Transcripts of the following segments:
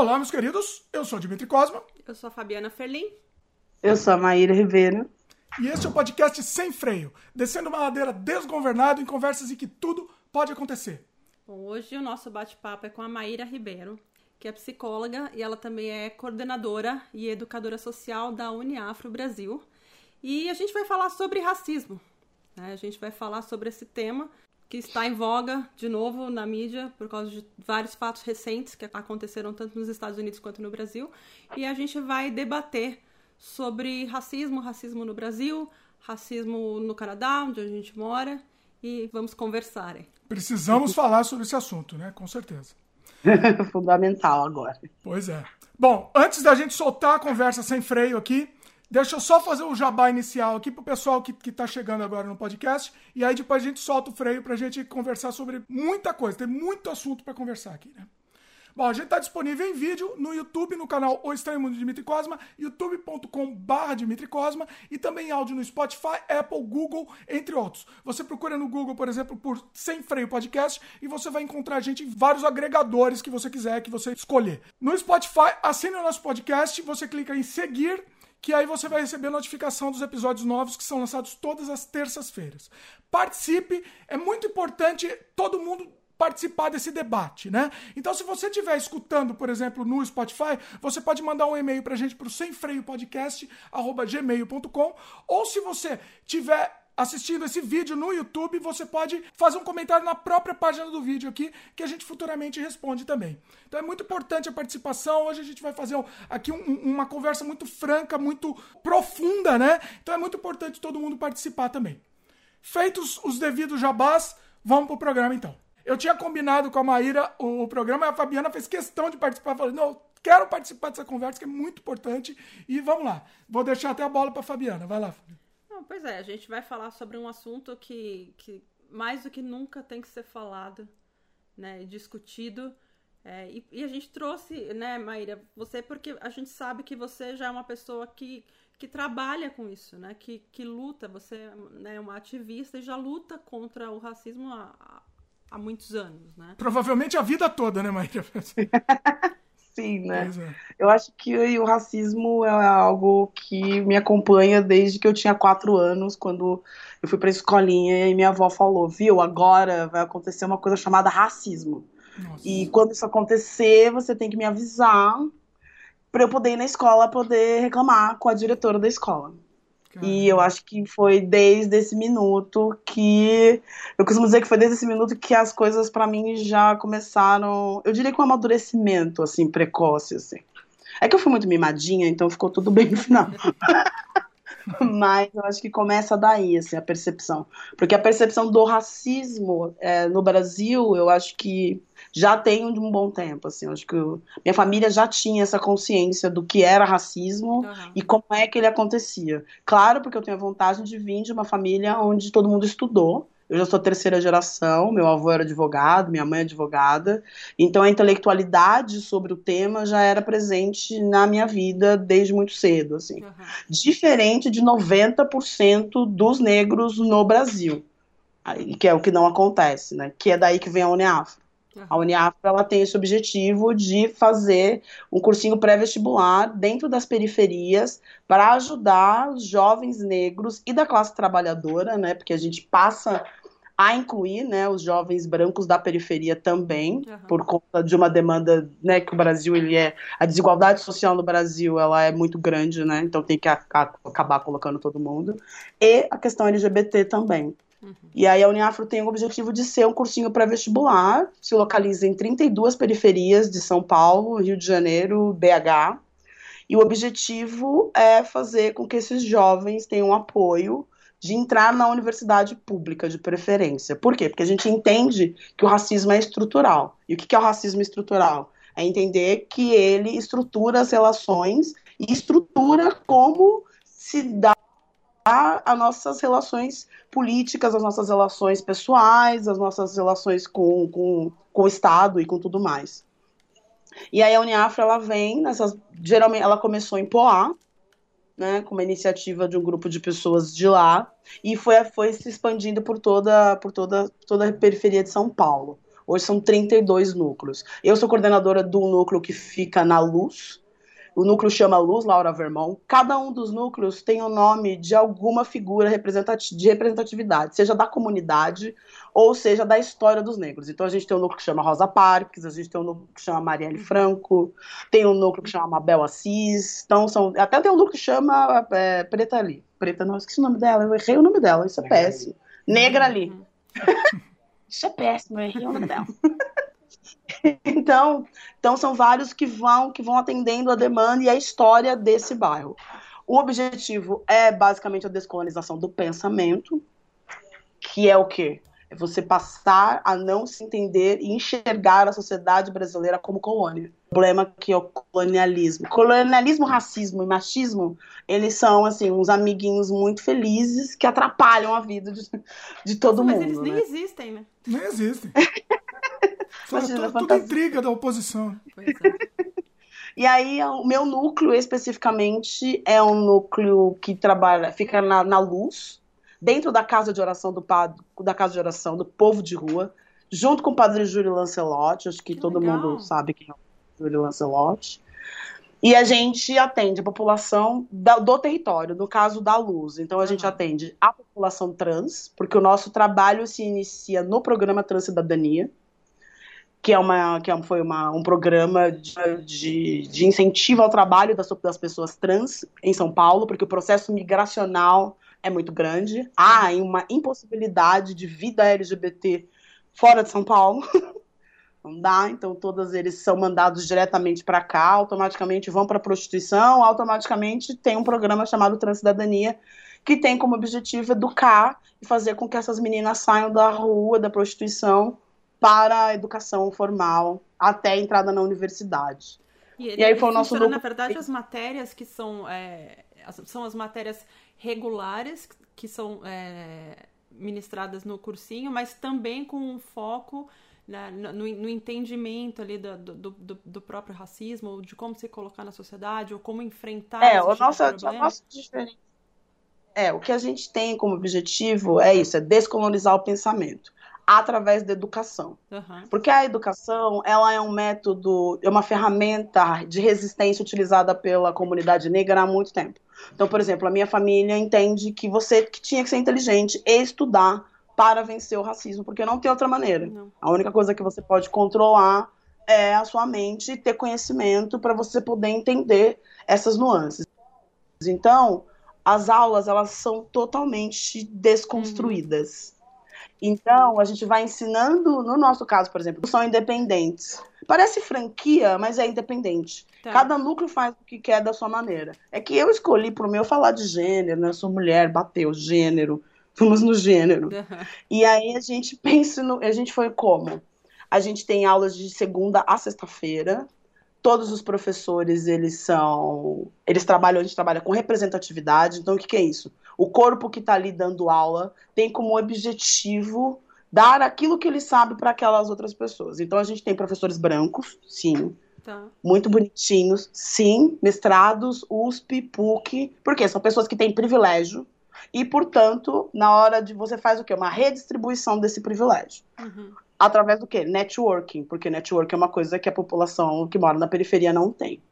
Olá, meus queridos. Eu sou Dimitri Cosma. Eu sou a Fabiana Ferlin. Eu sou a Maíra Ribeiro. E este é o podcast Sem Freio, descendo uma ladeira desgovernado em conversas em que tudo pode acontecer. Bom, hoje o nosso bate-papo é com a Maíra Ribeiro, que é psicóloga e ela também é coordenadora e educadora social da Uniafro Brasil. E a gente vai falar sobre racismo. Né? A gente vai falar sobre esse tema que está em voga de novo na mídia por causa de vários fatos recentes que aconteceram tanto nos Estados Unidos quanto no Brasil. E a gente vai debater sobre racismo, racismo no Brasil, racismo no Canadá, onde a gente mora, e vamos conversar. Precisamos falar sobre esse assunto, né? Com certeza. Fundamental agora. Pois é. Bom, antes da gente soltar a conversa sem freio aqui, deixa eu só fazer o jabá inicial aqui pro pessoal que, que tá chegando agora no podcast. E aí depois a gente solta o freio pra gente conversar sobre muita coisa. Tem muito assunto para conversar aqui, né? Bom, a gente está disponível em vídeo no YouTube, no canal O Estranho Mundo de Dimitri Cosma, youtube.com.br Dimitri Cosma, e também áudio no Spotify, Apple, Google, entre outros. Você procura no Google, por exemplo, por Sem Freio Podcast, e você vai encontrar a gente em vários agregadores que você quiser, que você escolher. No Spotify, assine o nosso podcast, você clica em seguir, que aí você vai receber notificação dos episódios novos que são lançados todas as terças-feiras. Participe, é muito importante todo mundo participar desse debate, né? Então, se você estiver escutando, por exemplo, no Spotify, você pode mandar um e-mail pra gente pro semfreiopodcast@gmail.com, ou se você tiver assistindo esse vídeo no YouTube, você pode fazer um comentário na própria página do vídeo aqui, que a gente futuramente responde também. Então é muito importante a participação. Hoje a gente vai fazer aqui um, uma conversa muito franca, muito profunda, né? Então é muito importante todo mundo participar também. Feitos os devidos jabás, vamos pro programa então. Eu tinha combinado com a Maíra o, programa e a Fabiana fez questão de participar. Falei, não, quero participar dessa conversa que é muito importante. E vamos lá. Vou deixar até a bola para Fabiana. Vai lá, Fabiana. Não, pois é, a gente vai falar sobre um assunto que, que mais do que nunca tem que ser falado, né, discutido. É, e, e, a gente trouxe, né, Maíra, você porque a gente sabe que você já é uma pessoa que, que trabalha com isso, né, que, que luta, você né, é uma ativista e já luta contra o racismo há, há muitos anos, né? Provavelmente a vida toda, né, Maíra? Sim, né? É. Eu acho que o racismo é algo que me acompanha desde que eu tinha quatro anos, quando eu fui pra escolinha e minha avó falou, viu, agora vai acontecer uma coisa chamada racismo. Nossa. E quando isso acontecer, você tem que me avisar para eu poder ir na escola, poder reclamar com a diretora da escola. E eu acho que foi desde esse minuto que. Eu costumo dizer que foi desde esse minuto que as coisas para mim já começaram. Eu diria que um amadurecimento, assim, precoce, assim. É que eu fui muito mimadinha, então ficou tudo bem no final. Mas eu acho que começa daí, assim, a percepção. Porque a percepção do racismo é, no Brasil, eu acho que já tem de um bom tempo, assim, acho que eu, minha família já tinha essa consciência do que era racismo uhum. e como é que ele acontecia. Claro, porque eu tenho a vontade de vir de uma família onde todo mundo estudou, eu já sou terceira geração, meu avô era advogado, minha mãe é advogada, então a intelectualidade sobre o tema já era presente na minha vida desde muito cedo, assim. Uhum. Diferente de 90% dos negros no Brasil, que é o que não acontece, né? Que é daí que vem a Uneafro. A Uniafro ela tem esse objetivo de fazer um cursinho pré-vestibular dentro das periferias para ajudar os jovens negros e da classe trabalhadora, né? Porque a gente passa a incluir né, os jovens brancos da periferia também, uhum. por conta de uma demanda né, que o Brasil ele é. A desigualdade social no Brasil ela é muito grande, né? Então tem que acabar colocando todo mundo. E a questão LGBT também. Uhum. E aí a Uniafro tem o objetivo de ser um cursinho pré-vestibular, se localiza em 32 periferias de São Paulo, Rio de Janeiro, BH. E o objetivo é fazer com que esses jovens tenham apoio de entrar na universidade pública de preferência. Por quê? Porque a gente entende que o racismo é estrutural. E o que é o racismo estrutural? É entender que ele estrutura as relações e estrutura como se dá as nossas relações políticas, as nossas relações pessoais, as nossas relações com, com, com o Estado e com tudo mais. E aí a Uniafra, ela vem nessas, geralmente ela começou em Poá, né, com uma iniciativa de um grupo de pessoas de lá, e foi, foi se expandindo por toda, por toda, toda a periferia de São Paulo. Hoje são 32 núcleos. Eu sou coordenadora do núcleo que fica na Luz, o núcleo chama Luz Laura Vermont. Cada um dos núcleos tem o nome de alguma figura de representatividade, seja da comunidade ou seja da história dos negros. Então a gente tem um núcleo que chama Rosa Parques, a gente tem um núcleo que chama Marielle Franco, tem um núcleo que chama Mabel Assis, então são, até tem um núcleo que chama é, Preta ali. Preta, não, esqueci o nome dela, eu errei o nome dela, isso é péssimo. Negra ali. isso é péssimo, eu errei o nome dela. então, então são vários que vão que vão atendendo a demanda e a história desse bairro. O objetivo é basicamente a descolonização do pensamento, que é o quê? É você passar a não se entender e enxergar a sociedade brasileira como colônia. O problema que é o colonialismo. Colonialismo, racismo e machismo, eles são assim uns amiguinhos muito felizes que atrapalham a vida de, de todo Mas mundo. Mas eles né? nem existem, né? Nem existem. Só Imagina, tudo intriga da oposição. Pois é. E aí, o meu núcleo especificamente é um núcleo que trabalha, fica na, na luz, dentro da casa de oração do padre, da casa de oração do povo de rua, junto com o padre Júlio Lancelotti, acho que, que todo legal. mundo sabe quem é o Júlio Lancelotti. E a gente atende a população da, do território, no caso da luz. Então a uhum. gente atende a população trans, porque o nosso trabalho se inicia no programa Transcidadania, que é uma que é foi uma, um programa de, de, incentivo ao trabalho das, das pessoas trans em São Paulo, porque o processo migracional é muito grande. Há uma impossibilidade de vida LGBT fora de São Paulo. Não dá, então todos eles são mandados diretamente para cá, automaticamente vão para prostituição, automaticamente tem um programa chamado Transcidadania, que tem como objetivo educar e fazer com que essas meninas saiam da rua, da prostituição, para a educação formal, até a entrada na universidade. E, e aí foi o nosso funciona, Na verdade, as matérias que são, é, são as matérias regulares que são é, ministradas no cursinho, mas também com um foco né, no, no, entendimento ali do, do, do, do, próprio racismo, ou de como se colocar na sociedade, ou como enfrentar é, o tipo nosso, a nossa diferença é, o que a gente tem como objetivo é isso, é descolonizar o pensamento através da educação. Uhum. Porque a educação, ela é um método, é uma ferramenta de resistência utilizada pela comunidade negra há muito tempo. Então, por exemplo, a minha família entende que você que tinha que ser inteligente e estudar para vencer o racismo, porque não tem outra maneira. Não. A única coisa que você pode controlar é a sua mente e ter conhecimento para você poder entender essas nuances. Então, as aulas elas são totalmente desconstruídas. Uhum. Então, a gente vai ensinando, no nosso caso, por exemplo, são independentes. Parece franquia, mas é independente. Tá. Cada núcleo faz o que quer da sua maneira. É que eu escolhi pro meu falar de gênero, né? Eu sou mulher, bateu gênero, vamos no gênero. Uhum. E aí a gente pensa no. A gente foi como? A gente tem aulas de segunda a sexta-feira. Todos os professores, eles são. Eles trabalham, a gente trabalha com representatividade. Então, o que, que é isso? O corpo que está ali dando aula tem como objetivo dar aquilo que ele sabe para aquelas outras pessoas. Então a gente tem professores brancos, sim. Tá. Muito bonitinhos, sim, mestrados, USP, PUC, porque são pessoas que têm privilégio e, portanto, na hora de você faz o quê? Uma redistribuição desse privilégio. Uhum. Através do quê? Networking, porque networking é uma coisa que a população que mora na periferia não tem.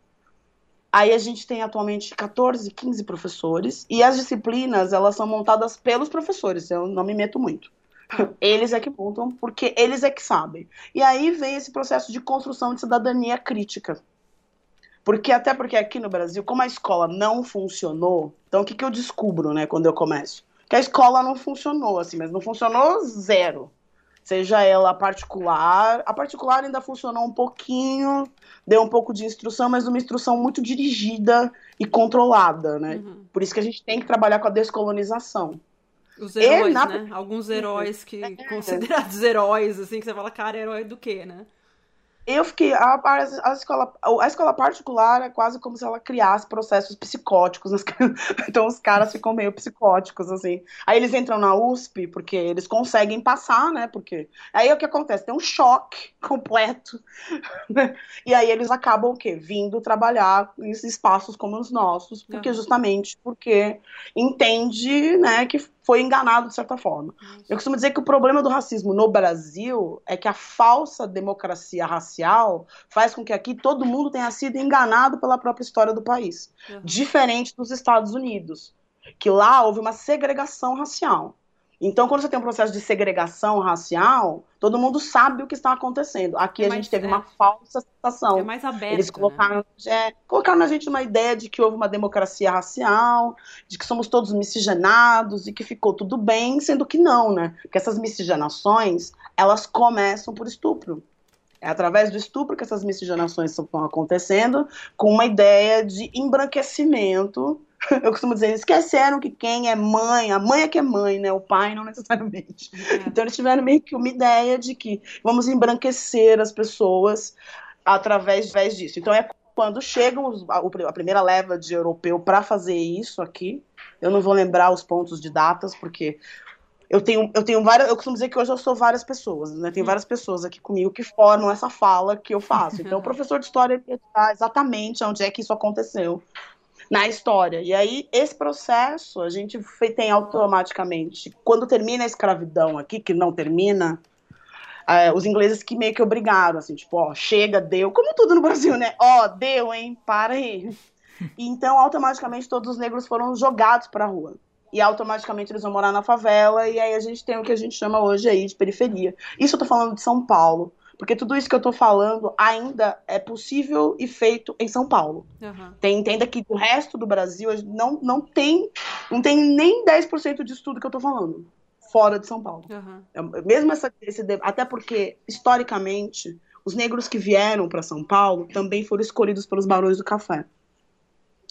Aí a gente tem atualmente 14, 15 professores e as disciplinas elas são montadas pelos professores. Eu não me meto muito. Eles é que montam porque eles é que sabem. E aí vem esse processo de construção de cidadania crítica. Porque até porque aqui no Brasil, como a escola não funcionou, então o que, que eu descubro, né, quando eu começo? Que a escola não funcionou, assim, mas não funcionou zero seja ela particular. A particular ainda funcionou um pouquinho, deu um pouco de instrução, mas uma instrução muito dirigida e controlada, né? Uhum. Por isso que a gente tem que trabalhar com a descolonização. Os heróis, na... né? Alguns heróis que é. considerados heróis, assim, que você fala, cara, herói do quê, né? Eu fiquei. A, a, escola, a escola particular é quase como se ela criasse processos psicóticos. Então os caras ficam meio psicóticos, assim. Aí eles entram na USP, porque eles conseguem passar, né? Porque. Aí o que acontece? Tem um choque completo. Né? E aí eles acabam o quê? Vindo trabalhar em espaços como os nossos, porque justamente porque entende, né, que foi enganado de certa forma. Eu costumo dizer que o problema do racismo no Brasil é que a falsa democracia racial faz com que aqui todo mundo tenha sido enganado pela própria história do país. Uhum. Diferente dos Estados Unidos, que lá houve uma segregação racial. Então, quando você tem um processo de segregação racial, todo mundo sabe o que está acontecendo. Aqui é a gente teve é, uma falsa sensação. É mais aberto. Eles colocaram, né? é, colocaram na gente uma ideia de que houve uma democracia racial, de que somos todos miscigenados e que ficou tudo bem, sendo que não, né? Porque essas miscigenações, elas começam por estupro. É através do estupro que essas miscigenações estão acontecendo, com uma ideia de embranquecimento eu costumo dizer, esqueceram que quem é mãe, a mãe é que é mãe, né? O pai não necessariamente. É. Então eles tiveram meio que uma ideia de que vamos embranquecer as pessoas através disso. Então é quando chegam os, a, a, primeira leva de europeu para fazer isso aqui. Eu não vou lembrar os pontos de datas, porque eu tenho, eu tenho várias. Eu costumo dizer que hoje eu sou várias pessoas, né? Tem hum. várias pessoas aqui comigo que formam essa fala que eu faço. Então, o professor de história está exatamente onde é que isso aconteceu na história. E aí, esse processo a gente tem automaticamente. Quando termina a escravidão aqui, que não termina, é, os ingleses que meio que obrigaram, assim, tipo, ó, chega, deu, como tudo no Brasil, né? Ó, deu, hein? Para aí. Então, automaticamente, todos os negros foram jogados para a rua. E automaticamente eles vão morar na favela, e aí a gente tem o que a gente chama hoje aí de periferia. Isso eu tô falando de São Paulo. Porque tudo isso que eu estou falando ainda é possível e feito em São Paulo. Uhum. Tem, entenda que o resto do Brasil não, não tem não tem nem 10% de estudo que eu estou falando fora de São Paulo. Uhum. Mesmo essa, esse, até porque, historicamente, os negros que vieram para São Paulo também foram escolhidos pelos barões do café.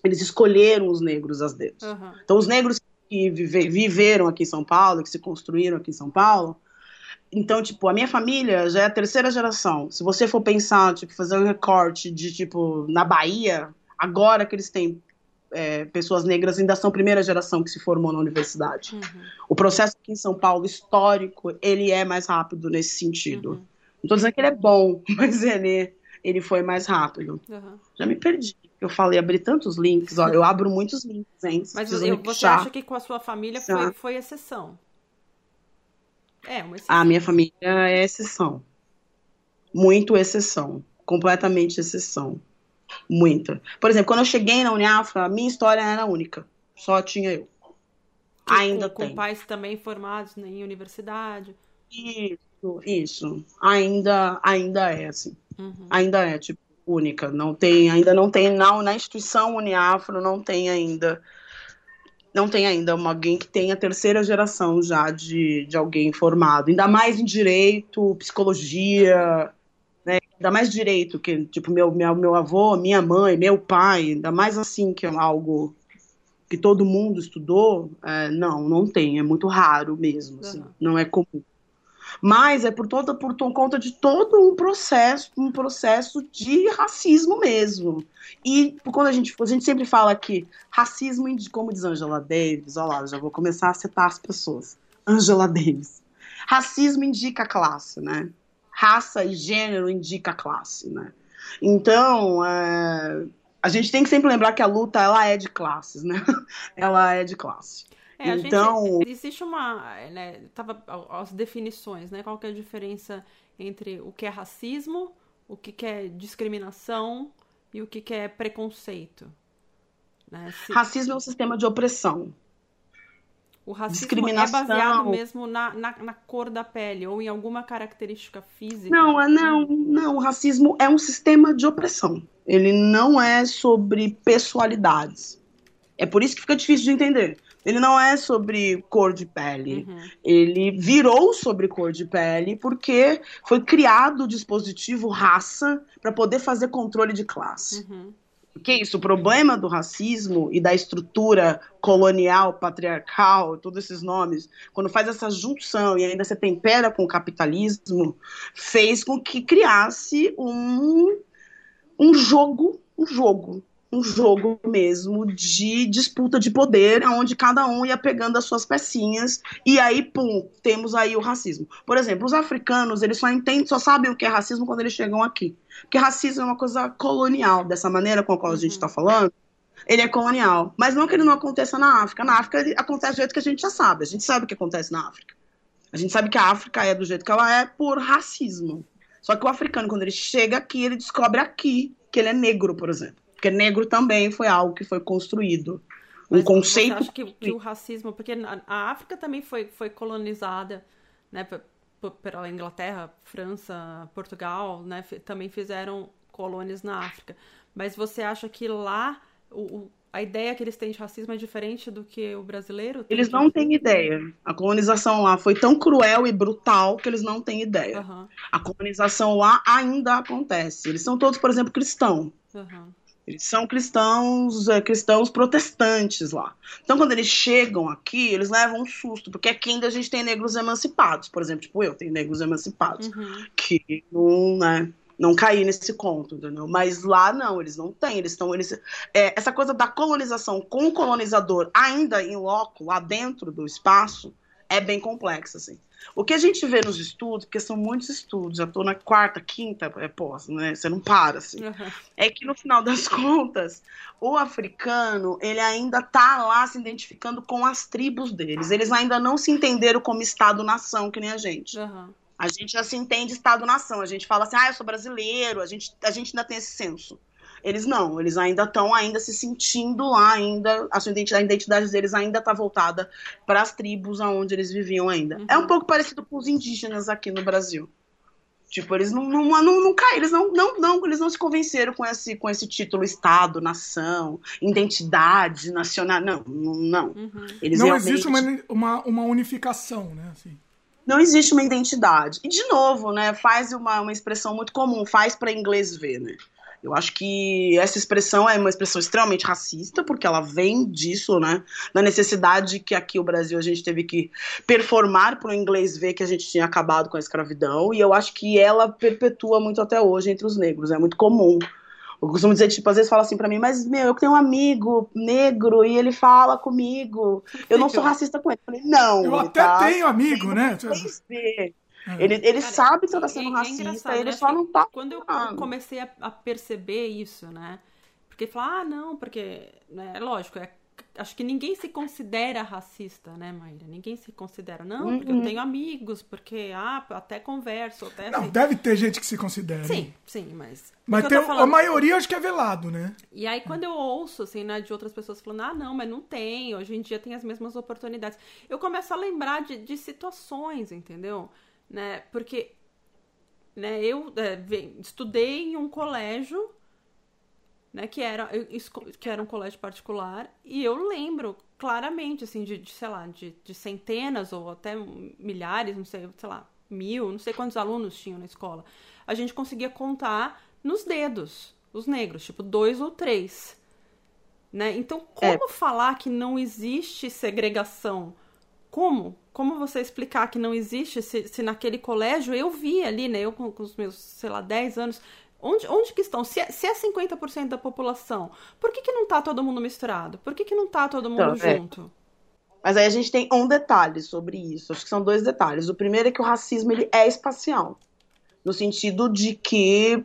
Eles escolheram os negros às dedos. Uhum. Então, os negros que vive, viveram aqui em São Paulo, que se construíram aqui em São Paulo, então, tipo, a minha família já é a terceira geração. Se você for pensar, tipo, fazer um recorte de, tipo, na Bahia, agora que eles têm é, pessoas negras, ainda são a primeira geração que se formou na universidade. Uhum. O processo aqui em São Paulo, histórico, ele é mais rápido nesse sentido. Uhum. Não tô dizendo que ele é bom, mas ele, ele foi mais rápido. Uhum. Já me perdi. Eu falei, abri tantos links, ó, eu abro muitos links, hein? Mas eu, você acha que com a sua família foi, foi exceção? É, uma exceção. A minha família é exceção. Muito exceção. Completamente exceção. Muita. Por exemplo, quando eu cheguei na Uniafra, a minha história era única. Só tinha eu. Que, Ainda com, tem. Com pais também formados em universidade. Isso, isso. Ainda, ainda é assim. Uhum. Ainda é, tipo, única. Não tem, ainda não tem, não, na instituição Uniafro não tem ainda não tem ainda uma, alguém que tenha terceira geração já de, de alguém formado. Ainda mais em direito, psicologia, né? Ainda mais direito, que tipo meu, meu, meu avô, minha mãe, meu pai, ainda mais assim que é algo que todo mundo estudou, é, não, não tem, é muito raro mesmo, assim, não é comum mas é por toda por conta de todo um processo, um processo de racismo mesmo. E quando a gente, a gente sempre fala que racismo, como diz Angela Davis, olha lá, já vou começar a citar as pessoas. Angela Davis. Racismo indica classe, né? Raça e gênero indica classe, né? Então, é, a gente tem que sempre lembrar que a luta ela é de classes, né? ela é de classe. É, então. Gente, existe uma. Né, tava as definições, né? Qual que é a diferença entre o que é racismo, o que, é discriminação e o que, é preconceito? Né? Se... Racismo é um sistema de opressão. O racismo é baseado mesmo na, na, na, cor da pele ou em alguma característica física? Não, é, não, não. O racismo é um sistema de opressão. Ele não é sobre pessoalidades. É por isso que fica difícil de entender. Ele não é sobre cor de pele. Uhum. Ele virou sobre cor de pele porque foi criado o dispositivo raça para poder fazer controle de classe. Uhum. Que isso, o problema do racismo e da estrutura colonial, patriarcal, todos esses nomes, quando faz essa junção e ainda se tempera com o capitalismo, fez com que criasse um, um jogo, um jogo um jogo mesmo de disputa de poder, onde cada um ia pegando as suas pecinhas e aí, pum, temos aí o racismo. Por exemplo, os africanos, eles só entendem, só sabem o que é racismo quando eles chegam aqui. Porque racismo é uma coisa colonial, dessa maneira com a qual a gente está falando. ele é colonial. Mas não que ele não aconteça na África. Na África acontece do jeito que a gente já sabe. A gente sabe o que acontece na África. A gente sabe que a África é do jeito que ela é por racismo. Só que o africano, quando ele chega aqui, ele descobre aqui que ele é negro, por exemplo. Porque negro também foi algo que foi construído. Um Mas conceito. Você acha que, que, o racismo. Porque a África também foi, foi colonizada né, pela Inglaterra, França, Portugal, né, também fizeram colônias na África. Mas você acha que lá o, a ideia que eles têm de racismo é diferente do que o brasileiro? Eles não têm ideia. A colonização lá foi tão cruel e brutal que eles não têm ideia. Uhum. A colonização lá ainda acontece. Eles são todos, por exemplo, cristãos. Uhum. Eles são cristãos, é, cristãos protestantes lá. Então, quando eles chegam aqui, eles levam um susto, porque aqui ainda a gente tem negros emancipados, por exemplo, tipo eu tenho negros emancipados, uhum. que não, né, não caí nesse conto, entendeu? Mas lá não, eles não têm, eles estão, eles, é, essa coisa da colonização com o colonizador ainda em loco, lá dentro do espaço, é bem complexa, assim. O que a gente vê nos estudos, porque são muitos estudos, já estou na quarta, quinta é pós, né? Você não para, assim. Uhum. É que no final das contas, o africano, ele ainda tá lá se identificando com as tribos deles. Eles ainda não se entenderam como Estado-nação, que nem a gente. Uhum. A gente já se entende Estado-nação. A gente fala assim, ah, eu sou brasileiro. A gente, a gente ainda tem esse senso. Eles não, eles ainda estão ainda se sentindo lá, ainda a sua identidade, a identidade deles ainda está voltada para as tribos aonde eles viviam ainda. Uhum. É um pouco parecido com os indígenas aqui no Brasil. Tipo, eles não, não, não, eles não, não, não, eles não se convenceram com esse, com esse título Estado, nação, identidade nacional. Não, não. Uhum. Eles não realmente... existe uma, uma, uma unificação, né? Assim. Não existe uma identidade. E, de novo, né, faz uma, uma expressão muito comum, faz para inglês ver, né? Eu acho que essa expressão é uma expressão extremamente racista, porque ela vem disso, né? Da necessidade que aqui o Brasil a gente teve que performar para o inglês ver que a gente tinha acabado com a escravidão, e eu acho que ela perpetua muito até hoje entre os negros, é muito comum. Eu costumo dizer, tipo, às vezes fala assim pra mim, mas, meu, eu tenho um amigo negro e ele fala comigo. Eu não sou racista com ele. Eu falei, não. Eu até tá tenho amigo, né? Uhum. Ele, ele Cara, sabe que eu tá sendo é, é racista, é ele só não tá. Quando eu comecei a, a, perceber isso, né? Porque falar, ah, não, porque. Né, é lógico, é, acho que ninguém se considera racista, né, Maíra? Ninguém se considera, não, uhum. porque eu tenho amigos, porque, ah, até converso, até. Não, assim. deve ter gente que se considera. Sim, sim, mas. Mas tem, falando... a maioria acho que é velado, né? E aí, quando eu ouço, assim, né, de outras pessoas falando, ah, não, mas não tem, hoje em dia tem as mesmas oportunidades. Eu começo a lembrar de, de situações, entendeu? Né? Porque né, eu é, estudei em um colégio, né, que era, que era um colégio particular, e eu lembro claramente, assim, de, de sei lá, de, de, centenas ou até milhares, não sei, sei lá, mil, não sei quantos alunos tinham na escola. A gente conseguia contar nos dedos, os negros, tipo dois ou três. Né? Então, como é. falar que não existe segregação? Como? como você explicar que não existe se, se naquele colégio eu vi ali, né? Eu com, com, os meus, sei lá, 10 anos. Onde, onde que estão? Se é, se é 50% da população, por que, que não tá todo mundo misturado? Por que, que não tá todo mundo então, é. junto? É. Mas aí a gente tem um detalhe sobre isso. Acho que são dois detalhes. O primeiro é que o racismo ele é espacial. No sentido de que,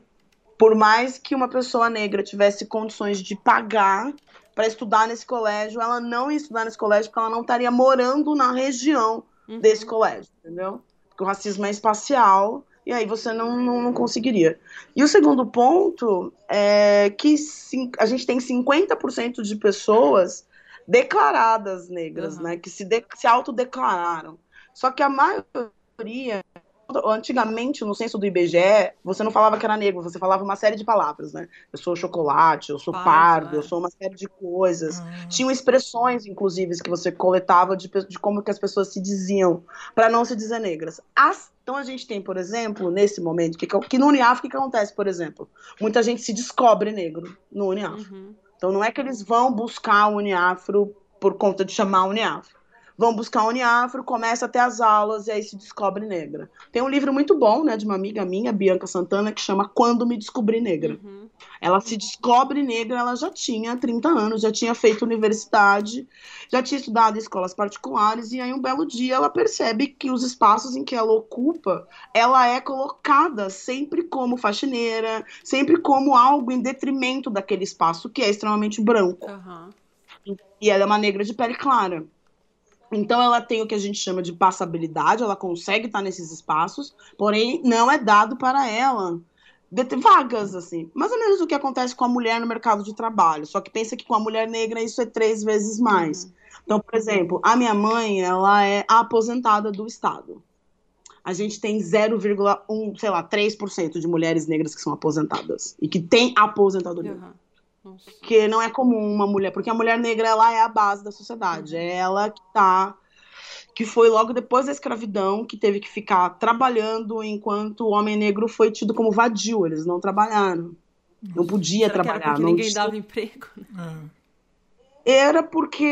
por mais que uma pessoa negra tivesse condições de pagar para estudar nesse colégio, ela não ia estudar nesse colégio porque ela não estaria morando na região uhum. desse colégio, entendeu? Porque o racismo é espacial e aí você não, não, não conseguiria. E o segundo ponto é que a gente tem 50% de pessoas declaradas negras, uhum. né? Que se, de, se autodeclararam. Só que a maioria antigamente, no censo do IBGE, você não falava que era negro, você falava uma série de palavras, né? Eu sou chocolate, eu sou pardo, pardo eu sou uma série de coisas. Uhum. Tinham expressões, inclusive, que você coletava de, de como que as pessoas se diziam, para não se dizer negras. As, então a gente tem, por exemplo, nesse momento, que, que no Uniafro, o que acontece, por exemplo? Muita gente se descobre negro no Uniafro. Uhum. Então não é que eles vão buscar o Uniafro por conta de chamar o Uniafro vão buscar a Uniafro, começa até as aulas e aí se descobre negra. Tem um livro muito bom, né, de uma amiga minha, Bianca Santana, que chama Quando Me Descobri Negra. Uhum. Ela se descobre negra, ela já tinha 30 anos, já tinha feito universidade, já tinha estudado em escolas particulares, e aí um belo dia ela percebe que os espaços em que ela ocupa, ela é colocada sempre como faxineira, sempre como algo em detrimento daquele espaço que é extremamente branco. Uhum. E ela é uma negra de pele clara. Então ela tem o que a gente chama de passabilidade, ela consegue estar nesses espaços, porém não é dado para ela vagas, assim. Mais ou menos o que acontece com a mulher no mercado de trabalho. Só que pensa que com a mulher negra isso é três vezes mais. Uhum. Então, por exemplo, a minha mãe, ela é aposentada do Estado. A gente tem 0,1, sei lá, 3% de mulheres negras que são aposentadas. E que tem aposentadoria. Uhum. Que não é comum uma mulher, porque a mulher negra ela é a base da sociedade. É ela que tá que foi logo depois da escravidão, que teve que ficar trabalhando enquanto o homem negro foi tido como vadio, eles não trabalharam. Não podia Será trabalhar. era porque não ninguém tinha... dava emprego. É. Era porque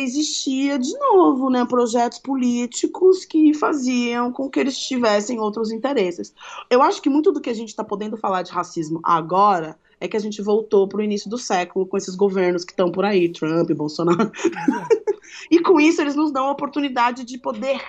existia, de novo, né, projetos políticos que faziam com que eles tivessem outros interesses. Eu acho que muito do que a gente está podendo falar de racismo agora é que a gente voltou para o início do século com esses governos que estão por aí, Trump, Bolsonaro. e com isso eles nos dão a oportunidade de poder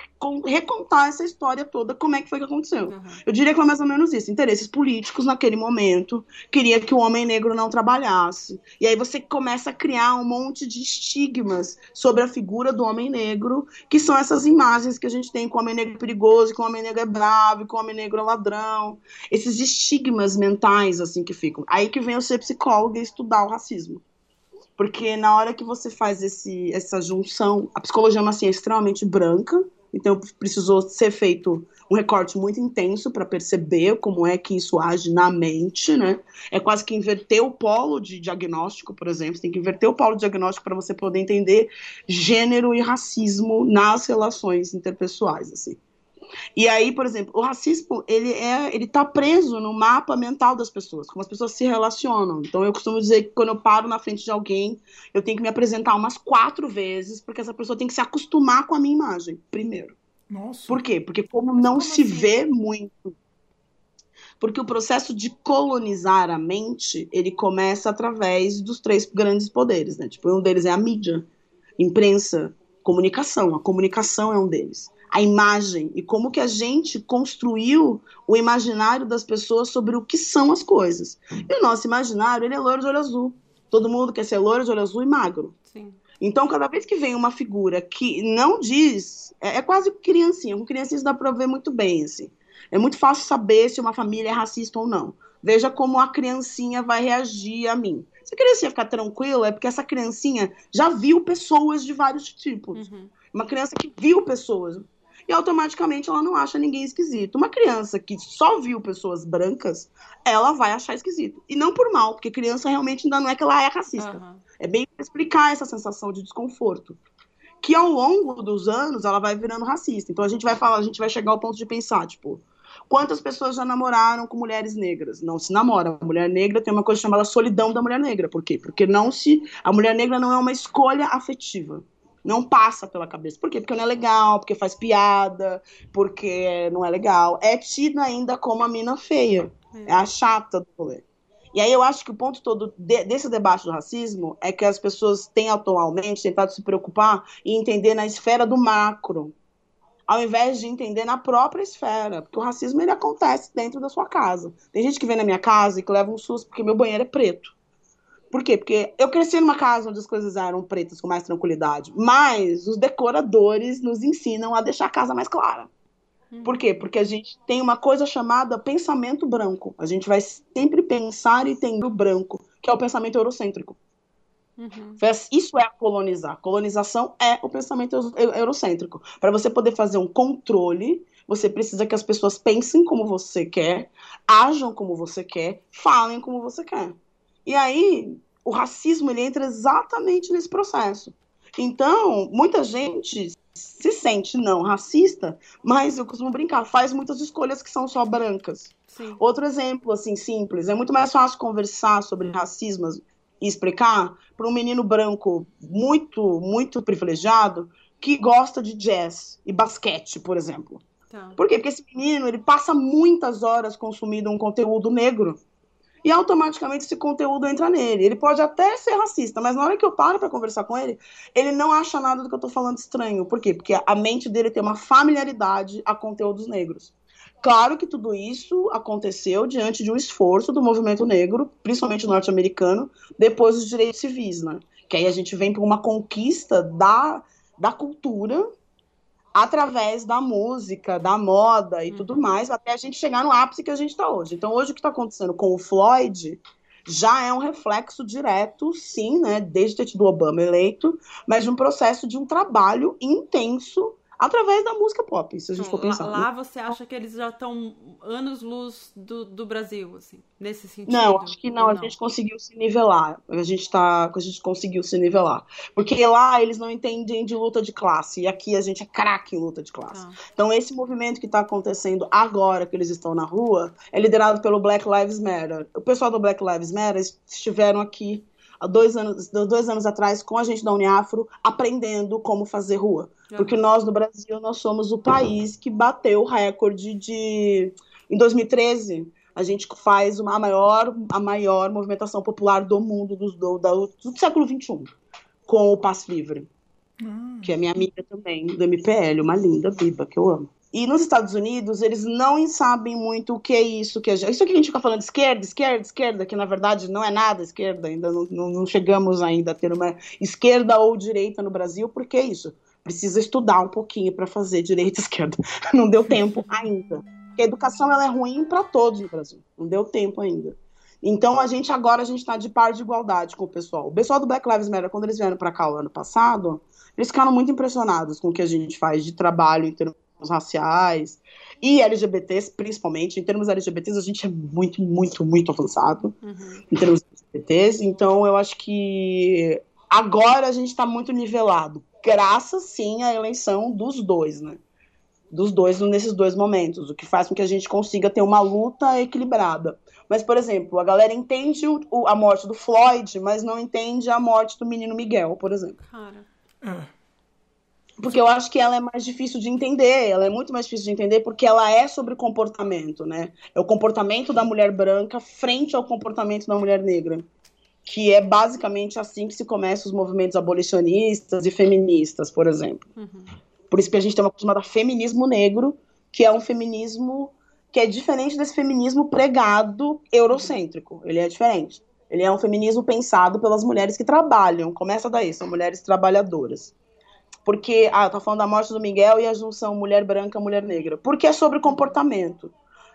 recontar essa história toda, como é que foi que aconteceu. Uhum. Eu diria que é mais ou menos isso. Interesses políticos naquele momento, queria que o homem negro não trabalhasse. E aí você começa a criar um monte de estigmas sobre a figura do homem negro, que são essas imagens que a gente tem com o homem negro perigoso, com o homem negro é bravo, com o homem negro é ladrão. Esses estigmas mentais, assim, que ficam. Aí que vem eu ser psicóloga e estudar o racismo. Porque na hora que você faz esse, essa junção, a psicologia é uma ciência extremamente branca, então precisou ser feito um recorte muito intenso para perceber como é que isso age na mente, né? É quase que inverter o polo de diagnóstico, por exemplo. Você tem que inverter o polo de diagnóstico para você poder entender gênero e racismo nas relações interpessoais, assim. E aí, por exemplo, o racismo, ele é, ele tá preso no mapa mental das pessoas, como as pessoas se relacionam. Então eu costumo dizer que quando eu paro na frente de alguém, eu tenho que me apresentar umas quatro vezes, porque essa pessoa tem que se acostumar com a minha imagem, primeiro. Nossa. Por quê? Porque como não como se assim? vê muito porque o processo de colonizar a mente, ele começa através dos três grandes poderes, né? Tipo, um deles é a mídia, imprensa, comunicação. A comunicação é um deles a imagem e como que a gente construiu o imaginário das pessoas sobre o que são as coisas. E o nosso imaginário, ele é loiro de olho azul. Todo mundo quer ser loiro de olho azul e magro. Sim. Então, cada vez que vem uma figura que não diz, é, é quase criancinha. Com criancinha dá pra ver muito bem, assim. É muito fácil saber se uma família é racista ou não. Veja como a criancinha vai reagir a mim. Se a criancinha ficar tranquila, é porque essa criancinha já viu pessoas de vários tipos. Uhum. Uma criança que viu pessoas e automaticamente ela não acha ninguém esquisito. Uma criança que só viu pessoas brancas, ela vai achar esquisito. E não por mal, porque criança realmente ainda não é que ela é racista. Uhum. É bem explicar essa sensação de desconforto. Que ao longo dos anos ela vai virando racista. Então a gente vai falar, a gente vai chegar ao ponto de pensar, tipo, quantas pessoas já namoraram com mulheres negras? Não se namora. A mulher negra tem uma coisa chamada solidão da mulher negra. Por quê? Porque não se. A mulher negra não é uma escolha afetiva. Não passa pela cabeça. Por quê? Porque não é legal, porque faz piada, porque não é legal. É tido ainda como a mina feia. É a chata do rolê. E aí eu acho que o ponto todo de, desse debate do racismo é que as pessoas têm atualmente tentado se preocupar e entender na esfera do macro, ao invés de entender na própria esfera, porque o racismo ele acontece dentro da sua casa. Tem gente que vem na minha casa e que leva um susto porque meu banheiro é preto. Por quê? Porque eu cresci numa casa onde as coisas eram pretas com mais tranquilidade, mas os decoradores nos ensinam a deixar a casa mais clara. Uhum. Por quê? Porque a gente tem uma coisa chamada pensamento branco. A gente vai sempre pensar e ter o branco, que é o pensamento eurocêntrico. Uhum. Isso é colonizar. Colonização é o pensamento eurocêntrico. Para você poder fazer um controle, você precisa que as pessoas pensem como você quer, ajam como você quer, falem como você quer. E aí, o racismo ele entra exatamente nesse processo. Então, muita gente se sente não racista, mas eu costumo brincar, faz muitas escolhas que são só brancas. Sim. Outro exemplo, assim, simples, é muito mais fácil conversar sobre racismo e explicar para um menino branco muito, muito privilegiado que gosta de jazz e basquete, por exemplo. Tá. Por quê? Porque esse menino ele passa muitas horas consumindo um conteúdo negro e automaticamente esse conteúdo entra nele. Ele pode até ser racista, mas na hora que eu paro para conversar com ele, ele não acha nada do que eu tô falando estranho. Por quê? Porque a mente dele tem uma familiaridade a conteúdos negros. Claro que tudo isso aconteceu diante de um esforço do movimento negro, principalmente norte-americano, depois dos direitos civis, né? Que aí a gente vem para uma conquista da, da cultura através da música, da moda e uhum. tudo mais, até a gente chegar no ápice que a gente está hoje. Então, hoje o que está acontecendo com o Floyd já é um reflexo direto, sim, né, desde ter tido Obama eleito, mas de um processo de um trabalho intenso através da música pop, se a gente então, for pensar. Lá, lá, você acha que eles já estão anos-luz do, do Brasil, assim, nesse sentido? Não, acho que não, não, a gente conseguiu se nivelar. A gente, tá, a gente conseguiu se nivelar. Porque lá eles não entendem de luta de classe, e aqui a gente é craque em luta de classe. Ah. Então esse movimento que está acontecendo agora, que eles estão na rua, é liderado pelo Black Lives Matter. O pessoal do Black Lives Matter estiveram aqui há dois anos, dois anos atrás com a gente da Uniafro, aprendendo como fazer rua. Porque nós, no Brasil, nós somos o país que bateu o recorde de... Em 2013, a gente faz uma, a, maior, a maior movimentação popular do mundo do, do, do, do século XXI, com o Passo Livre. Hum. Que é minha amiga também, do MPL, uma linda biba que eu amo. E nos Estados Unidos, eles não sabem muito o que é isso. Que é, isso que a gente fica falando esquerda, esquerda, esquerda, que na verdade não é nada esquerda, ainda não, não, não chegamos ainda a ter uma esquerda ou direita no Brasil, porque é isso. Precisa estudar um pouquinho para fazer direita e esquerda. Não deu tempo ainda. Porque a educação ela é ruim para todos no Brasil. Não deu tempo ainda. Então a gente agora a gente está de par de igualdade com o pessoal. O pessoal do Black Lives Matter, quando eles vieram para cá o ano passado, eles ficaram muito impressionados com o que a gente faz de trabalho em termos raciais e LGBTs, principalmente. Em termos LGBTs, a gente é muito, muito, muito avançado uhum. em termos LGBTs. Então, eu acho que agora a gente está muito nivelado, graças sim à eleição dos dois, né? Dos dois nesses dois momentos, o que faz com que a gente consiga ter uma luta equilibrada. Mas, por exemplo, a galera entende o, a morte do Floyd, mas não entende a morte do menino Miguel, por exemplo. Cara. É. Porque eu acho que ela é mais difícil de entender, ela é muito mais difícil de entender porque ela é sobre comportamento, né? É o comportamento da mulher branca frente ao comportamento da mulher negra. Que é basicamente assim que se começam os movimentos abolicionistas e feministas, por exemplo. Uhum. Por isso que a gente tem uma coisa chamada feminismo negro, que é um feminismo que é diferente desse feminismo pregado eurocêntrico. Ele é diferente. Ele é um feminismo pensado pelas mulheres que trabalham. Começa daí, são mulheres trabalhadoras. Porque, ah, eu tô falando da morte do Miguel e a junção mulher branca, mulher negra. Porque é sobre comportamento.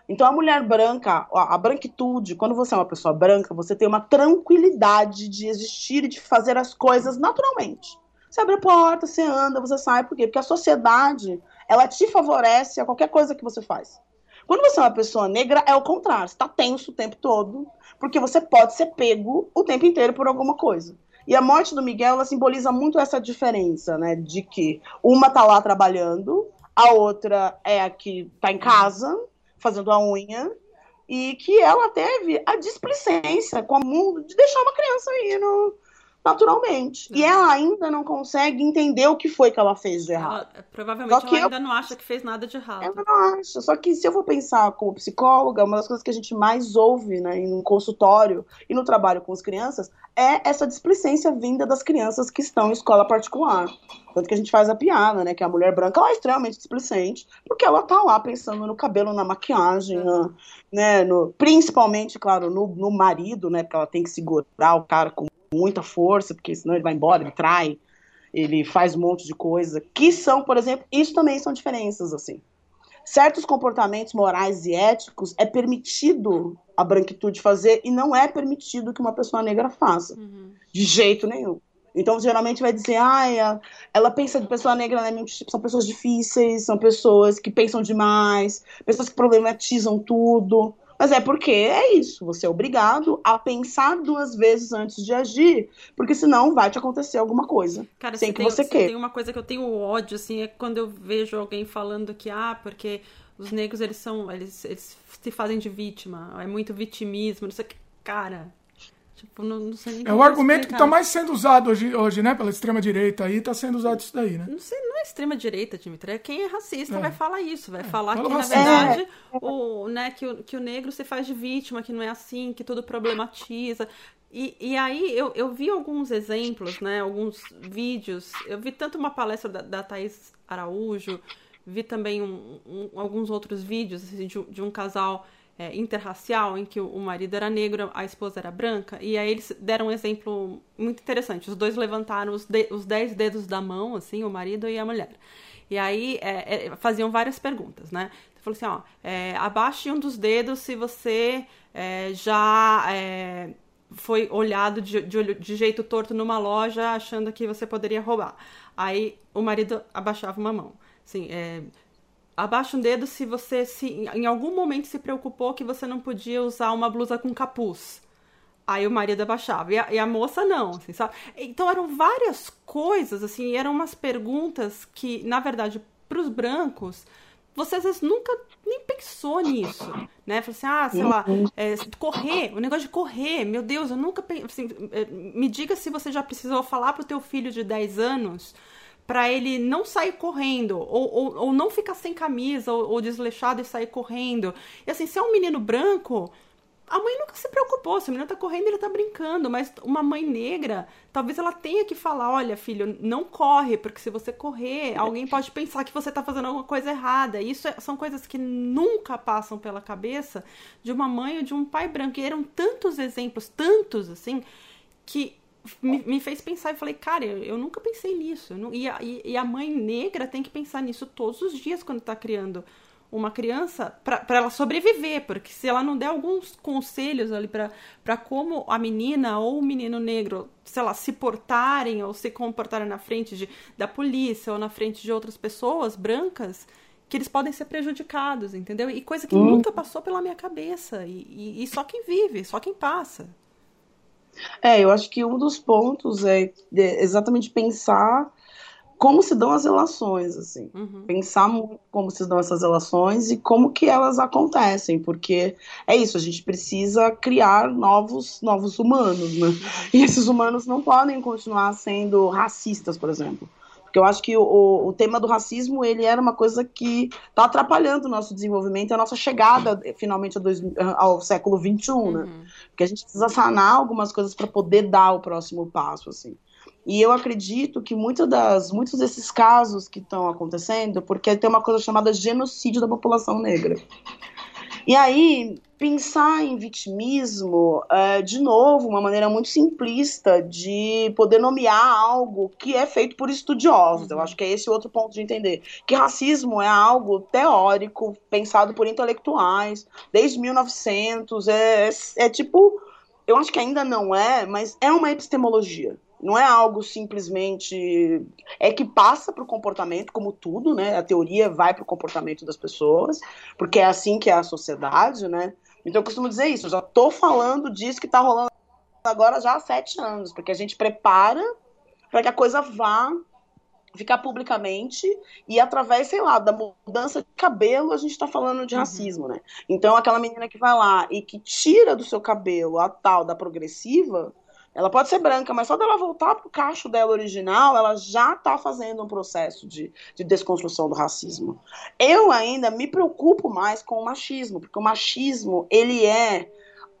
Então, a mulher branca, a branquitude, quando você é uma pessoa branca, você tem uma tranquilidade de existir e de fazer as coisas naturalmente. Você abre a porta, você anda, você sai. Por quê? Porque a sociedade, ela te favorece a qualquer coisa que você faz. Quando você é uma pessoa negra, é o contrário. Você está tenso o tempo todo, porque você pode ser pego o tempo inteiro por alguma coisa. E a morte do Miguel, ela simboliza muito essa diferença, né? De que uma tá lá trabalhando, a outra é a que tá em casa, fazendo a unha, e que ela teve a displicência com o mundo de deixar uma criança aí no, naturalmente. E ela ainda não consegue entender o que foi que ela fez de errado. Ela, provavelmente ela ainda eu... não acha que fez nada de errado. Ela não acha. Só que se eu for pensar como psicóloga, uma das coisas que a gente mais ouve né, no consultório e no trabalho com as crianças é essa displicência vinda das crianças que estão em escola particular. Tanto que a gente faz a piada, né? Que a mulher branca ela é extremamente displicente, porque ela tá lá pensando no cabelo, na maquiagem, uhum. né? No, principalmente, claro, no, no marido, né? Porque ela tem que segurar o cara com muita força, porque senão ele vai embora, ele trai, ele faz um monte de coisa, que são, por exemplo, isso também são diferenças, assim. Certos comportamentos morais e éticos é permitido a branquitude fazer e não é permitido que uma pessoa negra faça. Uhum. De jeito nenhum. Então, geralmente vai dizer, ah, ela pensa de pessoa negra, né, são pessoas difíceis, são pessoas que pensam demais, pessoas que problematizam tudo. Mas é porque é isso, você é obrigado a pensar duas vezes antes de agir, porque senão vai te acontecer alguma coisa. Cara, sem que tem, você queira. Tem uma coisa que eu tenho ódio, assim, é quando eu vejo alguém falando que, ah, porque os negros, eles são, eles, eles se fazem de vítima, é muito vitimismo, não sei o que. Cara, Tipo, não, não sei nem É o argumento que está mais sendo usado hoje, hoje, né? Pela extrema-direita aí, está sendo usado isso daí, né? Não sei, não é extrema-direita, Dimitri. É quem é racista é. vai falar isso. Vai é. falar que, na verdade, é. o, né, que, o, que o negro se faz de vítima, que não é assim, que tudo problematiza. E, e aí eu, eu vi alguns exemplos, né? Alguns vídeos. Eu vi tanto uma palestra da, da Thaís Araújo, vi também um, um, alguns outros vídeos assim, de, de um casal é, interracial, em que o marido era negro, a esposa era branca, e aí eles deram um exemplo muito interessante. Os dois levantaram os, de, os dez dedos da mão, assim, o marido e a mulher. E aí é, é, faziam várias perguntas, né? Falou assim, ó, é, abaixe um dos dedos se você é, já é, foi olhado de, de, de, jeito torto numa loja achando que você poderia roubar. Aí o marido abaixava uma mão. Assim, é, abaixa um dedo se você se em algum momento se preocupou que você não podia usar uma blusa com capuz. Aí o marido abaixava. E a, e a moça não, assim, sabe? Então eram várias coisas, assim, eram umas perguntas que, na verdade, para os brancos, você às vezes nunca nem pensou nisso, né? Falou assim, ah, sei lá, é, correr, o negócio de correr, meu Deus, eu nunca pensei, assim, é, me diga se você já precisou falar pro teu filho de 10 anos para ele não sair correndo, ou, ou, ou, não ficar sem camisa, ou, ou desleixado e sair correndo. E assim, se é um menino branco, a mãe nunca se preocupou. Se o menino tá correndo, ele tá brincando. Mas uma mãe negra, talvez ela tenha que falar: olha, filho, não corre, porque se você correr, alguém pode pensar que você tá fazendo alguma coisa errada. E isso é, são coisas que nunca passam pela cabeça de uma mãe ou de um pai branco. E eram tantos exemplos, tantos assim, que me, me, fez pensar e falei, cara, eu, eu nunca pensei nisso. Não, e, a, e, a mãe negra tem que pensar nisso todos os dias quando está criando uma criança para ela sobreviver, porque se ela não der alguns conselhos ali para como a menina ou o menino negro, sei lá, se portarem ou se comportarem na frente de, da polícia ou na frente de outras pessoas brancas, que eles podem ser prejudicados, entendeu? E coisa que hum. nunca passou pela minha cabeça. E, e, e só quem vive, só quem passa. É, eu acho que um dos pontos é, é exatamente pensar como se dão as relações, assim. Uhum. Pensar como se dão essas relações e como que elas acontecem, porque é isso, a gente precisa criar novos, novos humanos, né? Uhum. E esses humanos não podem continuar sendo racistas, por exemplo. Porque eu acho que o, o tema do racismo, ele era uma coisa que está atrapalhando o nosso desenvolvimento, a nossa chegada, finalmente, ao, dois, ao século XXI, né? uhum. né? Porque a gente precisa sanar algumas coisas para poder dar o próximo passo, assim. E eu acredito que muitas das, muitos desses casos que estão acontecendo, porque tem uma coisa chamada genocídio da população negra. E aí, pensar em vitimismo, é, de novo, uma maneira muito simplista de poder nomear algo que é feito por estudiosos. Eu uhum. acho que é esse outro ponto de entender. Que racismo é algo teórico, pensado por intelectuais, desde 1900. É, é, é tipo. Eu acho que ainda não é, mas é uma epistemologia não é algo simplesmente é que passa para o comportamento como tudo, né? A teoria vai para o comportamento das pessoas, porque é assim que é a sociedade, né? Então eu costumo dizer isso, eu já estou falando disso que está rolando agora já há sete anos, porque a gente prepara para que a coisa vá ficar publicamente e através, sei lá, da mudança de cabelo a gente está falando de uhum. racismo, né? Então aquela menina que vai lá e que tira do seu cabelo a tal da progressiva, ela pode ser branca, mas só dela voltar pro cacho dela original, ela já está fazendo um processo de, de desconstrução do racismo. Eu ainda me preocupo mais com o machismo, porque o machismo, ele é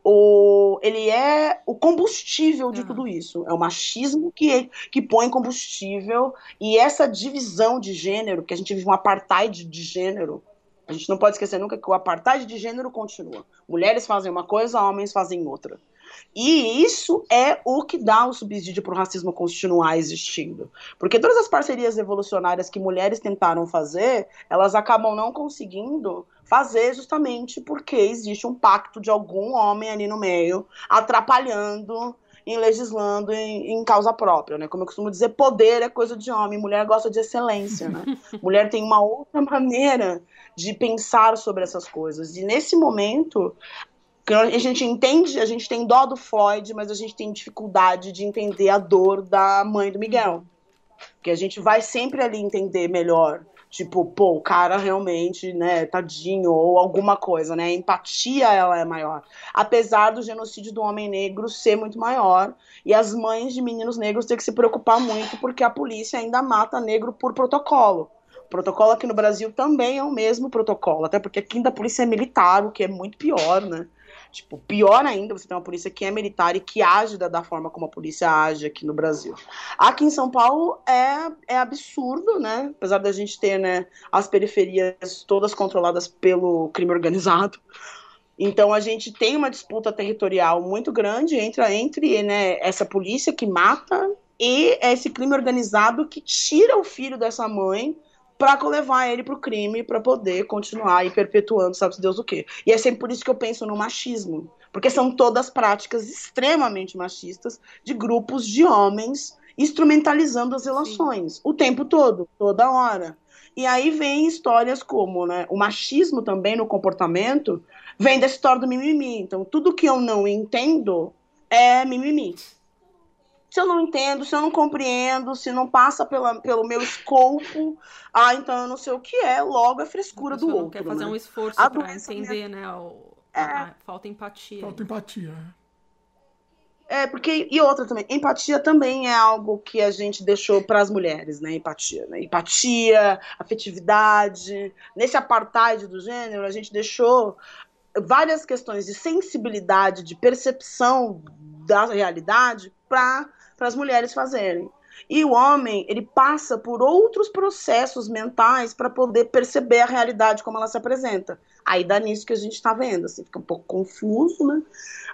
o, ele é o combustível de uhum. tudo isso. É o machismo que, que põe combustível. E essa divisão de gênero, que a gente vive um apartheid de gênero, a gente não pode esquecer nunca que o apartheid de gênero continua. Mulheres fazem uma coisa, homens fazem outra. E isso é o que dá o subsídio para o racismo continuar existindo. Porque todas as parcerias evolucionárias que mulheres tentaram fazer, elas acabam não conseguindo fazer justamente porque existe um pacto de algum homem ali no meio atrapalhando em legislando em, em, causa própria, né? Como eu costumo dizer, poder é coisa de homem, mulher gosta de excelência, né? mulher tem uma outra maneira de pensar sobre essas coisas. E nesse momento, a gente entende, a gente tem dó do Floyd, mas a gente tem dificuldade de entender a dor da mãe do Miguel. Porque a gente vai sempre ali entender melhor Tipo, pô, o cara realmente, né, tadinho, ou alguma coisa, né? A empatia, ela é maior. Apesar do genocídio do homem negro ser muito maior, e as mães de meninos negros ter que se preocupar muito, porque a polícia ainda mata negro por protocolo. Protocolo aqui no Brasil também é o mesmo protocolo, até porque aqui da polícia é militar, o que é muito pior, né? Tipo, pior ainda, você tem uma polícia que é militar e que age da, da, forma como a polícia age aqui no Brasil. Aqui em São Paulo é, é absurdo, né? Apesar da gente ter né, as periferias todas controladas pelo crime organizado. Então a gente tem uma disputa territorial muito grande entre, entre né, essa polícia que mata e esse crime organizado que tira o filho dessa mãe para levar ele pro crime para poder continuar aí perpetuando, sabe Deus o quê. E é sempre por isso que eu penso no machismo, porque são todas práticas extremamente machistas de grupos de homens instrumentalizando as relações Sim. o tempo todo, toda hora. E aí vem histórias como, né, o machismo também no comportamento vem da história do mimimi. Então, tudo que eu não entendo é mimimi se eu não entendo, se eu não compreendo, se não passa pela, pelo meu escopo, ah, então eu não sei o que é, logo é frescura do outro. quer fazer né? um esforço para entender, minha... né? O... É. A... falta empatia. Falta empatia. É, porque, e outra também, empatia também é algo que a gente deixou para as mulheres, né? Empatia, né? Empatia, afetividade. Nesse apartheid do gênero, a gente deixou várias questões de sensibilidade, de percepção da realidade para para as mulheres fazerem. E o homem, ele passa por outros processos mentais para poder perceber a realidade como ela se apresenta. Aí dá nisso que a gente está vendo, assim, fica um pouco confuso, né?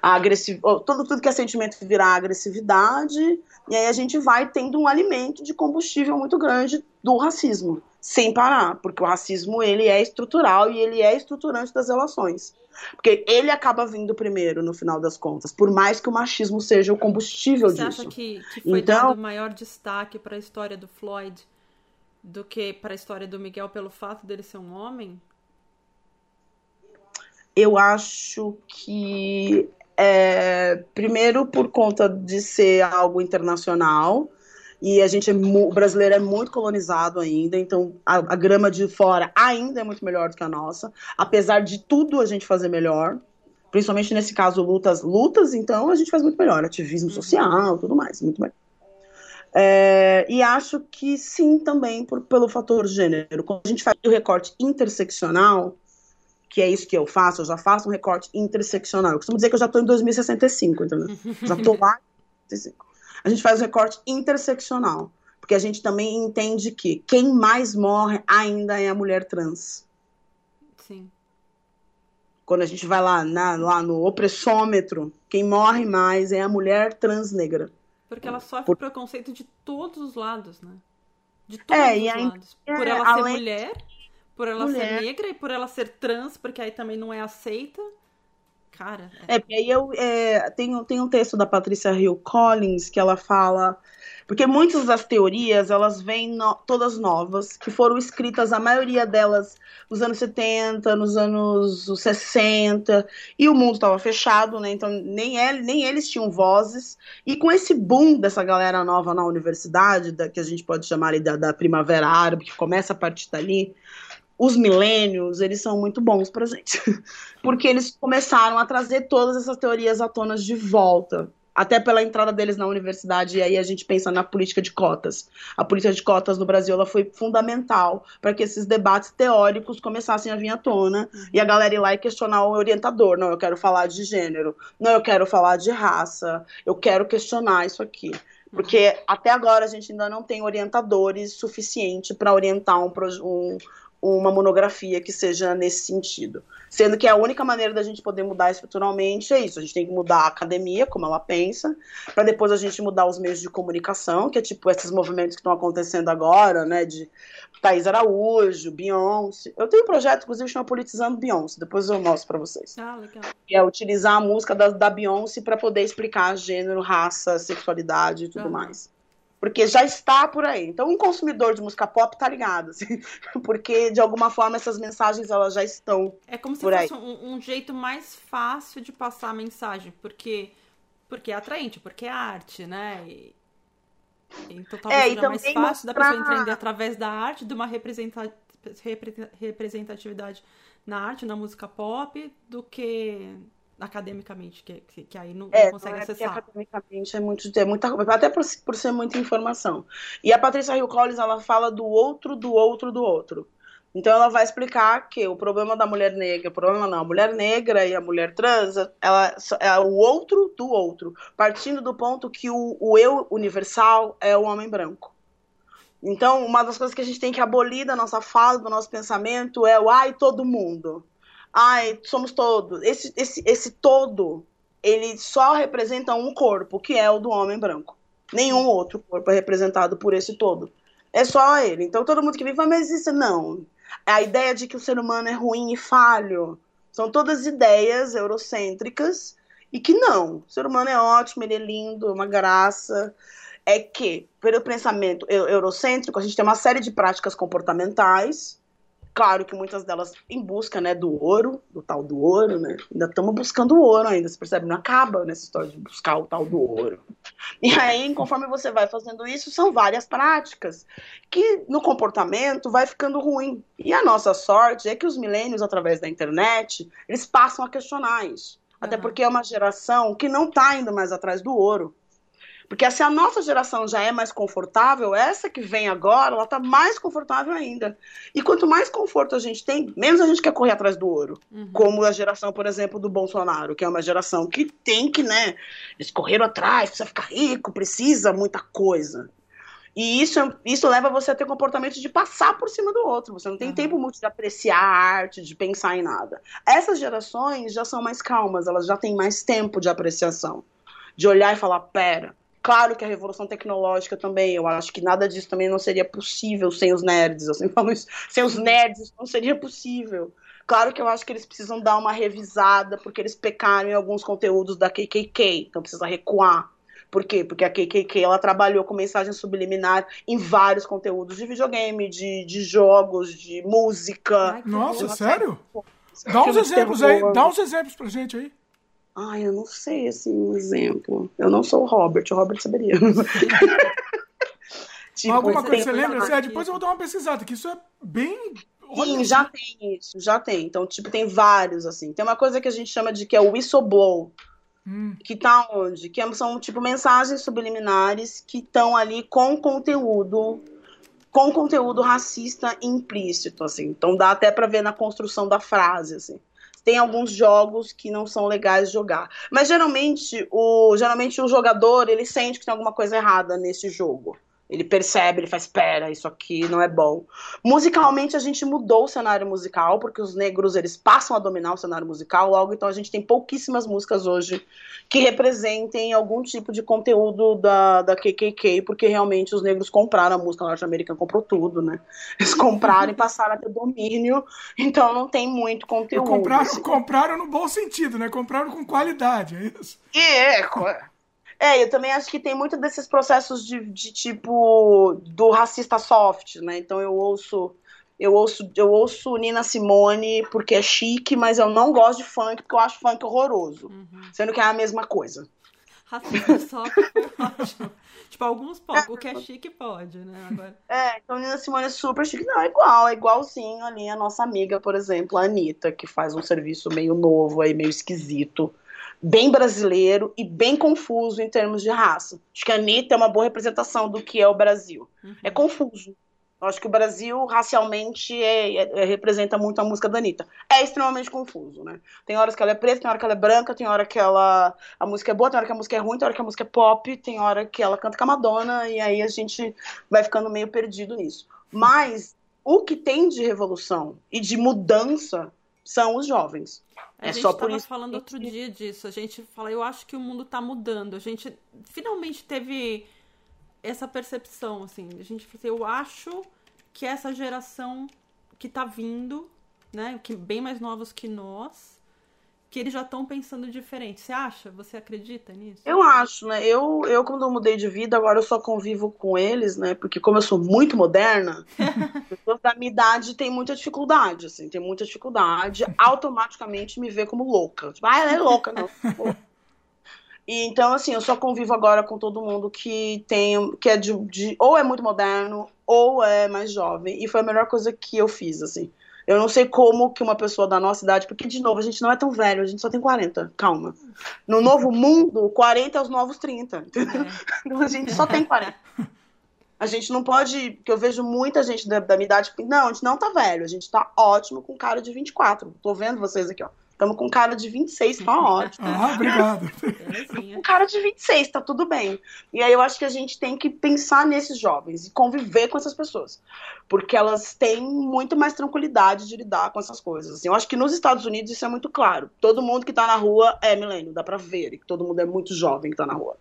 A agressiv... Tudo, tudo que é sentimento virar agressividade, e aí a gente vai tendo um alimento de combustível muito grande do racismo, sem parar, porque o racismo ele é estrutural e ele é estruturante das relações. Porque ele acaba vindo primeiro, no final das contas, por mais que o machismo seja o combustível Você disso. Você acha que, que foi então... dado maior destaque para a história do Floyd do que para a história do Miguel pelo fato dele ser um homem? Eu acho que é, primeiro por conta de ser algo internacional e a gente é, o brasileiro é muito colonizado ainda, então a, a, grama de fora ainda é muito melhor do que a nossa, apesar de tudo a gente fazer melhor, principalmente nesse caso lutas, lutas, então a gente faz muito melhor, ativismo social, tudo mais, muito melhor. É, e acho que sim também por, pelo fator gênero. Quando a gente faz o recorte interseccional, que é isso que eu faço, eu já faço um recorte interseccional. Eu costumo dizer que eu já estou em 2065, entendeu? já estou lá em 2065 a gente faz o recorte interseccional, porque a gente também entende que quem mais morre ainda é a mulher trans. Sim. Quando a gente vai lá, na, lá no opressômetro, quem morre mais é a mulher trans negra. Porque ela sofre Por... preconceito de todos os lados, né? De todos é, os lados. Por ela ser além... mulher, por ela mulher. ser negra e por ela ser trans, porque aí também não é aceita. Cara. É, é porque aí eu é, tem, tem um texto da Patrícia Hill Collins que ela fala. Porque muitas das teorias, elas vêm no, todas novas, que foram escritas, a maioria delas nos anos 70, nos anos 60, e o mundo estava fechado, né? Então nem, ele, nem eles tinham vozes. E com esse boom dessa galera nova na universidade, da, que a gente pode chamar da, da primavera árabe, que começa a partir dali, os milênios, eles são muito bons pra gente. Porque eles começaram a trazer todas essas teorias à tona de volta. Até pela entrada deles na universidade, e aí a gente pensa na política de cotas. A política de cotas no Brasil ela foi fundamental para que esses debates teóricos começassem a vir à tona uhum. e a galera ir lá e questionar o orientador. Não, eu quero falar de gênero. Não, eu quero falar de raça. Eu quero questionar isso aqui. Porque uhum. até agora a gente ainda não tem orientadores suficiente para orientar um, um, uma monografia que seja nesse sentido. Sendo que a única maneira da gente poder mudar estruturalmente é isso. A gente tem que mudar a academia, como ela pensa, para depois a gente mudar os meios de comunicação, que é tipo esses movimentos que estão acontecendo agora, né? De Thaís Araújo, Beyoncé. Eu tenho um projeto, inclusive, chama Politizando Beyoncé. Depois eu mostro para vocês. Ah, legal. Que é utilizar a música da, da Beyoncé para poder explicar gênero, raça, sexualidade e tudo uhum. mais porque já está por aí. Então, um consumidor de música pop tá ligado, assim, porque de alguma forma essas mensagens elas já estão É como se por fosse um, um, jeito mais fácil de passar a mensagem, porque porque é atraente, porque é arte, né? E, então talvez é, seja mais fácil mostrar... da pessoa entender através da arte de uma representa... representatividade na arte, na música pop, do que academicamente, que, que, que aí não, é, não consegue não é acessar. Academicamente é muito, é muita até por, por ser muita informação. E a Patrícia Hill Collins, ela fala do outro, do outro, do outro. Então ela vai explicar que o problema da mulher negra, o problema não, a mulher negra e a mulher trans, ela é o outro do outro, partindo do ponto que o, o eu universal é o homem branco. Então, uma das coisas que a gente tem que abolir da nossa fala, do nosso pensamento, é o ai, todo mundo. Ai, somos todos. Esse, esse, esse todo, ele só representa um corpo, que é o do homem branco. Nenhum outro corpo é representado por esse todo. É só ele. Então, todo mundo que vem fala, mas isso não. A ideia de que o ser humano é ruim e falho são todas ideias eurocêntricas e que não. O ser humano é ótimo, ele é lindo, é uma graça é que, pelo pensamento eurocêntrico, a gente tem uma série de práticas comportamentais, claro que muitas delas em busca né, do ouro, do tal do ouro, né? Ainda estamos buscando o ouro ainda, você percebe? Não acaba nessa história de buscar o tal do ouro. E aí, conforme você vai fazendo isso, são várias práticas que no comportamento vai ficando ruim. E a nossa sorte é que os milênios, através da internet, eles passam a questionar isso. Até porque é uma geração que não está indo mais atrás do ouro. Porque se a nossa geração já é mais confortável, essa que vem agora, ela tá mais confortável ainda. E quanto mais conforto a gente tem, menos a gente quer correr atrás do ouro. Uhum. Como a geração, por exemplo, do Bolsonaro, que é uma geração que tem que, né, eles correram atrás, precisa ficar rico, precisa muita coisa. E isso, isso leva você a ter comportamento de passar por cima do outro. Você não tem uhum. tempo muito de apreciar a arte, de pensar em nada. Essas gerações já são mais calmas, elas já têm mais tempo de apreciação. De olhar e falar, pera, Claro que a revolução tecnológica também, eu acho que nada disso também não seria possível sem os nerds. Eu sempre falo isso, sem os nerds isso não seria possível. Claro que eu acho que eles precisam dar uma revisada, porque eles pecaram em alguns conteúdos da KKK, então precisa recuar. Por quê? Porque a KKK ela trabalhou com mensagem subliminar em vários conteúdos de videogame, de, de jogos, de música. Ai, Nossa, sério? Dá uns exemplos aí, dá uns exemplos pra gente aí. Ai, eu não sei, assim, um exemplo. Eu não sou o Robert, o Robert saberia. tipo, Alguma coisa você lembra? É, depois eu vou dar uma pesquisada, que isso é bem. Sim, já tem isso, já tem. Então, tipo, tem vários, assim. Tem uma coisa que a gente chama de que é o whistleblow. Hum. Que tá onde? Que são, tipo, mensagens subliminares que estão ali com conteúdo com conteúdo racista implícito, assim. Então dá até para ver na construção da frase, assim tem alguns jogos que não são legais de jogar. Mas geralmente o, geralmente o jogador ele sente que tem alguma coisa errada nesse jogo. Ele percebe, ele faz, espera, isso aqui não é bom. Musicalmente, a gente mudou o cenário musical, porque os negros, eles passam a dominar o cenário musical, logo, então a gente tem pouquíssimas músicas hoje que representem algum tipo de conteúdo da, da KKK, porque realmente os negros compraram a música norte-americana, comprou tudo, né? Eles compraram e passaram a ter domínio, então não tem muito conteúdo. Compraram, compraram no bom sentido, né? Compraram com qualidade, é isso? É, é, eu também acho que tem muito desses processos de, de tipo do racista soft, né? Então eu ouço eu ouço, eu ouço Nina Simone porque é chique, mas eu não gosto de funk porque eu acho funk horroroso. Uhum. Sendo que é a mesma coisa. Foi ótimo. tipo, alguns poucos. É. O que é chique pode, né? Agora... É, então Nina Simone é super chique. Não, é igual, é igualzinho ali a nossa amiga, por exemplo, a Anitta, que faz um serviço meio novo aí, meio esquisito bem brasileiro e bem confuso em termos de raça. Acho que a Anitta é uma boa representação do que é o Brasil. Uhum. É confuso. Eu acho que o Brasil, racialmente, é, é, é, representa muito a música da Anitta. É extremamente confuso, né? Tem horas que ela é preta, tem hora que ela é branca, tem hora que ela a música é boa, tem hora que a música é ruim, tem hora que a música é pop, tem hora que ela canta com a Madonna, e aí a gente vai ficando meio perdido nisso. Mas o que tem de revolução e de mudança são os jovens. A é gente só por isso. falando outro dia disso. A gente fala, eu acho que o mundo está mudando. A gente finalmente teve essa percepção, assim. A gente assim, eu acho que essa geração que está vindo, né, que bem mais novos que nós, que eles já estão pensando diferente. Você acha? Você acredita nisso? Eu acho, né? Eu, eu quando eu mudei de vida, agora eu só convivo com eles, né? Porque como eu sou muito moderna, pessoas da minha idade têm muita dificuldade, assim, tem muita dificuldade, automaticamente me vê como louca. Tipo, ah, ela é louca, não. E então, assim, eu só convivo agora com todo mundo que tem, que é de, de, ou é muito moderno, ou é mais jovem. E foi a melhor coisa que eu fiz, assim. Eu não sei como que uma pessoa da nossa idade, porque, de novo, a gente não é tão velho, a gente só tem 40, calma. No novo mundo, 40 é os novos 30, entendeu? É. Então a gente só tem 40. A gente não pode, porque eu vejo muita gente da, da minha idade, não, a gente não tá velho, a gente tá ótimo com cara de 24. Tô vendo vocês aqui, ó. Estamos com cara de 26, tá ótimo. Ah, obrigado. com cara de 26, tá tudo bem. E aí eu acho que a gente tem que pensar nesses jovens e conviver com essas pessoas. Porque elas têm muito mais tranquilidade de lidar com essas coisas. Assim, eu acho que nos Estados Unidos isso é muito claro. Todo mundo que tá na rua é milênio, dá pra ver. Que todo mundo é muito jovem que tá na rua.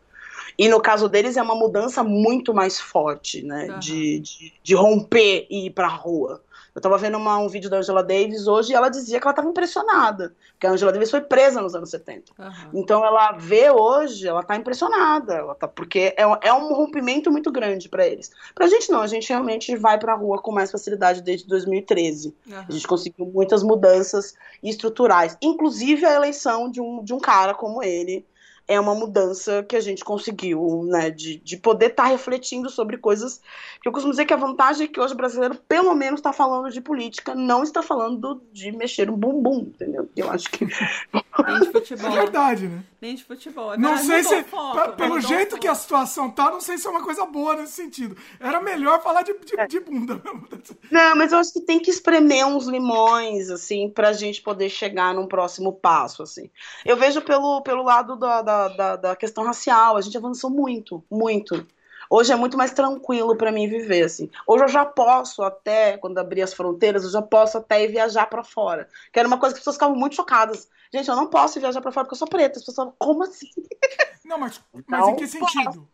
E no caso deles é uma mudança muito mais forte, né? Uhum. De, de, de, romper e ir pra rua. Eu tava vendo uma, um vídeo da Angela Davis hoje e ela dizia que ela tava impressionada. Porque a Angela Davis foi presa nos anos 70. Uhum. Então ela vê hoje, ela tá impressionada. Ela tá, porque é, é um rompimento muito grande para eles. Pra gente não, a gente realmente vai pra rua com mais facilidade desde 2013. Uhum. A gente conseguiu muitas mudanças estruturais. Inclusive a eleição de um, de um cara como ele é uma mudança que a gente conseguiu, né, de, de poder estar tá refletindo sobre coisas que eu costumo dizer que a vantagem é que hoje o brasileiro, pelo menos, está falando de política, não está falando de mexer um bumbum, entendeu? Eu acho que... Nem de futebol. É verdade, né? Nem de futebol. É não sei se, foco, pelo jeito que a situação tá, não sei se é uma coisa boa nesse sentido. Era melhor falar de, de, é. de bunda mesmo. Não, mas eu acho que tem que espremer uns limões, assim, pra gente poder chegar num próximo passo, assim. Eu vejo pelo, pelo lado da, da da, da, questão racial. A gente avançou muito, muito. Hoje é muito mais tranquilo para mim viver, assim. Hoje eu já posso até, quando abrir as fronteiras, eu já posso até ir viajar para fora. Que era uma coisa que as pessoas ficavam muito chocadas. Gente, eu não posso viajar para fora porque eu sou preta. As pessoas falam, como assim? Não, mas, mas não em que sentido?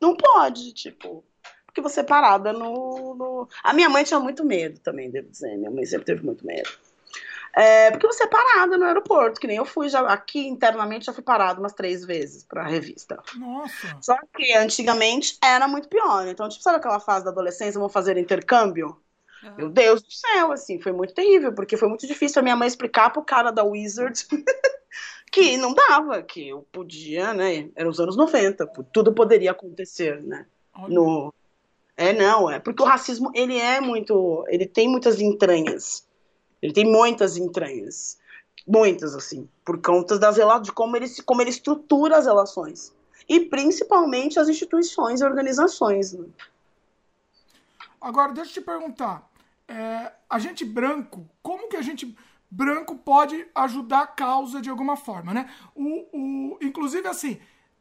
Não pode, tipo. Porque você é parada no, no. A minha mãe tinha muito medo também, devo dizer. Minha mãe sempre teve muito medo. É, porque você é parada no aeroporto, que nem eu fui já aqui internamente, já fui parado umas três vezes pra revista. Nossa. Só que antigamente era muito pior. Então, tipo, sabe aquela fase da adolescência, vão fazer intercâmbio? Uhum. Meu Deus do céu, assim, foi muito terrível, porque foi muito difícil a minha mãe explicar pro cara da Wizard que não dava, que eu podia, né? Eram os anos 90, tudo poderia acontecer, né? No... É, não, é porque o racismo, ele é muito. Ele tem muitas entranhas. Ele tem muitas entranhas. Muitas, assim. Por conta das de como ele, como ele estrutura as relações. E principalmente as instituições e organizações. Né? Agora, deixa eu te perguntar. É, a gente branco, como que a gente branco pode ajudar a causa de alguma forma, né? O, o, inclusive, assim,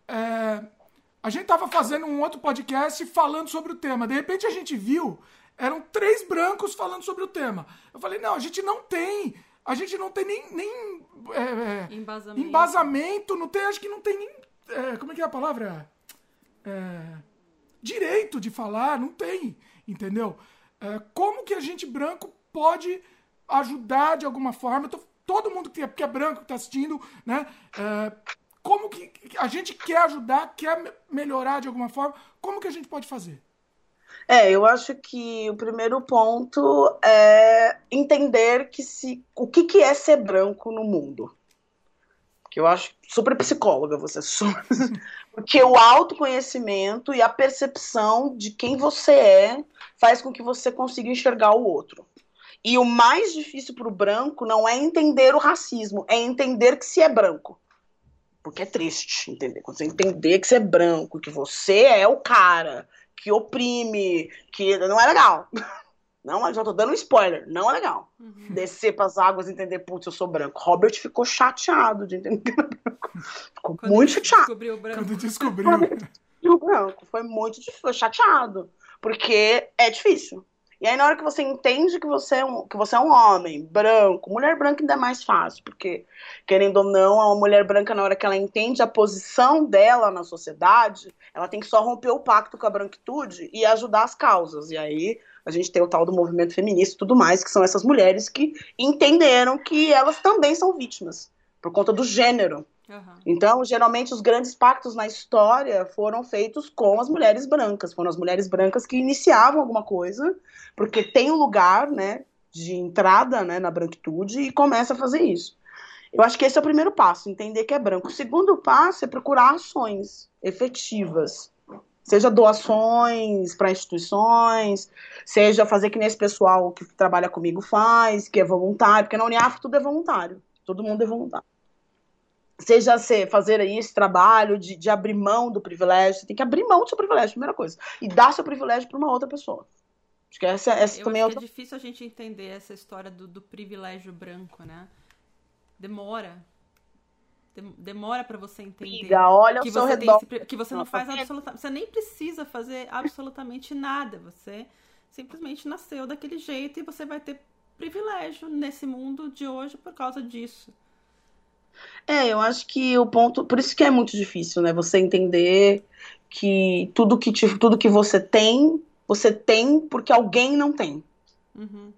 é, a gente estava fazendo um outro podcast falando sobre o tema. De repente a gente viu eram três brancos falando sobre o tema. Eu falei, não, a gente não tem. A gente não tem nem, nem é, é embasamento. embasamento. não tem, acho que não tem nem. É, como é que é a palavra? É, direito de falar, não tem, entendeu? É, como que a gente branco pode ajudar de alguma forma? Tô, todo mundo que é, que é branco que está assistindo, né? É, como que a gente quer ajudar, quer melhorar de alguma forma? Como que a gente pode fazer? É, eu acho que o primeiro ponto é entender que se, o que, que é ser branco no mundo. Que eu acho super psicóloga você, super, porque o autoconhecimento e a percepção de quem você é faz com que você consiga enxergar o outro. E o mais difícil para o branco não é entender o racismo, é entender que se é branco. Porque é triste entender. Quando você entender que você é branco, que você é o cara, que oprime, que não é legal. Não, já tô dando um spoiler, não é legal. Uhum. Descer pras águas e entender, putz, eu sou branco. Robert ficou chateado de entender que era branco. Ficou Quando muito chateado. Descobriu o branco. Quando descobriu. o branco. Foi muito difícil, chateado. Porque é difícil. E aí, na hora que você entende que você é um, que você é um homem branco, mulher branca ainda é mais fácil, porque, querendo ou não, a mulher branca, na hora que ela entende a posição dela na sociedade, ela tem que só romper o pacto com a branquitude e ajudar as causas. E aí a gente tem o tal do movimento feminista e tudo mais, que são essas mulheres que entenderam que elas também são vítimas, por conta do gênero. Uhum. Então, geralmente, os grandes pactos na história foram feitos com as mulheres brancas. Foram as mulheres brancas que iniciavam alguma coisa, porque tem um lugar né, de entrada né, na branquitude e começa a fazer isso. Eu acho que esse é o primeiro passo, entender que é branco. O segundo passo é procurar ações efetivas. Seja doações para instituições, seja fazer que nesse pessoal que trabalha comigo faz, que é voluntário, porque na Uniaf tudo é voluntário. Todo mundo é voluntário. Seja ser, fazer aí esse trabalho de, de abrir mão do privilégio, você tem que abrir mão do seu privilégio, primeira coisa. E dar seu privilégio para uma outra pessoa. Acho que essa, essa Eu também é outra... é difícil a gente entender essa história do, do privilégio branco, né? Demora. Demora para você entender. Amiga, olha que você redor. Esse, que você não faz absolutamente. Você nem precisa fazer absolutamente nada. Você simplesmente nasceu daquele jeito e você vai ter privilégio nesse mundo de hoje por causa disso. É, eu acho que o ponto. Por isso que é muito difícil, né? Você entender que tudo que, te, tudo que você tem, você tem porque alguém não tem. Uhum.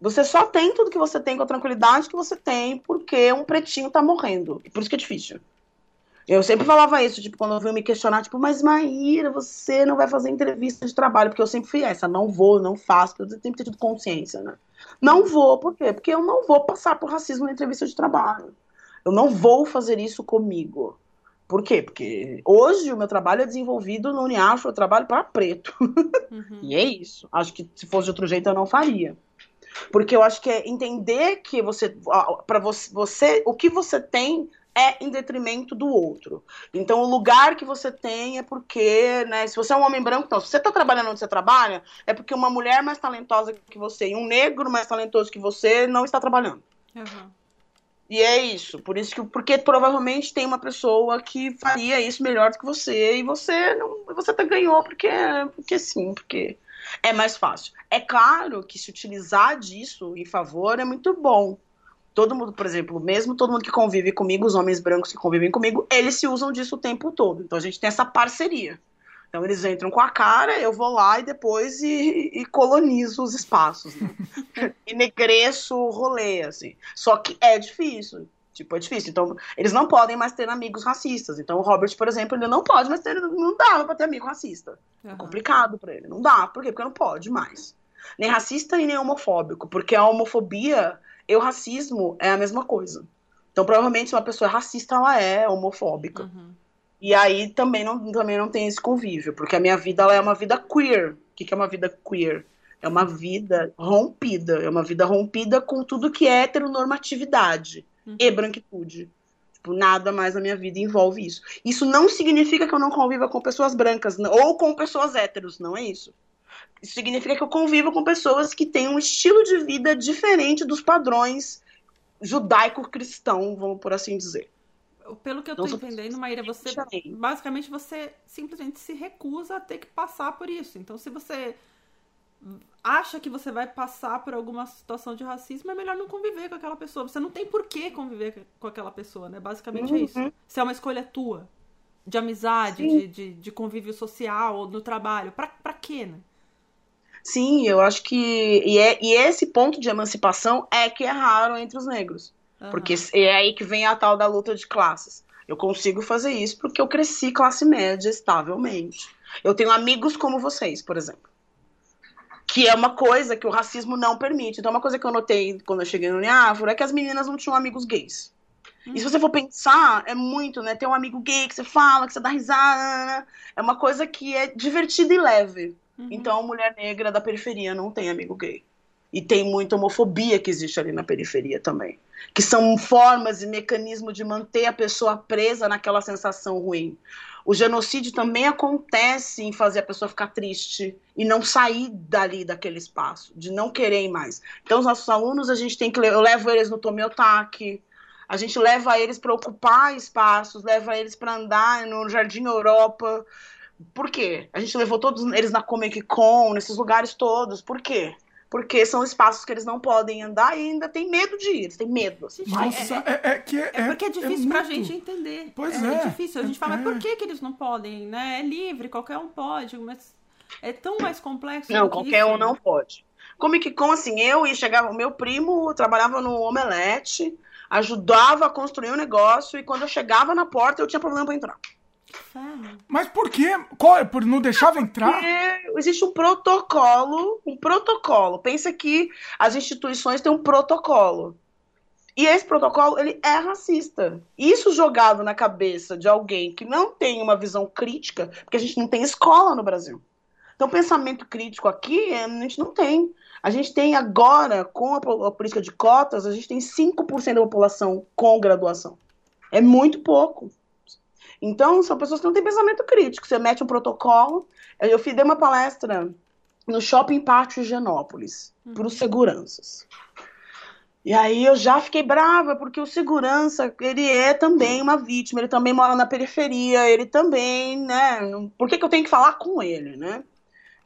Você só tem tudo que você tem com a tranquilidade que você tem porque um pretinho tá morrendo. Por isso que é difícil. Eu sempre falava isso, tipo, quando eu vi me questionar, tipo, mas Maíra, você não vai fazer entrevista de trabalho, porque eu sempre fui essa, não vou, não faço, porque eu sempre ter tido consciência, né? Não vou, por quê? Porque eu não vou passar por racismo na entrevista de trabalho. Eu não vou fazer isso comigo. Por quê? Porque hoje o meu trabalho é desenvolvido no Uniafro, eu trabalho para preto. Uhum. e é isso. Acho que se fosse de outro jeito eu não faria. Porque eu acho que é entender que você, para você, você, o que você tem é em detrimento do outro. Então, o lugar que você tem é porque, né, se você é um homem branco, então, se você está trabalhando onde você trabalha, é porque uma mulher mais talentosa que você e um negro mais talentoso que você não está trabalhando. Uhum. E é isso. Por isso que, porque provavelmente tem uma pessoa que faria isso melhor do que você e você não, você até ganhou porque, porque sim, porque é mais fácil. É claro que se utilizar disso em favor é muito bom. Todo mundo, por exemplo, mesmo todo mundo que convive comigo, os homens brancos que convivem comigo, eles se usam disso o tempo todo. Então a gente tem essa parceria. Então eles entram com a cara, eu vou lá e depois e, e colonizo os espaços. Né? Enegreço o rolê, assim. Só que é difícil. Tipo, é difícil. Então, eles não podem mais ter amigos racistas. Então, o Robert, por exemplo, ele não pode mais ter. Não dava pra ter amigo racista. Uhum. É complicado pra ele. Não dá. Por quê? Porque não pode mais. Nem racista e nem homofóbico. Porque a homofobia e o racismo é a mesma coisa. Então, provavelmente, se uma pessoa é racista, ela é homofóbica. Uhum. E aí também não, também não tem esse convívio. Porque a minha vida ela é uma vida queer. O que, que é uma vida queer? É uma vida rompida. É uma vida rompida com tudo que é heteronormatividade uhum. e branquitude. Tipo, nada mais na minha vida envolve isso. Isso não significa que eu não conviva com pessoas brancas ou com pessoas héteros, não é isso. Isso significa que eu convivo com pessoas que têm um estilo de vida diferente dos padrões judaico-cristão, vamos por assim dizer. Pelo que eu estou entendendo, Maíra, você basicamente você simplesmente se recusa a ter que passar por isso. Então, se você acha que você vai passar por alguma situação de racismo, é melhor não conviver com aquela pessoa. Você não tem por que conviver com aquela pessoa, né? Basicamente uhum. é isso. Se é uma escolha tua, de amizade, de, de, de, convívio social, no trabalho, pra, pra quê, né? Sim, eu acho que. E, é, e esse ponto de emancipação é que é raro entre os negros. Uhum. Porque é aí que vem a tal da luta de classes. Eu consigo fazer isso porque eu cresci classe média estavelmente. Eu tenho amigos como vocês, por exemplo que é uma coisa que o racismo não permite. Então, uma coisa que eu notei quando eu cheguei no Uniafro é que as meninas não tinham amigos gays. Hum. E se você for pensar, é muito, né? Ter um amigo gay que você fala, que você dá risada. É uma coisa que é divertida e leve. Uhum. Então, a mulher negra da periferia não tem amigo gay. E tem muita homofobia que existe ali na periferia também. Que são formas e mecanismos de manter a pessoa presa naquela sensação ruim. O genocídio também acontece em fazer a pessoa ficar triste e não sair dali daquele espaço, de não querer mais. Então, os nossos alunos, a gente tem que. Eu levo eles no Tomiotaki, a gente leva eles para ocupar espaços, leva eles para andar no Jardim Europa. Por quê? A gente levou todos eles na Comic Con, nesses lugares todos. Por quê? Porque são espaços que eles não podem andar e ainda tem medo de ir, eles têm medo. Assim. Nossa, é, é, é, que é, é porque é difícil é pra gente entender. Pois é. É difícil. A gente fala, mas por que, que eles não podem, né? É livre, qualquer um pode, mas é tão mais complexo. Não, qualquer isso, um né? não pode. Como que, como assim, eu e chegava, o meu primo trabalhava no Omelete, ajudava a construir um negócio, e quando eu chegava na porta, eu tinha problema para entrar. Mas por quê? Qual, por não deixava entrar? Porque existe um protocolo, um protocolo. Pensa que as instituições têm um protocolo. E esse protocolo, ele é racista. Isso jogado na cabeça de alguém que não tem uma visão crítica, porque a gente não tem escola no Brasil. Então, pensamento crítico aqui, a gente não tem. A gente tem agora, com a, a política de cotas, a gente tem 5% da população com graduação. É muito pouco. Então, são pessoas que não têm pensamento crítico. Você mete um protocolo. Eu fiz uma palestra no Shopping Pátio Genópolis, uhum. para os seguranças. E aí eu já fiquei brava, porque o segurança, ele é também uma vítima, ele também mora na periferia, ele também, né? Por que, que eu tenho que falar com ele, né?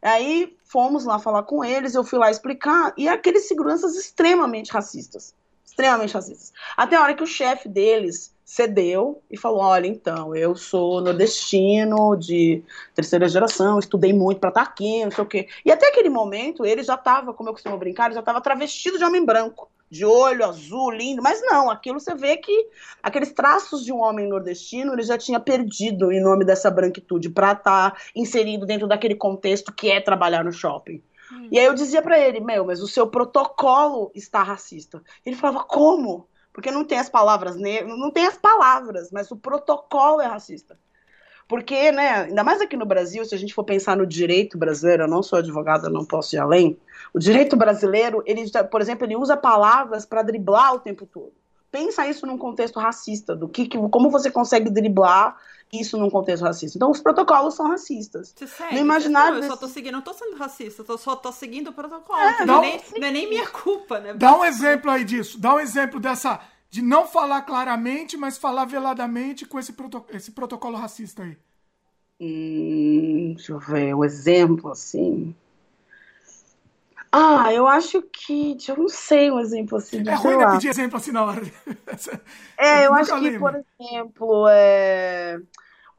Aí fomos lá falar com eles, eu fui lá explicar, e aqueles seguranças extremamente racistas. Extremamente racistas. Até a hora que o chefe deles cedeu e falou: Olha, então, eu sou nordestino de terceira geração, estudei muito para estar tá aqui, não sei o quê. E até aquele momento, ele já estava, como eu costumo brincar, ele já estava travestido de homem branco, de olho azul, lindo, mas não, aquilo você vê que aqueles traços de um homem nordestino ele já tinha perdido em nome dessa branquitude para estar tá inserido dentro daquele contexto que é trabalhar no shopping. Hum. E aí eu dizia para ele, meu, mas o seu protocolo está racista. Ele falava, como? Porque não tem as palavras negras, não tem as palavras, mas o protocolo é racista. Porque, né, ainda mais aqui no Brasil, se a gente for pensar no direito brasileiro, eu não sou advogada, não posso ir além. O direito brasileiro, ele, por exemplo, ele usa palavras para driblar o tempo todo. Pensa isso num contexto racista, do que, como você consegue driblar isso num contexto racista. Então, os protocolos são racistas. Você segue, no imaginário. Não, eu só tô seguindo, não tô sendo racista, eu só tô seguindo o protocolo. É, não, é nem, não é nem minha culpa, né? Dá um exemplo aí disso. Dá um exemplo dessa. De não falar claramente, mas falar veladamente com esse, proto, esse protocolo racista aí. Hum, deixa eu ver, um exemplo assim. Ah, eu acho que. Eu não sei um exemplo assim. É ruim né, pedir exemplo assim na hora. é, eu, eu acho que, lembro. por exemplo, é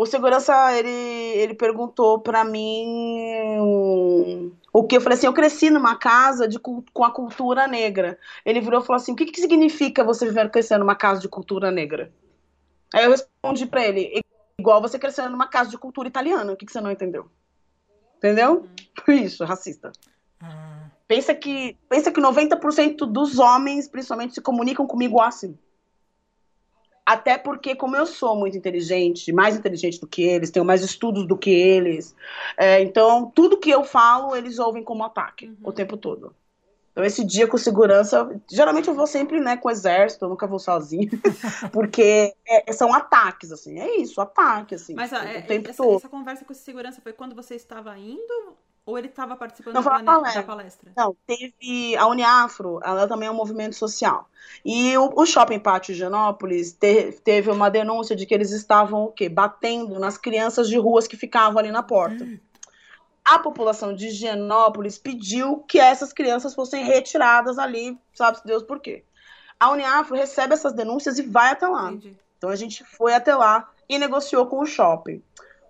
o segurança ele, ele perguntou para mim o que eu falei assim, eu cresci numa casa de, com a cultura negra. Ele virou e falou assim, o que, que significa você viver crescendo numa casa de cultura negra? Aí eu respondi para ele, igual você crescendo numa casa de cultura italiana. O que, que você não entendeu? Entendeu? Hum. Isso, racista. Pensa que pensa que 90% dos homens, principalmente, se comunicam comigo assim. Até porque, como eu sou muito inteligente, mais inteligente do que eles, tenho mais estudos do que eles, é, então tudo que eu falo eles ouvem como ataque uhum. o tempo todo. Então, esse dia com segurança, geralmente eu vou sempre né, com o exército, eu nunca vou sozinho, porque é, são ataques, assim, é isso, ataque, assim, Mas, o, é, tempo essa, todo. essa conversa com segurança foi quando você estava indo ou ele estava participando Não, da, palestra. da, palestra. Não, teve a Uniafro, ela também é um movimento social. E o, o Shopping Pátio Genópolis te, teve uma denúncia de que eles estavam o quê? Batendo nas crianças de ruas que ficavam ali na porta. A população de Genópolis pediu que essas crianças fossem retiradas ali, sabe-se Deus por quê. A Uniafro recebe essas denúncias e vai até lá. Entendi. Então a gente foi até lá e negociou com o shopping.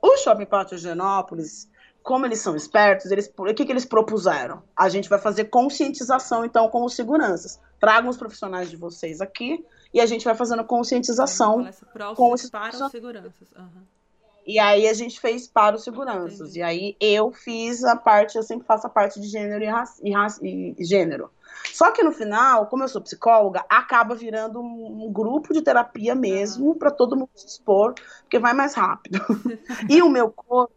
O Shopping Pátio Genópolis como eles são espertos, eles, o que, que eles propuseram? A gente vai fazer conscientização, então, com os seguranças. Tragam os profissionais de vocês aqui e a gente vai fazendo conscientização com os para os seguranças. Uhum. E aí a gente fez para os seguranças. Entendi. E aí eu fiz a parte, eu sempre faço a parte de gênero e, e, e gênero. Só que no final, como eu sou psicóloga, acaba virando um, um grupo de terapia mesmo, para todo mundo se expor, porque vai mais rápido. e o meu corpo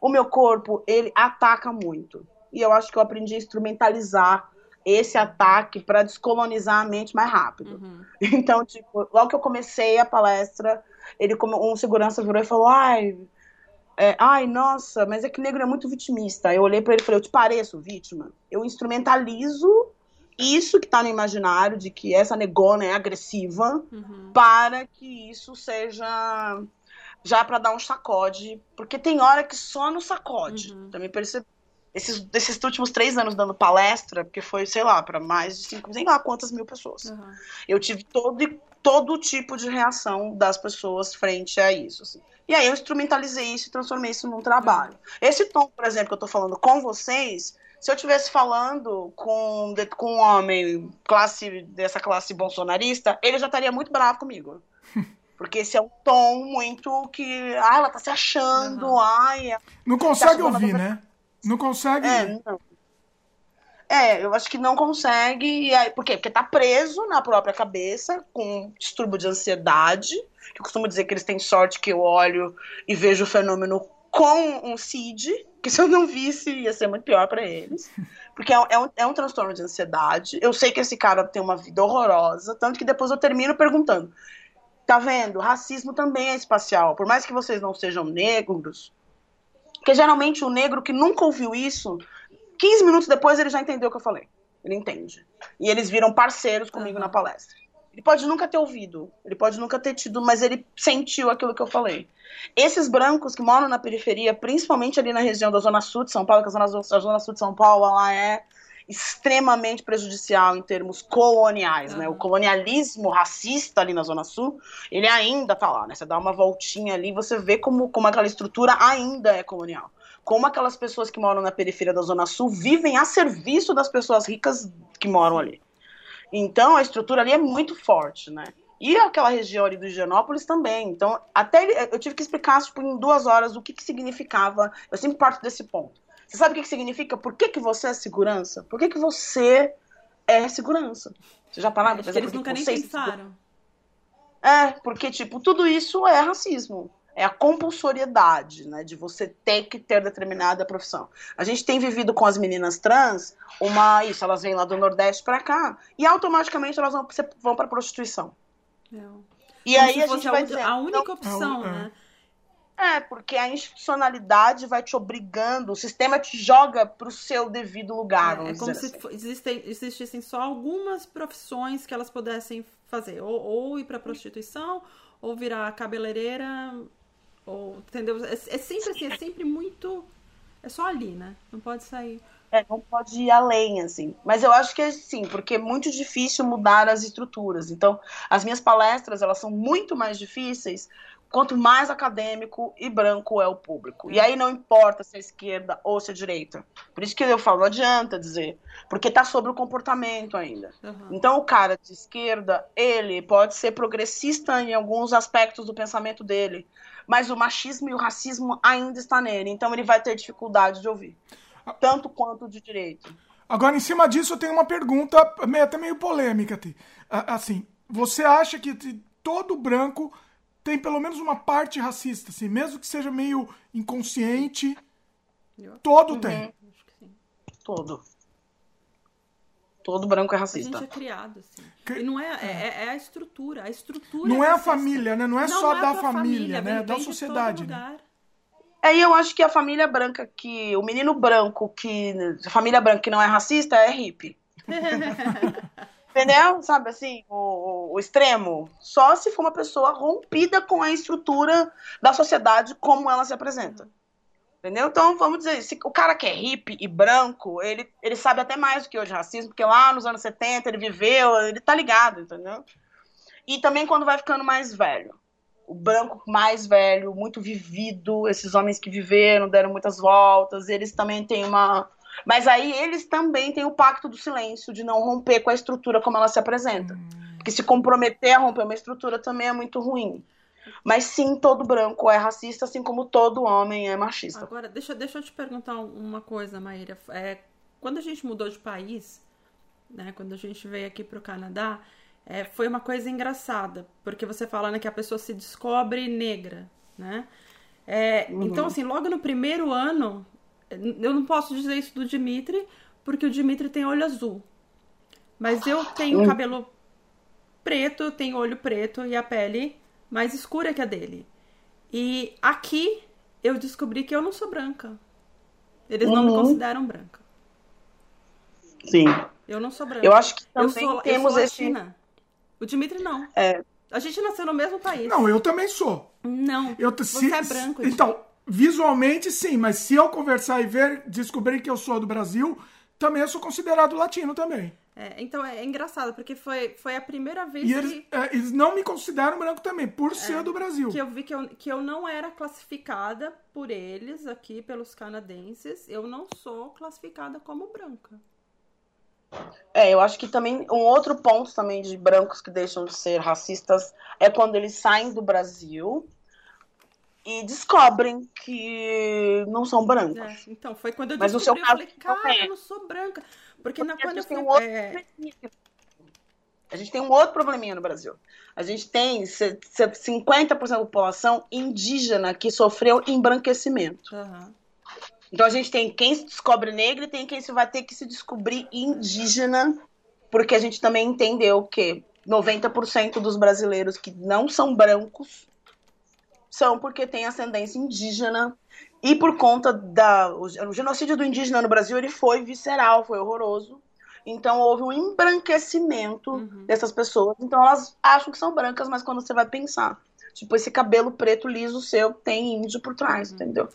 o meu corpo, ele ataca muito. E eu acho que eu aprendi a instrumentalizar esse ataque para descolonizar a mente mais rápido. Uhum. Então, tipo, logo que eu comecei a palestra, ele um segurança virou e falou: "Ai, é, ai, nossa, mas é que negro é muito vitimista". Eu olhei para ele e falei: "Eu te pareço vítima? Eu instrumentalizo isso que está no imaginário de que essa negona é agressiva uhum. para que isso seja já para dar um sacode, porque tem hora que só no sacode. Uhum. Também percebi. Esses, esses últimos três anos dando palestra, porque foi, sei lá, para mais de cinco, sei lá quantas mil pessoas. Uhum. Eu tive todo, todo tipo de reação das pessoas frente a isso. Assim. E aí eu instrumentalizei isso e transformei isso num trabalho. Uhum. Esse tom, por exemplo, que eu tô falando com vocês, se eu estivesse falando com, com um homem classe dessa classe bolsonarista, ele já estaria muito bravo comigo. Porque esse é um tom muito que. Ah, ela tá se achando, uhum. ai. Não consegue ouvir, né? Não consegue. É, não. É, eu acho que não consegue. Por quê? Porque tá preso na própria cabeça, com um distúrbio de ansiedade. Eu costumo dizer que eles têm sorte que eu olho e vejo o fenômeno com um CID, que se eu não visse ia ser muito pior para eles. Porque é, é, um, é um transtorno de ansiedade. Eu sei que esse cara tem uma vida horrorosa, tanto que depois eu termino perguntando: tá vendo? Racismo também é espacial. Por mais que vocês não sejam negros, porque geralmente o negro que nunca ouviu isso, 15 minutos depois ele já entendeu o que eu falei. Ele entende. E eles viram parceiros comigo na palestra. Ele pode nunca ter ouvido, ele pode nunca ter tido, mas ele sentiu aquilo que eu falei. Esses brancos que moram na periferia, principalmente ali na região da Zona Sul de São Paulo, que a Zona, a Zona Sul de São Paulo ela é extremamente prejudicial em termos coloniais, né? O colonialismo racista ali na Zona Sul, ele ainda tá lá, né? Você dá uma voltinha ali, você vê como, como aquela estrutura ainda é colonial. Como aquelas pessoas que moram na periferia da Zona Sul vivem a serviço das pessoas ricas que moram ali. Então a estrutura ali é muito forte, né? E aquela região ali do Higienópolis também. Então, até ele, eu tive que explicar tipo, em duas horas o que, que significava. Eu sempre parto desse ponto. Você sabe o que, que significa? Por que, que você é segurança? Por que, que você é segurança? Você já pararam pra Eles nunca nem pensaram. É, porque, tipo, tudo isso é racismo é a compulsoriedade, né, de você ter que ter determinada profissão. A gente tem vivido com as meninas trans uma isso, elas vêm lá do Nordeste para cá e automaticamente elas vão, vão para prostituição. É. E Como aí a gente vai dizer a única opção, é. né? É, porque a institucionalidade vai te obrigando, o sistema te joga para o seu devido lugar. É, é como se assim. existem, existissem só algumas profissões que elas pudessem fazer, ou, ou ir para prostituição, ou virar cabeleireira, ou, entendeu? É, é, sempre assim, é sempre muito. É só ali, né? Não pode sair. É, não pode ir além, assim. Mas eu acho que é sim, porque é muito difícil mudar as estruturas. Então, as minhas palestras, elas são muito mais difíceis quanto mais acadêmico e branco é o público. E aí não importa se é esquerda ou se é direita. Por isso que eu falo, não adianta dizer, porque está sobre o comportamento ainda. Uhum. Então o cara de esquerda, ele pode ser progressista em alguns aspectos do pensamento dele, mas o machismo e o racismo ainda está nele, então ele vai ter dificuldade de ouvir, tanto quanto de direito. Agora, em cima disso, eu tenho uma pergunta até meio polêmica. Assim, você acha que todo branco tem pelo menos uma parte racista, assim, mesmo que seja meio inconsciente. Todo uhum. tem. Todo. Todo branco é racista. A gente é criado, assim. Que... E não é, é, é, a estrutura. A estrutura não é, é a família, né? Não é não só é da família, família, né? da sociedade. Né? É, e eu acho que a família branca que. O menino branco que. A família branca que não é racista é hippie. Entendeu? Sabe assim, o, o, extremo. Só se for uma pessoa rompida com a estrutura da sociedade como ela se apresenta. Entendeu? Então, vamos dizer, se o cara que é hippie e branco, ele, ele sabe até mais do que hoje racismo, porque lá nos anos 70 ele viveu, ele tá ligado, entendeu? E também quando vai ficando mais velho. O branco mais velho, muito vivido, esses homens que viveram, deram muitas voltas, eles também têm uma, mas aí eles também têm o pacto do silêncio, de não romper com a estrutura como ela se apresenta. Hum. Porque se comprometer a romper uma estrutura também é muito ruim. Mas sim, todo branco é racista, assim como todo homem é machista. Agora, deixa, deixa eu te perguntar uma coisa, Maíra. É, quando a gente mudou de país, né, quando a gente veio aqui para o Canadá, é, foi uma coisa engraçada, porque você fala né, que a pessoa se descobre negra, né? É, uhum. Então, assim, logo no primeiro ano, eu não posso dizer isso do Dimitri, porque o Dimitri tem olho azul. Mas eu tenho hum. cabelo preto, tenho olho preto e a pele mais escura que a dele. E aqui eu descobri que eu não sou branca. Eles não me uhum. consideram branca. Sim. Eu não sou branca. Eu acho que também eu sou, temos eu esse. O Dimitri não. É. A gente nasceu no mesmo país. Não, eu também sou. Não. Eu, você se, é branco. Então, Visualmente, sim, mas se eu conversar e ver, descobrir que eu sou do Brasil, também eu sou considerado latino também. É, então é, engraçado, porque foi, foi a primeira vez e eles, que... é, eles não me consideram branco também, por é, ser do Brasil. Que eu vi que eu, que eu não era classificada por eles aqui, pelos canadenses. Eu não sou classificada como branca. É, eu acho que também um outro ponto também de brancos que deixam de ser racistas é quando eles saem do Brasil e descobrem que não são brancos. É, então, foi quando eu Mas descobri, eu falei, cara, eu não sou branca. Porque, Porque na, quando eu fui... Um é... A gente tem um outro probleminha no Brasil. A gente tem 50% da população indígena que sofreu embranquecimento. Uhum. Então a gente tem quem se descobre negro e tem quem se vai ter que se descobrir indígena, porque a gente também entendeu que 90% dos brasileiros que não são brancos são porque têm ascendência indígena e por conta da o, genocídio do indígena no Brasil ele foi visceral, foi horroroso. Então houve um embranquecimento uhum. dessas pessoas. Então elas acham que são brancas, mas quando você vai pensar, tipo esse cabelo preto liso seu tem índio por trás, uhum. entendeu?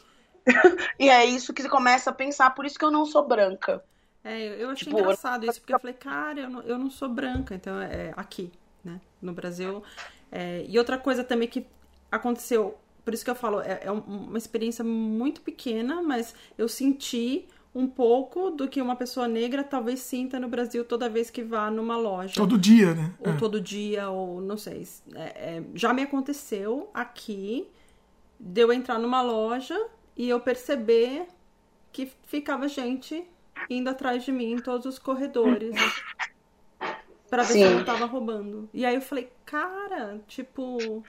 e é isso que você começa a pensar, por isso que eu não sou branca. É, eu achei tipo, engraçado isso, porque eu falei, cara, eu não, eu não sou branca, então é aqui, né, no Brasil. É, e outra coisa também que aconteceu, por isso que eu falo, é, é uma experiência muito pequena, mas eu senti um pouco do que uma pessoa negra talvez sinta no Brasil toda vez que vá numa loja. Todo dia, né? Ou é. todo dia, ou não sei. É, é, já me aconteceu aqui de eu entrar numa loja e eu perceber que ficava gente indo atrás de mim em todos os corredores para ver Sim. se eu não tava roubando. E aí eu falei, cara, tipo,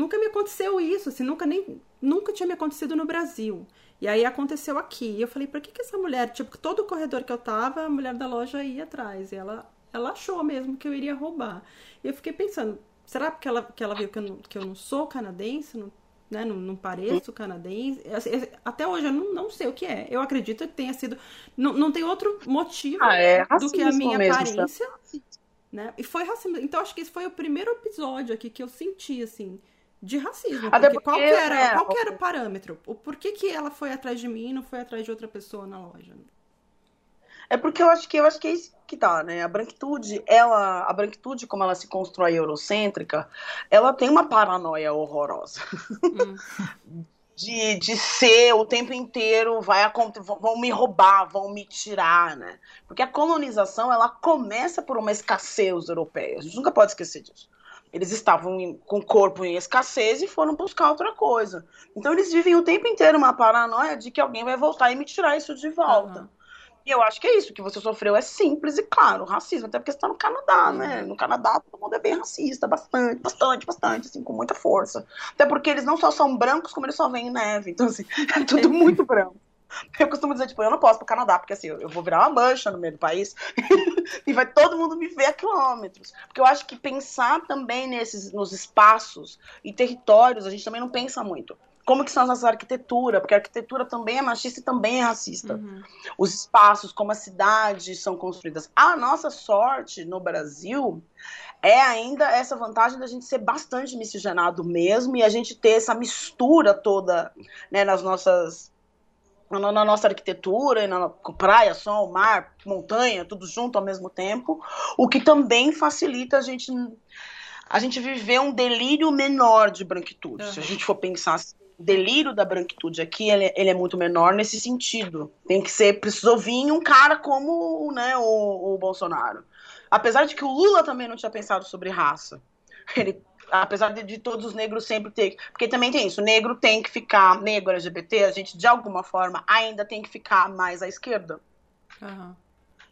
nunca me aconteceu isso, assim, nunca nem nunca tinha me acontecido no Brasil. E aí aconteceu aqui. E eu falei, por que que essa mulher, tipo, todo o corredor que eu tava, a mulher da loja ia atrás. E ela ela achou mesmo que eu iria roubar. E eu fiquei pensando, será que ela, que ela viu que eu não, que eu não sou canadense? Não né? Não, não pareço canadense. Até hoje eu não, não sei o que é. Eu acredito que tenha sido. Não, não tem outro motivo ah, é do que a minha mesmo, aparência. Né? E foi racismo. Então acho que esse foi o primeiro episódio aqui que eu senti, assim, de racismo. Até porque, porque qual, era, é, qual era o parâmetro? O por que, que ela foi atrás de mim e não foi atrás de outra pessoa na loja? É porque eu acho que eu acho que é isso que tá, né? A branquitude, ela, a branquitude como ela se constrói eurocêntrica, ela tem uma paranoia horrorosa. Hum. de, de ser o tempo inteiro vai vão me roubar, vão me tirar, né? Porque a colonização ela começa por uma escassez europeia. A gente nunca pode esquecer disso. Eles estavam em, com o corpo em escassez e foram buscar outra coisa. Então eles vivem o tempo inteiro uma paranoia de que alguém vai voltar e me tirar isso de volta. Uhum. E eu acho que é isso, que você sofreu é simples e claro, racismo, até porque você tá no Canadá, né? Uhum. No Canadá todo mundo é bem racista, bastante, bastante, bastante, assim, com muita força. Até porque eles não só são brancos, como eles só vêm em neve. Então, assim, é tudo muito branco. Eu costumo dizer, tipo, eu não posso pro Canadá, porque assim, eu vou virar uma mancha no meio do país e vai todo mundo me ver a quilômetros. Porque eu acho que pensar também nesses, nos espaços e territórios, a gente também não pensa muito como que são as nossas arquiteturas, porque a arquitetura também é machista e também é racista. Uhum. Os espaços, como as cidades são construídas. A nossa sorte no Brasil é ainda essa vantagem da gente ser bastante miscigenado mesmo e a gente ter essa mistura toda né, nas nossas na, nossa arquitetura, na praia, sol, mar, montanha, tudo junto ao mesmo tempo, o que também facilita a gente a gente viver um delírio menor de branquitude, uhum. se a gente for pensar assim delírio da branquitude aqui, ele, ele, é muito menor nesse sentido. Tem que ser, precisou vir um cara como né, o, o Bolsonaro. Apesar de que o Lula também não tinha pensado sobre raça. Ele, apesar de, de, todos os negros sempre ter. Porque também tem isso, negro tem que ficar, negro LGBT, a gente de alguma forma ainda tem que ficar mais à esquerda. Uhum.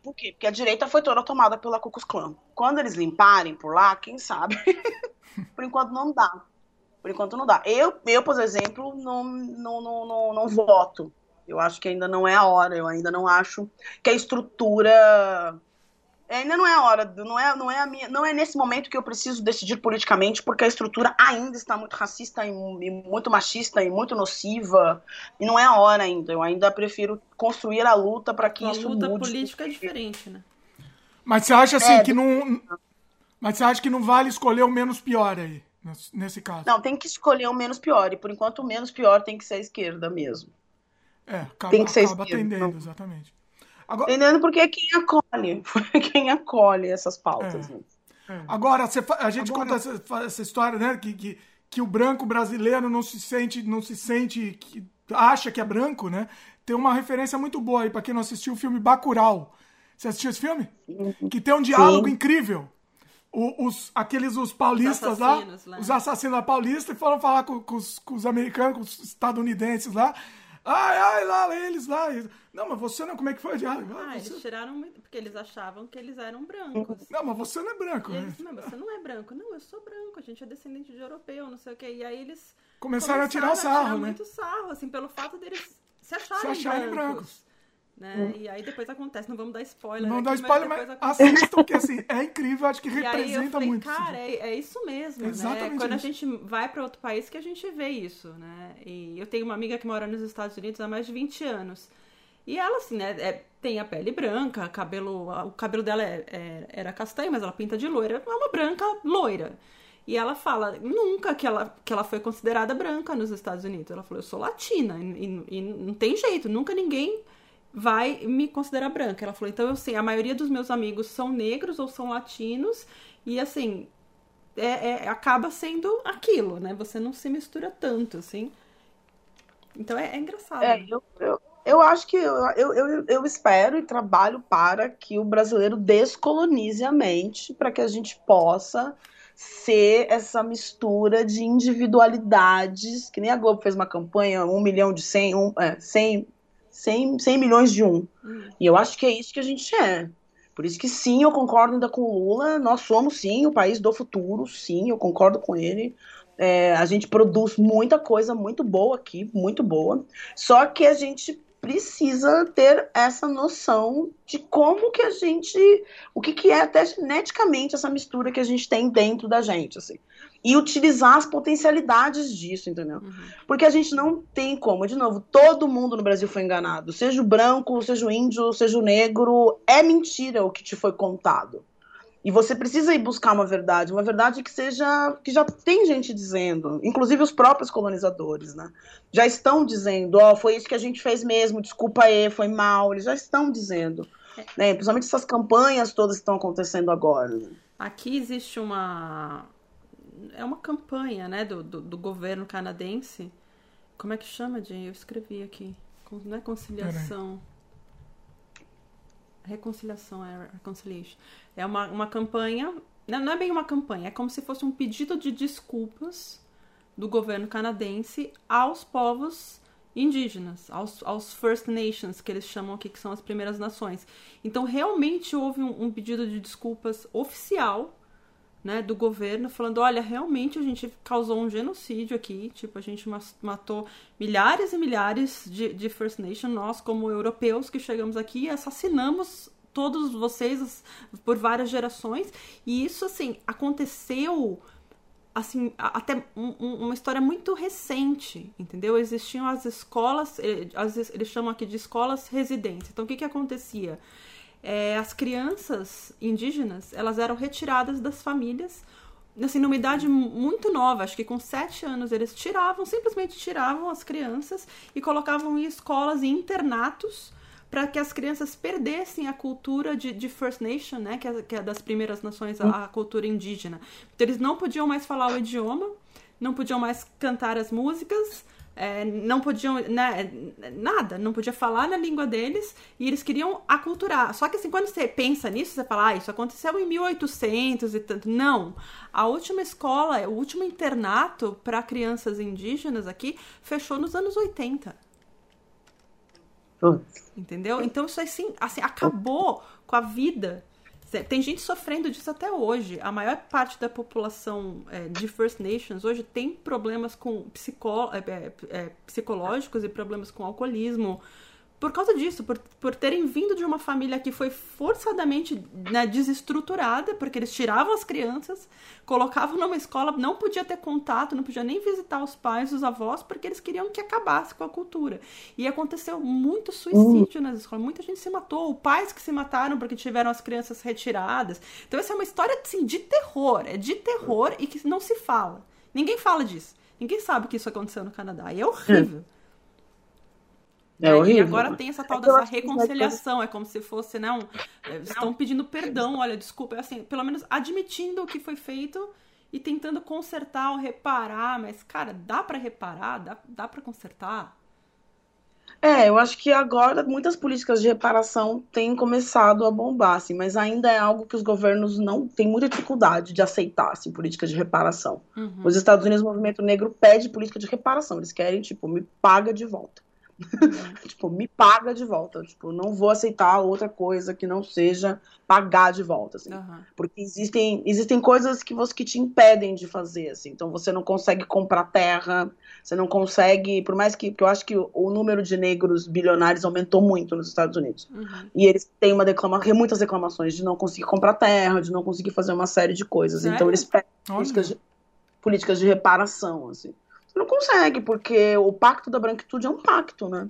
Por quê? Porque a direita foi toda tomada pela Ku Klux Klan. Quando eles limparem por lá, quem sabe? por enquanto não dá. Por enquanto não dá. Eu, eu por exemplo, não, não, não, não, não voto. Eu acho que ainda não é a hora. Eu ainda não acho que a estrutura ainda não é a hora, não é, não é a minha, não é nesse momento que eu preciso decidir politicamente, porque a estrutura ainda está muito racista e, e, muito machista e muito nociva, e não é a hora ainda. Eu ainda prefiro construir a luta para que a isso mude. A luta política é diferente, né? Mas você acha assim é, que não Mas você acha que não vale escolher o menos pior aí? nesse caso. Não, tem que escolher o menos pior. E por enquanto o menos pior tem que ser a esquerda mesmo. É, acaba, tem que ser acaba esquerda, atendendo, não. exatamente. Agora... Entendendo porque é quem acolhe. quem acolhe essas pautas. É. Né? É. Agora, você, a gente Agora... conta essa, essa, história, né? Que, que, que o branco brasileiro não se sente, não se sente, que, acha que é branco, né? Tem uma referência muito boa aí para quem não assistiu o filme Bacurau. Você assistiu esse filme? Que tem um diálogo Sim. incrível os, aqueles os paulistas os lá, lá, os assassinos paulistas, e foram falar com, com, os, com os americanos, com os estadunidenses lá. Ai, ai, lá, eles lá. Não, mas você não, como é que foi? Ah, ah você... eles tiraram muito, porque eles achavam que eles eram brancos. Não, mas você não é branco, né? Não, você não é branco. Não, eu sou branco, a gente é descendente de europeu, não sei o quê. E aí eles começaram, começaram a tirar o sarro, a tirar né? muito sarro, assim, pelo fato deles se acharem, se acharem brancos. brancos. Né? Hum. E aí depois acontece, não vamos dar spoiler. Não dá spoiler, mas, mas assistam, porque assim, é incrível, acho que representa falei, muito. Cara, é, é, isso mesmo. Né? Exatamente né? Quando isso. a gente vai para outro país que a gente vê isso, né? E eu tenho uma amiga que mora nos Estados Unidos há mais de 20 anos. E ela, assim, né, é, tem a pele branca, cabelo, o cabelo dela é, é, era castanho, mas ela pinta de loira. É uma branca loira. E ela fala, nunca que ela, que ela foi considerada branca nos Estados Unidos. Ela falou, eu sou latina, e, e, e não tem jeito, nunca ninguém vai me considerar branca. Ela falou, então, assim, a maioria dos meus amigos são negros ou são latinos, e assim, é, é, acaba sendo aquilo, né? Você não se mistura tanto, assim. Então é, é engraçado. É, eu, eu, eu acho que eu, eu, eu, eu, espero e trabalho para que o brasileiro descolonize a mente, para que a gente possa ser essa mistura de individualidades, que nem a Globo fez uma campanha, um milhão de cem, um, é, cem 100, 100 milhões de um. Hum. E eu acho que é isso que a gente é. Por isso que sim, eu concordo ainda com o Lula. Nós somos sim o país do futuro, sim, eu concordo com ele. É, a gente produz muita coisa muito boa aqui, muito boa. Só que a gente precisa ter essa noção de como que a gente, o que, que é até geneticamente essa mistura que a gente tem dentro da gente, assim e utilizar as potencialidades disso, entendeu? Uhum. Porque a gente não tem como, de novo, todo mundo no Brasil foi enganado, seja o branco, seja o índio, seja o negro, é mentira o que te foi contado. E você precisa ir buscar uma verdade, uma verdade que seja que já tem gente dizendo, inclusive os próprios colonizadores, né? Já estão dizendo, ó, oh, foi isso que a gente fez mesmo, desculpa aí, foi mal, eles já estão dizendo. É. Né? Principalmente essas campanhas todas que estão acontecendo agora. Né? Aqui existe uma é uma campanha, né, do, do, do, governo canadense. Como é que chama, Jay? Eu escrevi aqui. Não é conciliação. Reconciliação, é reconciliation. É uma, uma campanha, não é bem uma campanha, é como se fosse um pedido de desculpas do governo canadense aos povos indígenas, aos, aos First Nations, que eles chamam aqui, que são as primeiras nações. Então, realmente houve um, um pedido de desculpas oficial né, do governo falando, olha, realmente a gente causou um genocídio aqui, tipo, a gente matou milhares e milhares de, de First Nation, nós como europeus que chegamos aqui e assassinamos todos vocês por várias gerações, e isso, assim, aconteceu assim, até um, uma história muito recente, entendeu? Existiam as escolas, eh, eles chamam aqui de escolas residentes. Então, o que que acontecia? É, as crianças indígenas elas eram retiradas das famílias assim numa idade muito nova acho que com sete anos eles tiravam simplesmente tiravam as crianças e colocavam em escolas e internatos para que as crianças perdessem a cultura de, de First Nation, né, que é, que é das primeiras nações, a, a cultura indígena. Então, eles não podiam mais falar o idioma, não podiam mais cantar as músicas, é, não podiam, né, nada, não podia falar na língua deles e eles queriam aculturar. Só que assim, quando você pensa nisso, você fala, ah, isso aconteceu em 1800 e tanto. Não, a última escola, o último internato para crianças indígenas aqui fechou nos anos 80. Entendeu? Então isso assim, assim acabou com a vida tem gente sofrendo disso até hoje. A maior parte da população é, de First Nations hoje tem problemas com psicó é, é, é psicológicos e problemas com alcoolismo, por causa disso, por, por terem vindo de uma família que foi forçadamente né, desestruturada, porque eles tiravam as crianças, colocavam numa escola, não podia ter contato, não podia nem visitar os pais, os avós, porque eles queriam que acabasse com a cultura. E aconteceu muito suicídio nas escolas, muita gente se matou, pais que se mataram porque tiveram as crianças retiradas. Então essa é uma história assim, de terror, é de terror e que não se fala. Ninguém fala disso. Ninguém sabe que isso aconteceu no Canadá. E é horrível. É. É, horrível. E agora tem essa tal é dessa reconciliação, é como se fosse, não, é, estão pedindo perdão, olha, desculpa, é assim, pelo menos admitindo o que foi feito e tentando consertar ou reparar, mas, cara, dá para reparar, dá, dá para consertar? É, eu acho que agora muitas políticas de reparação têm começado a bombar, assim, mas ainda é algo que os governos não têm muita dificuldade de aceitar, assim, políticas de reparação. Uhum. Os Estados Unidos, o movimento negro pede política de reparação, eles querem, tipo, me paga de volta. tipo, me paga de volta. Tipo, não vou aceitar outra coisa que não seja pagar de volta, assim. Uhum. Porque existem, existem coisas que você que te impedem de fazer, assim. Então você não consegue comprar terra, você não consegue, por mais que, eu acho que o, o número de negros bilionários aumentou muito nos Estados Unidos. Uhum. E eles têm uma declamação, muitas reclamações de não conseguir comprar terra, de não conseguir fazer uma série de coisas. Então eles pedem políticas de, políticas de reparação, assim. Não consegue, porque o pacto da branquitude é um pacto, né?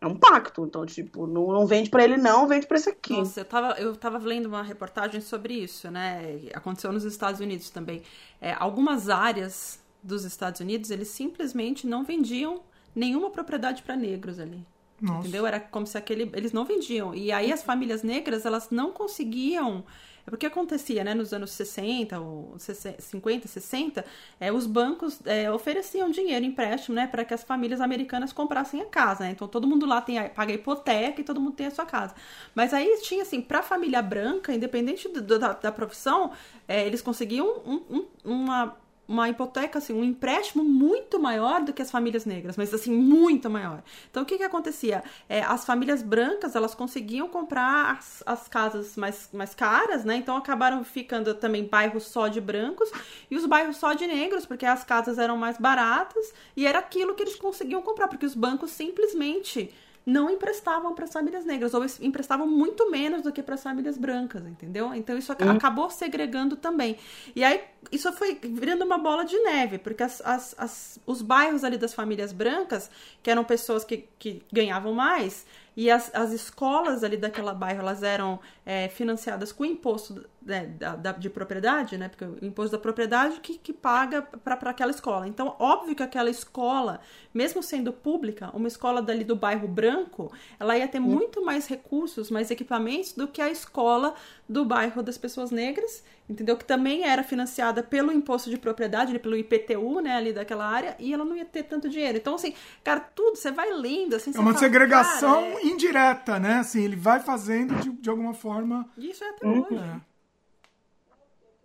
É um pacto. Então, tipo, não, não vende para ele, não, vende para esse aqui. Nossa, eu tava, eu tava lendo uma reportagem sobre isso, né? Aconteceu nos Estados Unidos também. É, algumas áreas dos Estados Unidos, eles simplesmente não vendiam nenhuma propriedade para negros ali. Nossa. Entendeu? Era como se aquele. Eles não vendiam. E aí as famílias negras, elas não conseguiam é porque acontecia, né, nos anos 60, ou 50, 60, é, os bancos é, ofereciam dinheiro, empréstimo, né, para que as famílias americanas comprassem a casa, né? Então todo mundo lá tem a, paga a hipoteca e todo mundo tem a sua casa. Mas aí tinha assim, para a família branca, independente do, da, da, profissão, é, eles conseguiam um, um, uma uma hipoteca, assim, um empréstimo muito maior do que as famílias negras, mas assim, muito maior. Então, o que que acontecia? É, as famílias brancas, elas conseguiam comprar as, as casas mais, mais caras, né? Então, acabaram ficando também bairros só de brancos e os bairros só de negros, porque as casas eram mais baratas e era aquilo que eles conseguiam comprar, porque os bancos simplesmente não emprestavam para as famílias negras, ou emprestavam muito menos do que para as famílias brancas, entendeu? Então isso uhum. acabou segregando também. E aí isso foi virando uma bola de neve, porque as, as, as, os bairros ali das famílias brancas, que eram pessoas que, que ganhavam mais, e as, as escolas ali daquela bairro, elas eram é, financiadas com imposto né, da, da, de propriedade, né? Porque o imposto da propriedade que, que paga para aquela escola. Então, óbvio que aquela escola, mesmo sendo pública, uma escola dali do bairro branco, ela ia ter muito mais recursos, mais equipamentos do que a escola do bairro das pessoas negras, entendeu? Que também era financiada pelo imposto de propriedade, pelo IPTU, né, ali daquela área, e ela não ia ter tanto dinheiro. Então, assim, cara, tudo, você vai lendo, assim, É uma fala, segregação é... indireta, né? Assim, ele vai fazendo de, de alguma forma. Isso é até uhum. hoje. É.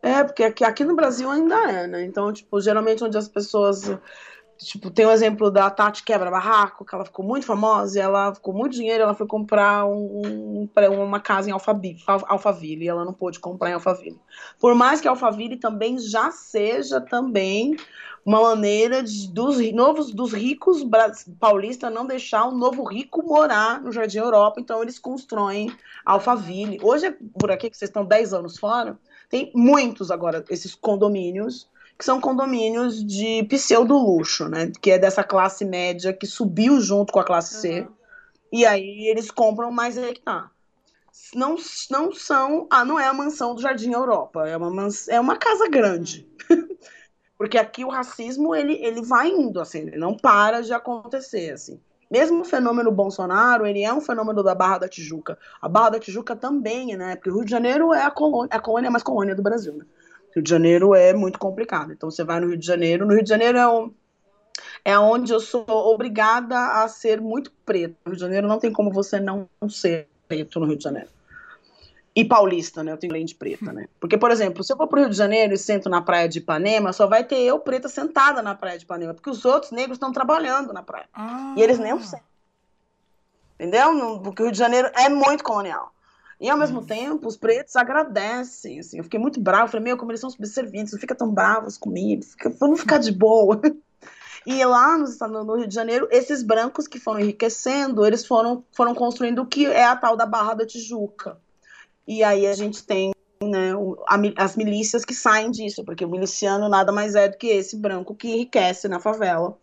é, porque aqui, aqui no Brasil ainda é, né? Então, tipo, geralmente onde as pessoas Tipo, tem o um exemplo da Tati Quebra Barraco, que ela ficou muito famosa e ela ficou muito dinheiro, ela foi comprar um, um, uma casa em Alphaville, Alphaville e ela não pôde comprar em Alphaville. Por mais que Alphaville também já seja também uma maneira de, dos novos dos ricos paulistas não deixar o novo rico morar no Jardim Europa, então eles constroem Alphaville. Hoje, por aqui que vocês estão 10 anos fora, tem muitos agora esses condomínios que são condomínios de pseudo-luxo, né? Que é dessa classe média que subiu junto com a classe C. Uhum. E aí eles compram mais aí que tá. Não, não são. Ah, não é a mansão do Jardim Europa. É uma, mans, é uma casa grande. Porque aqui o racismo ele, ele vai indo, assim, ele não para de acontecer, assim. Mesmo o fenômeno Bolsonaro, ele é um fenômeno da Barra da Tijuca. A Barra da Tijuca também, né? Porque o Rio de Janeiro é a colônia, a colônia mais colônia do Brasil, né? Rio de Janeiro é muito complicado. Então você vai no Rio de Janeiro, no Rio de Janeiro é, um, é onde eu sou obrigada a ser muito preto. No Rio de Janeiro não tem como você não ser preto no Rio de Janeiro. E paulista, né? Eu tenho lente preta, né? Porque, por exemplo, se eu for pro Rio de Janeiro e sento na praia de Ipanema, só vai ter eu preta sentada na praia de Ipanema, porque os outros negros estão trabalhando na praia. Ah. E eles nem o sentem. Entendeu? Porque o Rio de Janeiro é muito colonial. E ao mesmo tempo, os pretos agradecem. Assim. Eu fiquei muito brava. Falei, meu, como eles são subservientes, não fica tão bravos comigo, fica, vamos ficar de boa. E lá no, no Rio de Janeiro, esses brancos que foram enriquecendo, eles foram, foram construindo o que é a tal da Barra da Tijuca. E aí a gente tem né, as milícias que saem disso, porque o miliciano nada mais é do que esse branco que enriquece na favela.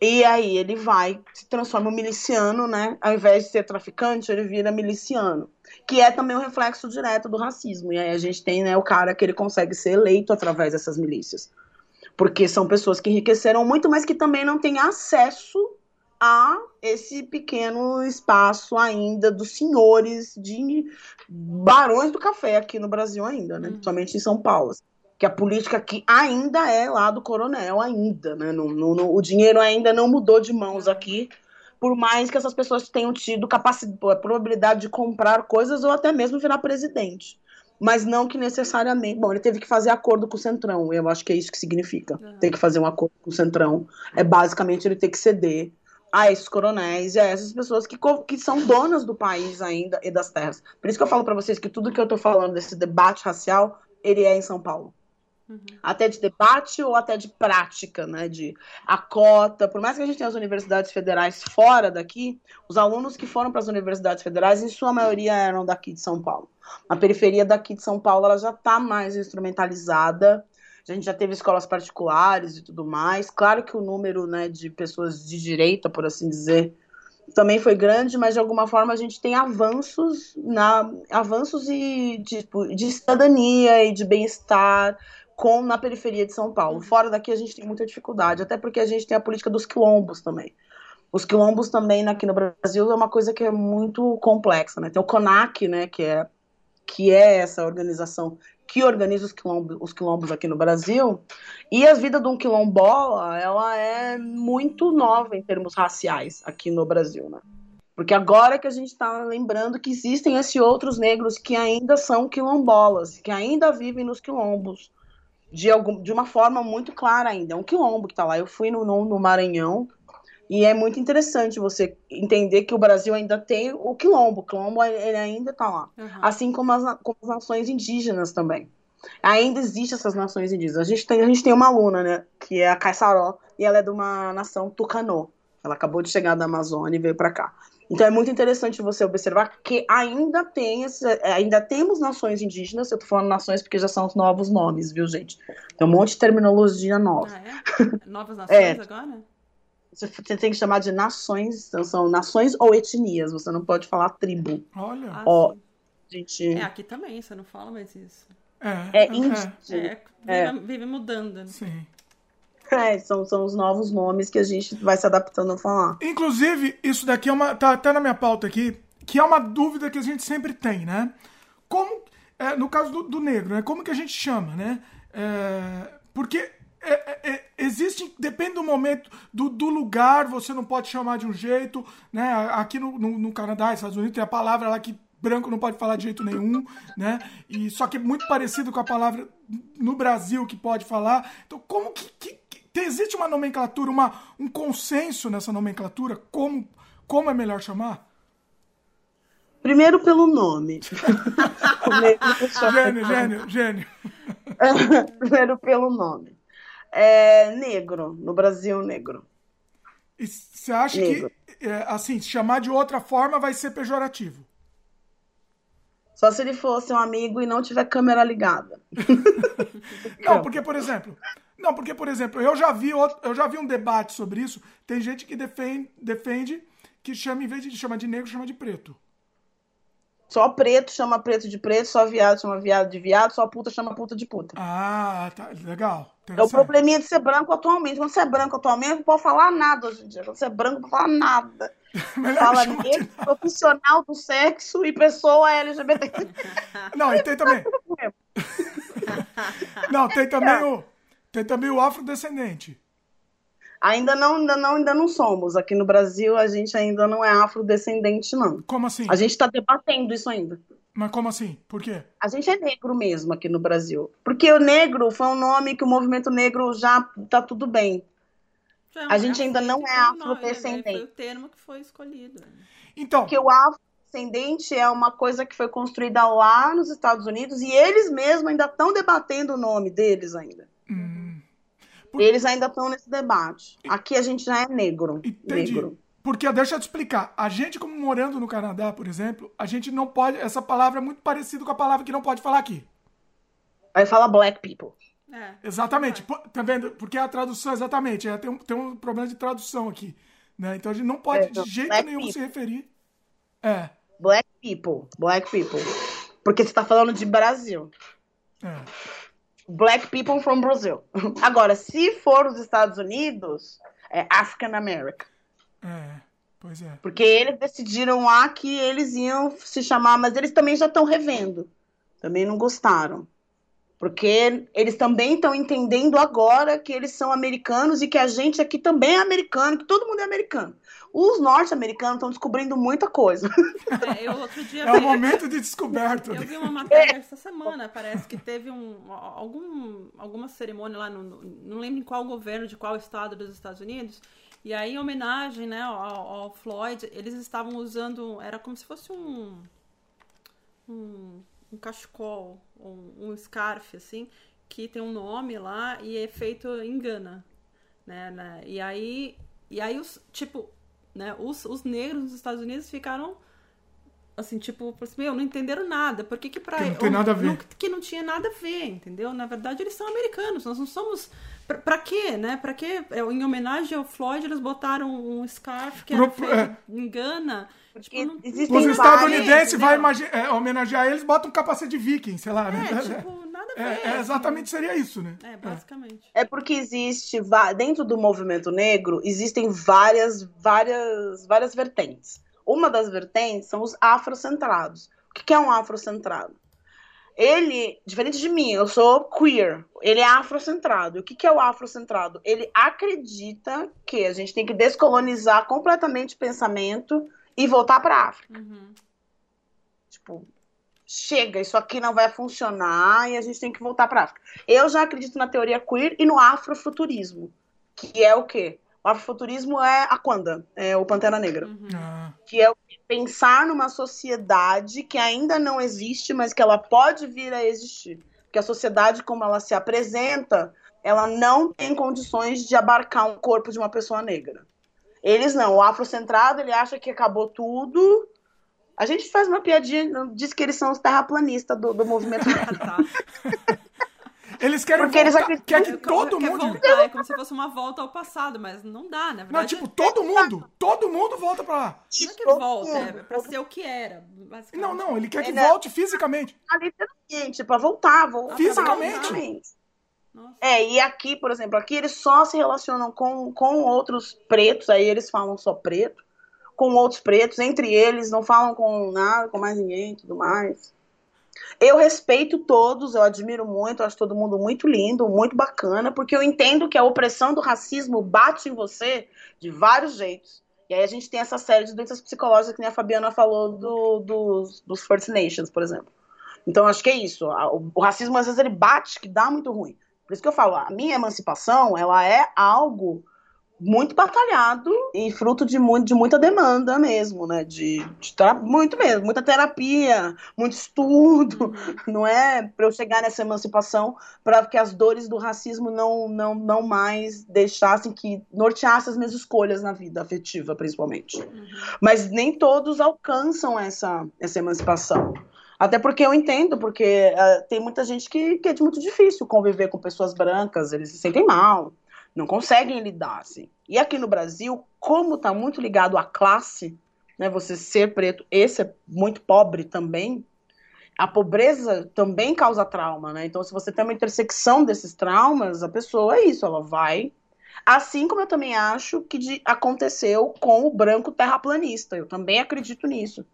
E aí ele vai, se transforma em miliciano, né? Ao invés de ser traficante, ele vira miliciano que é também um reflexo direto do racismo. E aí a gente tem né, o cara que ele consegue ser eleito através dessas milícias. Porque são pessoas que enriqueceram muito, mas que também não têm acesso a esse pequeno espaço ainda dos senhores de barões do café aqui no Brasil ainda, né? Uhum. Principalmente em São Paulo. Que a política aqui ainda é lá do coronel, ainda, né? No, no, no, o dinheiro ainda não mudou de mãos aqui por mais que essas pessoas tenham tido capacidade, probabilidade de comprar coisas ou até mesmo virar presidente. Mas não que necessariamente. Bom, ele teve que fazer acordo com o Centrão. Eu acho que é isso que significa. Uhum. Ter que fazer um acordo com o Centrão. É basicamente ele ter que ceder a esses coronéis e a essas pessoas que, que são donas do país ainda e das terras. Por isso que eu falo para vocês que tudo que eu tô falando desse debate racial, ele é em São Paulo. Uhum. Até de debate ou até de prática, né? De a cota. Por mais que a gente tenha as universidades federais fora daqui, os alunos que foram para as universidades federais, em sua maioria, eram daqui de São Paulo. A periferia daqui de São Paulo ela já está mais instrumentalizada. A gente já teve escolas particulares e tudo mais. Claro que o número né, de pessoas de direita, por assim dizer, também foi grande, mas de alguma forma a gente tem avanços na avanços e de, tipo, de cidadania e de bem-estar com na periferia de São Paulo. Fora daqui a gente tem muita dificuldade, até porque a gente tem a política dos quilombos também. Os quilombos também aqui no Brasil é uma coisa que é muito complexa, né? Tem o CONAC, né, que é que é essa organização que organiza os quilombos, os quilombos aqui no Brasil. E a vida de um quilombola, ela é muito nova em termos raciais aqui no Brasil, né? Porque agora que a gente está lembrando que existem esses outros negros que ainda são quilombolas, que ainda vivem nos quilombos, de, algum, de uma forma muito clara ainda. É um quilombo que está lá. Eu fui no, no, no Maranhão, e é muito interessante você entender que o Brasil ainda tem o quilombo. O quilombo ele ainda está lá. Uhum. Assim como as, como as nações indígenas também. Ainda existem essas nações indígenas. A gente tem, a gente tem uma aluna, né? Que é a Caissaró. E ela é de uma nação tucanô. Ela acabou de chegar da Amazônia e veio para cá. Então é muito interessante você observar que ainda tem esse, ainda temos nações indígenas, eu tô falando nações porque já são os novos nomes, viu, gente? Tem um monte de terminologia nova. Ah, é? Novas nações é. agora? Você tem que chamar de nações, então são nações ou etnias, você não pode falar tribo. Olha. Ah, Ó, gente... É, aqui também, você não fala mais isso. É, é, indígena. É, é, vive, vive mudando. Né? Sim. É, são, são os novos nomes que a gente vai se adaptando a falar. Inclusive, isso daqui é uma. tá até na minha pauta aqui, que é uma dúvida que a gente sempre tem, né? Como. É, no caso do, do, negro, né? Como que a gente chama, né? É, porque é, é, é, existe, depende do momento, do, do, lugar, você não pode chamar de um jeito, né? Aqui no, no, no Canadá, Estados Unidos, tem a palavra lá que branco não pode falar de jeito nenhum, né? E só que é muito parecido com a palavra no Brasil que pode falar. Então, como que, que, que existe uma nomenclatura, uma, um consenso nessa nomenclatura? Como, como é melhor chamar? Primeiro pelo nome. gênio, gênio, gênio. Primeiro pelo nome é negro, no Brasil, negro. E você acha negro. que, é, assim, chamar de outra forma vai ser pejorativo? Só se ele fosse um amigo e não tiver câmera ligada. não, porque, por exemplo, não, porque, por exemplo, eu já vi, outro, eu já vi um debate sobre isso. Tem gente que defende, defende que chama, em vez de chamar de negro, chama de preto. Só preto chama preto de preto, só viado chama viado de viado, só puta chama puta de puta. Ah, tá. Legal. É o probleminha de ser branco atualmente. Quando você é branco atualmente, não pode falar nada hoje em dia. Quando você é branco, não pode falar nada. Fala negro, profissional do sexo e pessoa LGBT. Não, e tem também. não, tem também o. Tem também o afrodescendente. Ainda não, ainda não, ainda não somos. Aqui no Brasil, a gente ainda não é afrodescendente, não. Como assim? A gente está debatendo isso ainda. Mas como assim? Por quê? A gente é negro mesmo aqui no Brasil. Porque o negro foi um nome que o movimento negro já tá tudo bem. Já, a gente ainda não é afrodescendente. Foi o termo que foi escolhido. Então. Porque o afrodescendente é uma coisa que foi construída lá nos Estados Unidos e eles mesmos ainda estão debatendo o nome deles ainda. Hum. Por... Eles ainda estão nesse debate. Aqui a gente já é negro. Entendi. Negro. Porque, deixa eu te explicar, a gente, como morando no Canadá, por exemplo, a gente não pode. Essa palavra é muito parecida com a palavra que não pode falar aqui. Aí fala black people. É, exatamente. É. Tá vendo? Porque a tradução, exatamente, é, tem, um, tem um problema de tradução aqui. Né? Então a gente não pode é, de jeito nenhum people. se referir. É. Black people. Black people. Porque você tá falando de Brasil. É. Black people from Brazil. Agora, se for os Estados Unidos, é African American. É, pois é. Porque eles decidiram lá que eles iam se chamar, mas eles também já estão revendo. Também não gostaram. Porque eles também estão entendendo agora que eles são americanos e que a gente aqui também é americano, que todo mundo é americano. Os norte-americanos estão descobrindo muita coisa. É, eu outro dia é o momento de descoberta. Eu vi uma matéria essa semana, parece que teve um, algum, alguma cerimônia lá, no, não lembro em qual governo, de qual estado dos Estados Unidos, e aí, em homenagem né, ao, ao Floyd, eles estavam usando, era como se fosse um, um, um cachecol, um, um scarf, assim, que tem um nome lá e é feito em Gana, né, né? E aí, e aí os, tipo, né, os, os negros dos Estados Unidos ficaram assim, tipo, assim, meu, não entenderam nada. Por que que pra... Que não tem nada a ver. Não, que não tinha nada a ver, entendeu? Na verdade, eles são americanos, nós não somos... Pra, pra quê, né? Pra quê? É, em homenagem ao Floyd, eles botaram um scarf que era Pro, feito é... em Gana. Tipo, não, Os estadunidenses vai é, homenagear eles, botam um capacete de viking, sei lá, né? É, tipo, nada a é, ver. É, é, exatamente seria isso, né? É, basicamente. É porque existe, dentro do movimento negro, existem várias, várias, várias vertentes. Uma das vertentes são os afrocentrados. O que é um afrocentrado? Ele, diferente de mim, eu sou queer, ele é afrocentrado. O que é o afrocentrado? Ele acredita que a gente tem que descolonizar completamente o pensamento e voltar para a África. Uhum. Tipo, chega, isso aqui não vai funcionar e a gente tem que voltar para a África. Eu já acredito na teoria queer e no afrofuturismo, que é o quê? O afrofuturismo é a Quanda, é o Pantera Negra. Uhum. Ah. Que é pensar numa sociedade que ainda não existe, mas que ela pode vir a existir. Porque a sociedade, como ela se apresenta, ela não tem condições de abarcar um corpo de uma pessoa negra. Eles não. O afrocentrado, ele acha que acabou tudo. A gente faz uma piadinha, diz que eles são os terraplanistas do, do movimento. tá. Eles querem Porque voltar, eles quer que todo quer mundo... Voltar, é como se fosse uma volta ao passado, mas não dá, na verdade. Não, tipo, todo mundo, todo mundo volta pra lá. Não é que volta, é pra ser o que era. Não, não, ele quer que é, volte fisicamente. Ah, literalmente, pra voltar, voltar. Fisicamente. Nossa. É, e aqui, por exemplo, aqui eles só se relacionam com, com outros pretos, aí eles falam só preto, com outros pretos, entre eles, não falam com nada, com mais ninguém e tudo mais. Eu respeito todos, eu admiro muito, acho todo mundo muito lindo, muito bacana, porque eu entendo que a opressão do racismo bate em você de vários jeitos. E aí a gente tem essa série de doenças psicológicas que nem a Fabiana falou do, dos, dos First Nations, por exemplo. Então acho que é isso. O, o racismo às vezes ele bate, que dá muito ruim. Por isso que eu falo, a minha emancipação, ela é algo muito batalhado e fruto de, muito, de muita demanda mesmo, né? De, de muito mesmo, muita terapia, muito estudo, uhum. não é? Para eu chegar nessa emancipação, para que as dores do racismo não, não, não mais deixassem que norteassem as minhas escolhas na vida afetiva, principalmente. Uhum. Mas nem todos alcançam essa, essa emancipação. Até porque eu entendo, porque uh, tem muita gente que, que é muito difícil conviver com pessoas brancas, eles se sentem mal, não conseguem lidar, assim. E aqui no Brasil, como está muito ligado à classe, né, você ser preto e ser muito pobre também, a pobreza também causa trauma, né? Então, se você tem uma intersecção desses traumas, a pessoa é isso, ela vai. Assim como eu também acho que de, aconteceu com o branco terraplanista. Eu também acredito nisso.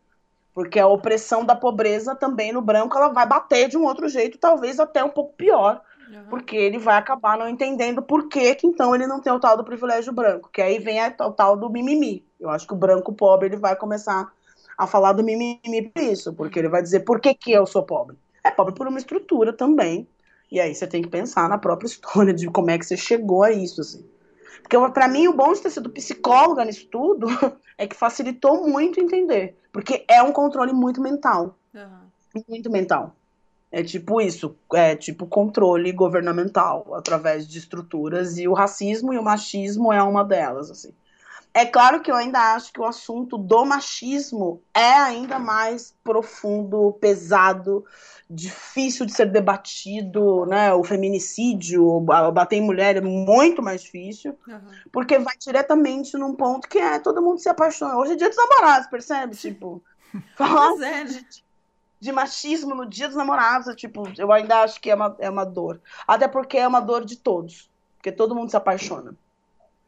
Porque a opressão da pobreza também no branco ela vai bater de um outro jeito, talvez até um pouco pior, Uhum. Porque ele vai acabar não entendendo por que, que então ele não tem o tal do privilégio branco. Que aí vem o tal do mimimi. Eu acho que o branco pobre ele vai começar a falar do mimimi por isso. Porque ele vai dizer por que, que eu sou pobre. É pobre por uma estrutura também. E aí você tem que pensar na própria história de como é que você chegou a isso, assim. Porque para mim o bom de ter sido psicóloga nisso tudo é que facilitou muito entender. Porque é um controle muito mental. Uhum. Muito mental. É tipo isso, é tipo controle governamental através de estruturas e o racismo e o machismo é uma delas, assim. É claro que eu ainda acho que o assunto do machismo é ainda mais profundo, pesado, difícil de ser debatido, né? O feminicídio, bater em mulher é muito mais difícil, uhum. porque vai diretamente num ponto que é todo mundo se apaixona. Hoje é dia dos namorados, percebe? Tipo, pois é, né? de machismo no dia dos namorados, tipo, eu ainda acho que é uma, é uma dor. Até porque é uma dor de todos. Porque todo mundo se apaixona.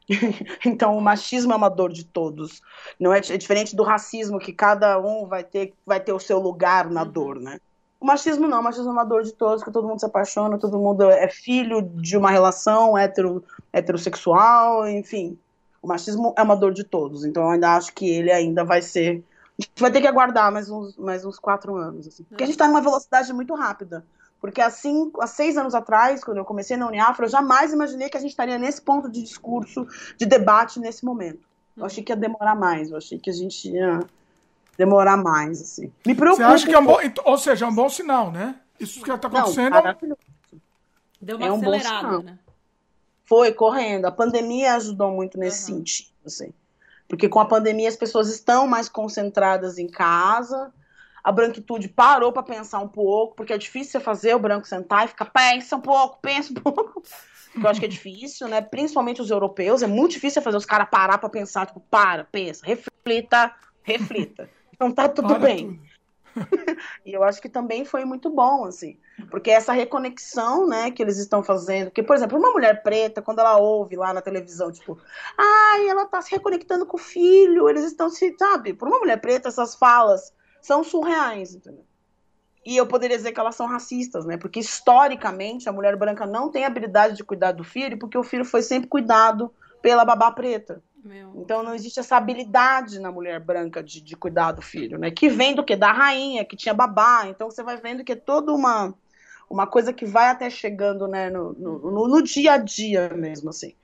então o machismo é uma dor de todos. Não é, é, diferente do racismo, que cada um vai ter, vai ter o seu lugar na uhum. dor, né? O machismo não, o machismo é uma dor de todos, que todo mundo se apaixona, todo mundo é filho de uma relação hetero, heterossexual, enfim. O machismo é uma dor de todos, então eu ainda acho que ele ainda vai ser. A gente vai ter que aguardar mais uns, mais uns quatro anos. Assim. Porque a gente está numa velocidade muito rápida. Porque há, cinco, há seis anos atrás, quando eu comecei na Uniafro, eu jamais imaginei que a gente estaria nesse ponto de discurso, de debate nesse momento. Eu achei que ia demorar mais, eu achei que a gente ia demorar mais, assim. Me preocupa. Você acha que é um bom, ou seja, é um bom sinal, né? Isso que está acontecendo. Não, Deu uma é um acelerada, né? Foi correndo. A pandemia ajudou muito nesse uhum. sentido, assim. Porque com a pandemia as pessoas estão mais concentradas em casa. A branquitude parou para pensar um pouco, porque é difícil você fazer o branco sentar e ficar, pensa um pouco, pensa um pouco. Eu acho que é difícil, né? Principalmente os europeus, é muito difícil fazer os caras parar para pensar, tipo, para, pensa, reflita, reflita. Então tá tudo Para bem. Tudo. e eu acho que também foi muito bom, assim, porque essa reconexão, né, que eles estão fazendo, que, por exemplo, uma mulher preta, quando ela ouve lá na televisão, tipo, ai, ela tá se reconectando com o filho, eles estão se, sabe, por uma mulher preta, essas falas são surreais, entendeu? E eu poderia dizer que elas são racistas, né? Porque historicamente a mulher branca não tem habilidade de cuidar do filho, porque o filho foi sempre cuidado pela babá preta. Meu. Então não existe essa habilidade na mulher branca de, de cuidar do filho, né? Que vem do que? Da rainha, que tinha babá. Então você vai vendo que é toda uma, uma coisa que vai até chegando né, no, no, no, dia a dia mesmo, assim.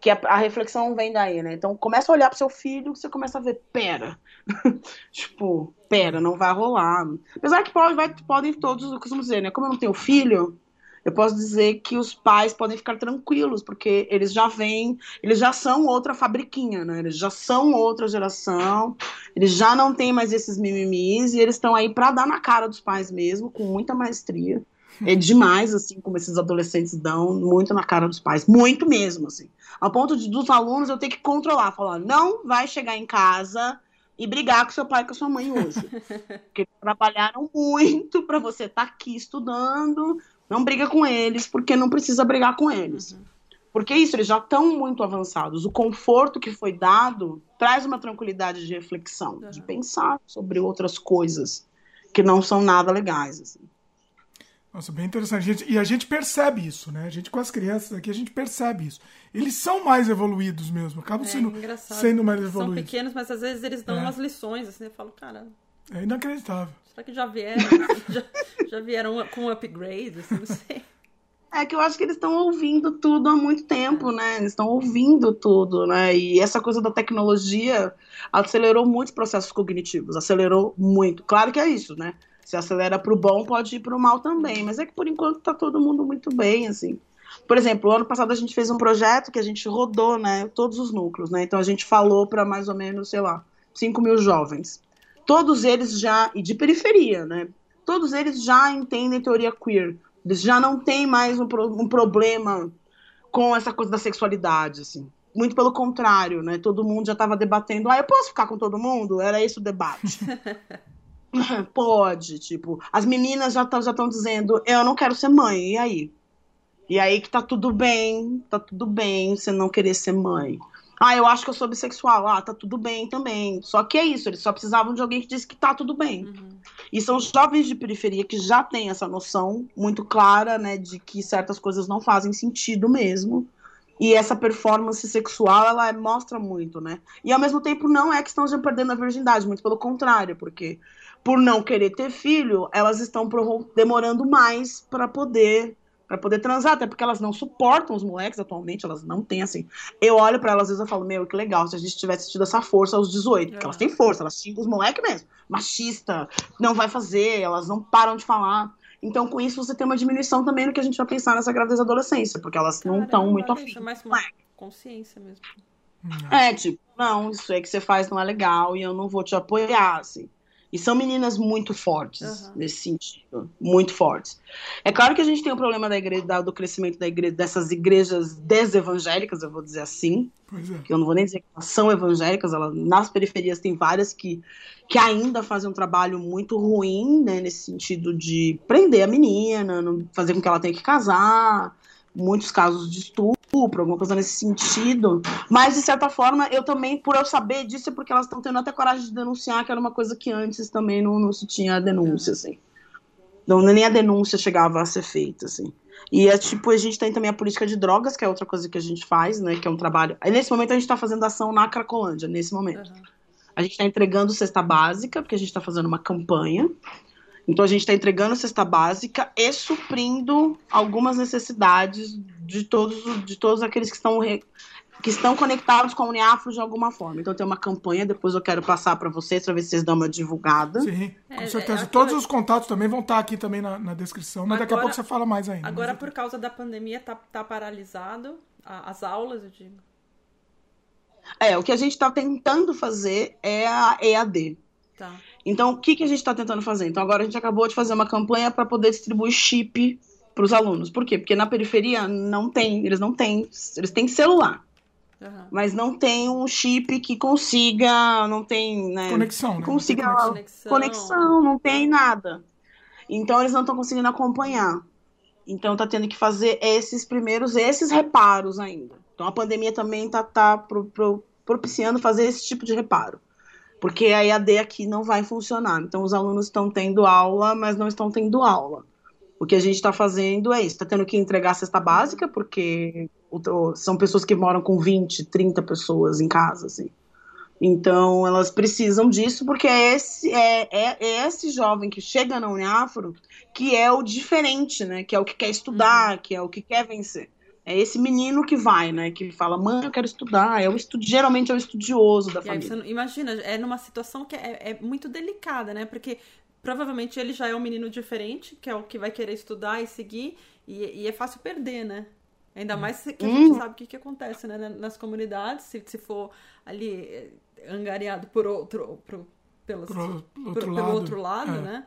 Que a, a, reflexão vem daí, né? Então começa a olhar pro seu filho, você começa a ver, pera. tipo, pera, não vai rolar. Apesar que pode, vai, podem todos, eu costumo dizer, né? Como eu não tenho filho, eu posso dizer que os pais podem ficar tranquilos, porque eles já vêm, eles já são outra fabriquinha, né? Eles já são outra geração, eles já não têm mais esses mimimis e eles estão aí para dar na cara dos pais mesmo, com muita maestria. É demais, assim, como esses adolescentes dão, muito na cara dos pais, muito mesmo, assim. Ao ponto de dos alunos eu ter que controlar, falar, não vai chegar em casa e brigar com seu pai e com sua mãe hoje. Porque trabalharam muito para você estar tá aqui estudando, não briga com eles, porque não precisa brigar com eles. Uhum. Porque isso, eles já estão muito avançados. O conforto que foi dado traz uma tranquilidade de reflexão, uhum. de pensar sobre outras coisas que não são nada legais. Assim. Nossa, bem interessante. E a gente percebe isso, né? A gente com as crianças aqui, a gente percebe isso. Eles são mais evoluídos mesmo, acabam é, sendo, sendo mais evoluídos. São pequenos, mas às vezes eles dão é. umas lições, assim, eu falo, cara... É inacreditável. Será que já vieram? já, já, vieram com upgrade? Assim, não sei. É que eu acho que eles estão ouvindo tudo há muito tempo, né? Eles estão ouvindo tudo, né? E essa coisa da tecnologia acelerou muitos processos cognitivos, acelerou muito. Claro que é isso, né? Se acelera para o bom, pode ir para o mal também. Mas é que por enquanto está todo mundo muito bem, assim. Por exemplo, ano passado a gente fez um projeto que a gente rodou, né? Todos os núcleos, né? Então a gente falou para mais ou menos, sei lá, 5 mil jovens todos eles já, e de periferia, né? Todos eles já entendem teoria queer. Eles já não têm mais um, um problema com essa coisa da sexualidade, assim. Muito pelo contrário, né? Todo mundo já estava debatendo, ah, eu posso ficar com todo mundo? Era esse o debate. Pode, tipo, as meninas já estão já dizendo, eu não quero ser mãe, e aí? E aí que tá tudo bem, tá tudo bem você não querer ser mãe. Ah, eu acho que eu sou bissexual. Ah, tá tudo bem também. Só que é isso, eles só precisavam de alguém que disse que tá tudo bem. Uhum. E são jovens de periferia que já têm essa noção muito clara, né, de que certas coisas não fazem sentido mesmo. E essa performance sexual, ela mostra muito, né? E ao mesmo tempo não é que estão já perdendo a virgindade, muito pelo contrário, porque por não querer ter filho, elas estão demorando mais para poder para poder transar, até porque elas não suportam os moleques atualmente, elas não têm assim. Eu olho para elas às vezes eu falo, meu, que legal se a gente tivesse tido essa força aos 18, porque elas têm força, elas xingam os moleques mesmo. Machista, não vai fazer, elas não param de falar. Então, com isso, você tem uma diminuição também no que a gente vai pensar nessa gravidez adolescência, porque elas Caramba, não estão muito afim. É mais uma consciência mesmo. É, tipo, não, isso aí que você faz não é legal e eu não vou te apoiar, assim. E são meninas muito fortes uhum. nesse sentido, muito fortes. É claro que a gente tem o um problema da igreja, do crescimento da igreja, dessas igrejas desevangélicas, eu vou dizer assim, é. que eu não vou nem dizer que elas são evangélicas, elas, nas periferias tem várias que, que ainda fazem um trabalho muito ruim, né, nesse sentido de prender a menina, fazer com que ela tenha que casar, muitos casos de estupro, alguma coisa nesse sentido. Mas, de certa forma, eu também, por eu saber disso, é porque elas estão tendo até coragem de denunciar, que era uma coisa que antes também não, não se tinha denúncia, assim. Não, nem a denúncia chegava a ser feita, assim. E é tipo, a gente tem também a política de drogas, que é outra coisa que a gente faz, né? Que é um trabalho. Aí, nesse momento a gente está fazendo ação na Cracolândia, nesse momento. Uhum. A gente está entregando cesta básica, porque a gente está fazendo uma campanha. Então a gente está entregando cesta básica e suprindo algumas necessidades de todos, de todos aqueles que estão que estão conectados com a Uniafro de alguma forma. Então tem uma campanha, depois eu quero passar para vocês, para ver se vocês dão uma divulgada. Sim, com é, certeza. É, Todos os contatos também vão estar aqui também na, na descrição, mas agora, daqui a pouco você fala mais ainda. Agora, mas... por causa da pandemia, tá, tá paralisado as aulas, eu digo. É, o que a gente está tentando fazer é a EAD. Tá. Então, o que, que a gente está tentando fazer? Então, agora a gente acabou de fazer uma campanha para poder distribuir chip para os alunos. Por quê? Porque na periferia não tem, eles não têm, eles têm celular. Uhum. Mas não tem um chip que consiga, não tem, né? Conexão, né? Consiga conexão. conexão, não tem nada. Então eles não estão conseguindo acompanhar. Então tá tendo que fazer esses primeiros, esses reparos ainda. Então a pandemia também tá, tá pro, pro, propiciando fazer esse tipo de reparo. Porque a EAD aqui não vai funcionar. Então os alunos estão tendo aula, mas não estão tendo aula. O que a gente está fazendo é isso, está tendo que entregar a cesta básica, porque são pessoas que moram com 20, 30 pessoas em casa, assim. Então, elas precisam disso porque é esse, é, é, é, esse jovem que chega na Uniafro que é o diferente, né? Que é o que quer estudar, uhum. que é o que quer vencer. É esse menino que vai, né? Que fala, mãe, eu quero estudar. É o estu... Geralmente é o estudioso da e família. Imagina, é numa situação que é, é muito delicada, né? Porque provavelmente ele já é um menino diferente, que é o que vai querer estudar e seguir, e, e é fácil perder, né? Ainda mais que a gente hum. sabe o que, que acontece né? nas comunidades, se, se for ali eh, angariado por outro, por, pelos, outro pelo lado, outro lado é. né?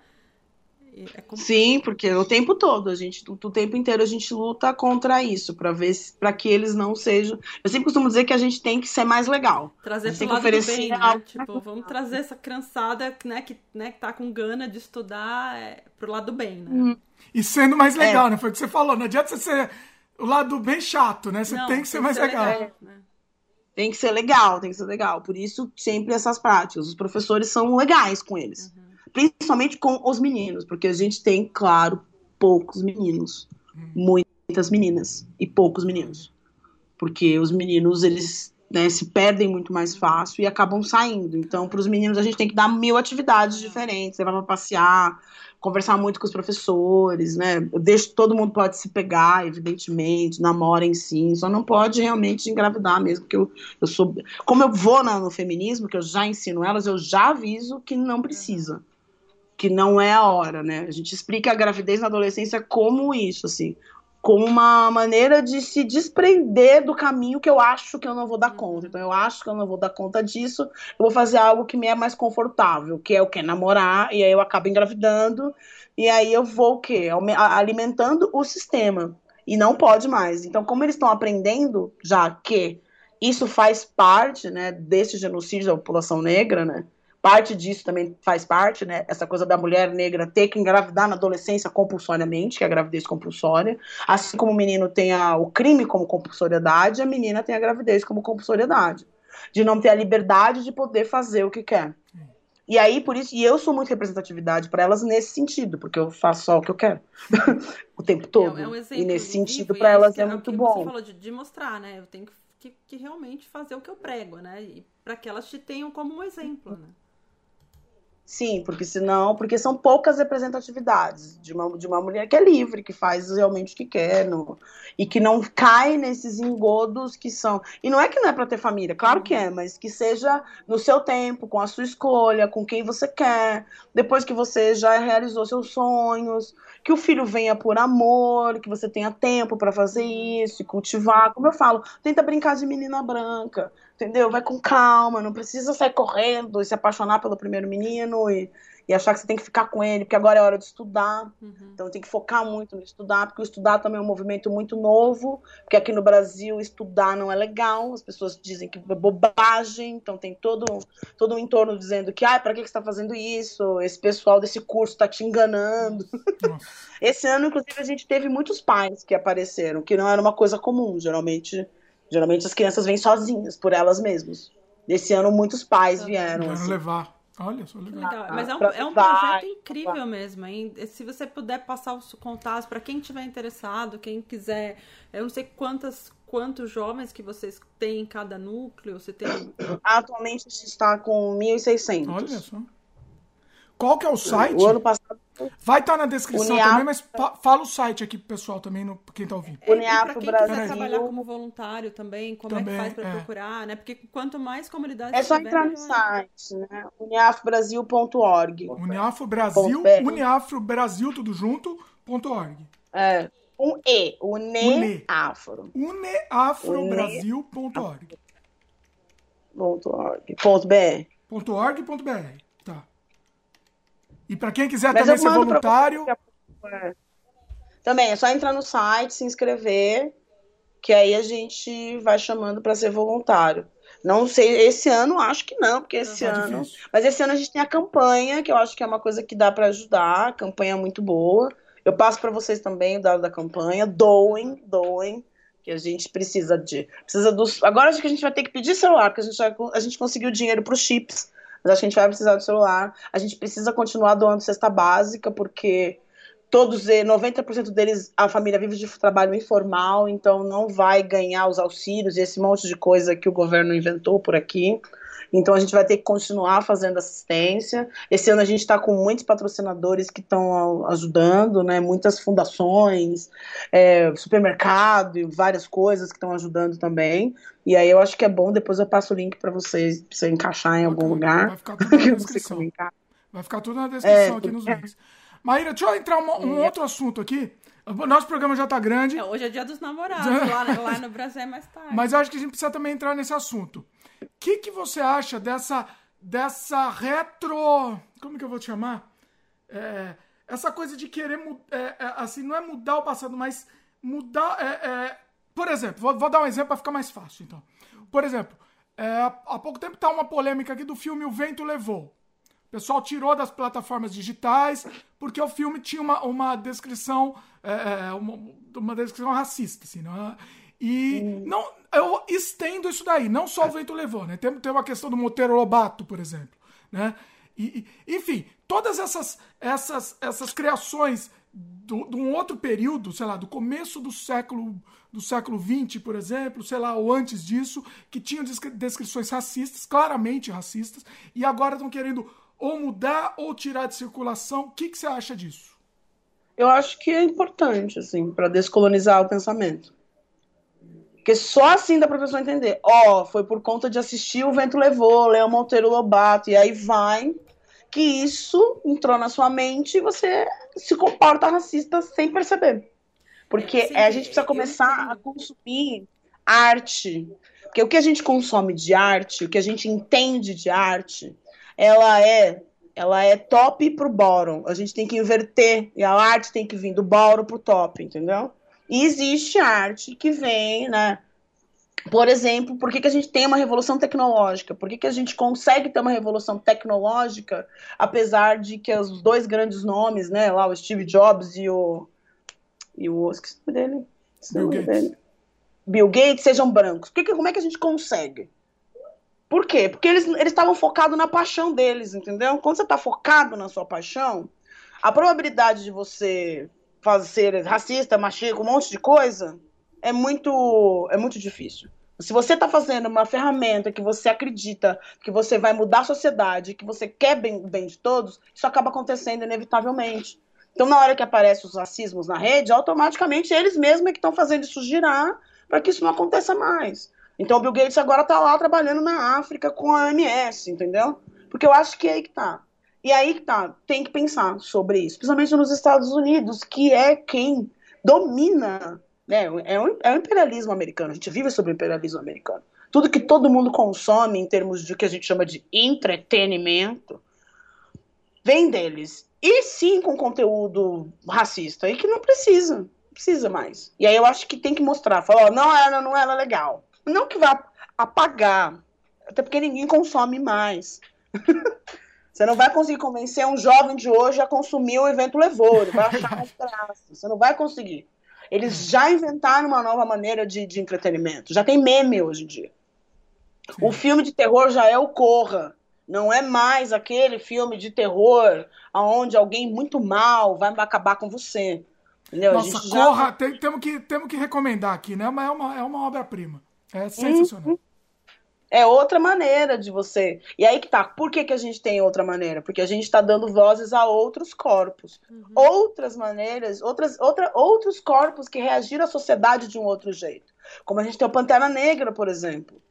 É Sim, porque o tempo todo, a gente, o, o tempo inteiro a gente luta contra isso, para ver para que eles não sejam. Eu sempre costumo dizer que a gente tem que ser mais legal. Trazer pro lado oferecer do bem, né? Tipo, vamos trazer essa criançada né, que, né, que tá com gana de estudar é, pro lado do bem, né? Hum. E sendo mais legal, é. né? Foi o que você falou. Não adianta você ser o lado bem chato, né? Você não, tem que ser tem mais ser legal. legal né? Tem que ser legal, tem que ser legal. Por isso, sempre essas práticas. Os professores são legais com eles. Uhum principalmente com os meninos, porque a gente tem, claro, poucos meninos, muitas meninas e poucos meninos, porque os meninos eles né, se perdem muito mais fácil e acabam saindo. Então, para os meninos a gente tem que dar mil atividades diferentes, levar para passear, conversar muito com os professores, né? Eu deixo todo mundo pode se pegar, evidentemente, namorem sim, só não pode realmente engravidar mesmo, porque eu, eu sou, como eu vou no feminismo, que eu já ensino elas, eu já aviso que não precisa que não é a hora, né? A gente explica a gravidez na adolescência como isso, assim, como uma maneira de se desprender do caminho que eu acho que eu não vou dar conta. Então eu acho que eu não vou dar conta disso, eu vou fazer algo que me é mais confortável, que é o que namorar, e aí eu acabo engravidando, e aí eu vou o quê? Alimentando o sistema. E não pode mais. Então, como eles estão aprendendo já que isso faz parte, né, desse genocídio da população negra, né? Parte disso também faz parte, né? Essa coisa da mulher negra ter que engravidar na adolescência compulsoriamente, que é a gravidez compulsória. Assim como o menino tem a, o crime como compulsoriedade, a menina tem a gravidez como compulsoriedade. De não ter a liberdade de poder fazer o que quer. E aí, por isso, e eu sou muito representatividade para elas nesse sentido, porque eu faço só o que eu quero o tempo todo. É um e nesse sentido, para elas é, é muito bom. Você falou de, de mostrar, né? Eu tenho que, que, que realmente fazer o que eu prego, né? E para que elas te tenham como um exemplo, né? Sim, porque senão, porque são poucas representatividades de uma, de uma mulher que é livre, que faz realmente o que quer, no, e que não cai nesses engodos que são. E não é que não é para ter família, claro que é, mas que seja no seu tempo, com a sua escolha, com quem você quer, depois que você já realizou seus sonhos, que o filho venha por amor, que você tenha tempo para fazer isso e cultivar. Como eu falo, tenta brincar de menina branca entendeu? Vai com calma, não precisa sair correndo e se apaixonar pelo primeiro menino e, e achar que você tem que ficar com ele, porque agora é hora de estudar. Uhum. Então tem que focar muito no estudar, porque o estudar também é um movimento muito novo, porque aqui no Brasil estudar não é legal, as pessoas dizem que é bobagem, então tem todo, todo um entorno dizendo que, ah, para que, que você está fazendo isso? Esse pessoal desse curso está te enganando. Esse ano, inclusive, a gente teve muitos pais que apareceram, que não era uma coisa comum, geralmente Geralmente as crianças vêm sozinhas, por elas mesmas. Nesse ano, muitos pais vieram. Vieram assim. levar. Olha, só legal. legal. Mas é um, é um projeto incrível mesmo, hein? Se você puder passar os contatos para quem tiver interessado, quem quiser. Eu não sei quantas, quantos jovens que vocês têm em cada núcleo. Você tem... Atualmente a gente está com 1.600. Olha só. Qual que é o site? O ano passado. Vai estar tá na descrição também, mas fala o site aqui pro pessoal também, no, quem está ouvindo. É, Uniafro pra quem Brasil. quiser trabalhar como voluntário também, como também, é que faz para é. procurar, né? Porque quanto mais comunidades É só entrar no site, né? uniafrobrasil.org. Uniafrobrasil, uniafrobrasil tudo junto, ponto .org. É. Um E, Uneafro. Uneafrobrasil.org. Ponto .org. Ponto .br. Ponto .org, ponto .br. E para quem quiser Mas também ser voluntário. É. Também, é só entrar no site, se inscrever, que aí a gente vai chamando para ser voluntário. Não sei, esse ano acho que não, porque esse tá ano. Difícil. Mas esse ano a gente tem a campanha, que eu acho que é uma coisa que dá para ajudar, a campanha é muito boa. Eu passo para vocês também o dado da campanha. Doem, doem, que a gente precisa de. Precisa dos. Agora acho que a gente vai ter que pedir celular, porque a gente, a gente conseguiu dinheiro para os chips mas acho que a gente vai precisar do celular. A gente precisa continuar doando cesta básica, porque todos, 90% deles, a família vive de trabalho informal, então não vai ganhar os auxílios e esse monte de coisa que o governo inventou por aqui. Então a gente vai ter que continuar fazendo assistência. Esse ano a gente está com muitos patrocinadores que estão ajudando, né? Muitas fundações, é, supermercado e várias coisas que estão ajudando também. E aí eu acho que é bom, depois eu passo o link para vocês, pra você encaixar em algum lugar. Vai ficar tudo na descrição. vai ficar tudo na descrição é, aqui nos links. Maíra, deixa eu entrar um, um outro assunto aqui. Nosso programa já tá grande. É, hoje é dia dos namorados. lá, lá, no Brasil é mais tarde. Mas eu acho que a gente precisa também entrar nesse assunto. O que, que você acha dessa, dessa retro. Como que eu vou te chamar? É, essa coisa de querer. É, é, assim, não é mudar o passado, mas mudar. É, por exemplo, vou, vou, dar um exemplo para ficar mais fácil, então. Por exemplo, há pouco tempo tá uma polêmica aqui do filme O Vento Levou. O pessoal tirou das plataformas digitais porque o filme tinha uma, uma descrição é, é uma, uma, descrição racista, assim, não é? E hum. não, eu estendo isso daí, não só o vento levou, né? Tem, tem uma questão do Monteiro Lobato, por exemplo, né? E, e, enfim, todas essas, essas, essas criações de um outro período, sei lá, do começo do século do século XX, por exemplo, sei lá, ou antes disso, que tinham descrições racistas, claramente racistas, e agora estão querendo ou mudar ou tirar de circulação. O que, que você acha disso? Eu acho que é importante, assim, para descolonizar o pensamento. Porque só assim dá para a pessoa entender. Ó, oh, foi por conta de assistir O Vento Levou, Leão Monteiro Lobato, e aí vai que isso entrou na sua mente e você se comporta racista sem perceber. Porque Sim, a gente precisa começar a consumir arte. Porque o que a gente consome de arte, o que a gente entende de arte, ela é ela é top pro bottom. A gente tem que inverter e a arte tem que vir do bottom pro top, entendeu? E existe arte que vem, né? Por exemplo, por que, que a gente tem uma revolução tecnológica? Por que, que a gente consegue ter uma revolução tecnológica, apesar de que os dois grandes nomes, né, lá o Steve Jobs e o e o esqueci o nome dele, Bill Gates. Dele. Bill Gates sejam brancos? Por que, como é que a gente consegue? Por quê? Porque eles estavam focados na paixão deles, entendeu? Quando você está focado na sua paixão, a probabilidade de você fazer racista, machista, um monte de coisa, é muito, é muito difícil. Se você está fazendo uma ferramenta que você acredita que você vai mudar a sociedade, que você quer bem, bem de todos, isso acaba acontecendo inevitavelmente. Então, na hora que aparecem os racismos na rede, automaticamente eles mesmos é que estão fazendo isso girar para que isso não aconteça mais. Então o Bill Gates agora está lá trabalhando na África com a OMS, entendeu? Porque eu acho que é aí que tá. E aí que tá, tem que pensar sobre isso, principalmente nos Estados Unidos, que é quem domina, né? É o, é imperialismo americano, a gente vive sobre o imperialismo americano. Tudo que todo mundo consome em termos de que a gente chama de entretenimento vem deles. E sim com conteúdo racista, e que não precisa, precisa mais. E aí eu acho que tem que mostrar, falar, oh, não, ela não era legal. Não que vá apagar, até porque ninguém consome mais. Você não vai conseguir convencer um jovem de hoje a consumir o evento levou, ele vai achar mais graça. Você não vai conseguir. Eles já inventaram uma nova maneira de, de entretenimento. Já tem meme hoje em dia. Sim. O filme de terror já é o Corra. Não é mais aquele filme de terror onde alguém muito mal vai acabar com você. Entendeu? Nossa, já... corra, tem, temos, que, temos que recomendar aqui, né? Mas é uma, é uma obra-prima. É sensacional. Uhum. É outra maneira de você. E aí que tá. Por que, que a gente tem outra maneira? Porque a gente está dando vozes a outros corpos. Uhum. Outras maneiras, outras, outra, outros corpos que reagiram à sociedade de um outro jeito. Como a gente tem o Pantera Negra, por exemplo.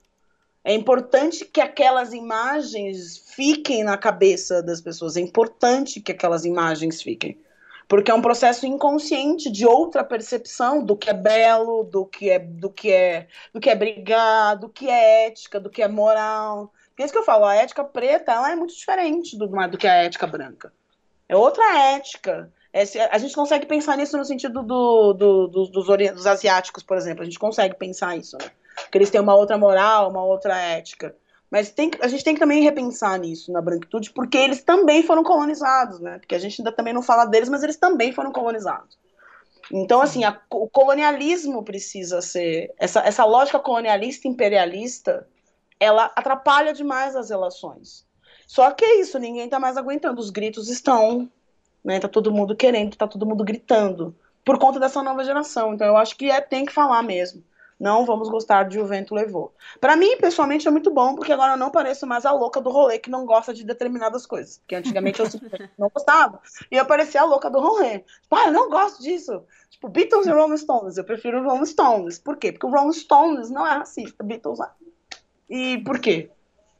É importante que aquelas imagens fiquem na cabeça das pessoas. É importante que aquelas imagens fiquem. Porque é um processo inconsciente de outra percepção do que é belo, do que é, do que é, do que é brigar, do que é ética, do que é moral. Por isso que eu falo, a ética preta ela é muito diferente do, do que a ética branca. É outra ética. É, a gente consegue pensar nisso no sentido do, do, do, dos, dos asiáticos, por exemplo. A gente consegue pensar isso, né? Que eles têm uma outra moral, uma outra ética. Mas tem, a gente tem que também repensar nisso, na branquitude, porque eles também foram colonizados, né? Porque a gente ainda também não fala deles, mas eles também foram colonizados. Então, assim, a, o colonialismo precisa ser. Essa, essa lógica colonialista imperialista, ela atrapalha demais as relações. Só que é isso, ninguém tá mais aguentando. Os gritos estão, né? Tá todo mundo querendo, tá todo mundo gritando. Por conta dessa nova geração. Então, eu acho que é, tem que falar mesmo não vamos gostar de O Vento Levou. Para mim, pessoalmente, é muito bom, porque agora eu não pareço mais a louca do rolê que não gosta de determinadas coisas. Porque antigamente eu não gostava. E eu parecia a louca do rolê. Tipo, ah, eu não gosto disso. Tipo, Beatles e Rolling Stones. Eu prefiro Rolling Stones. Por quê? Porque o Rolling Stones não é racista. Beatles é. E por quê?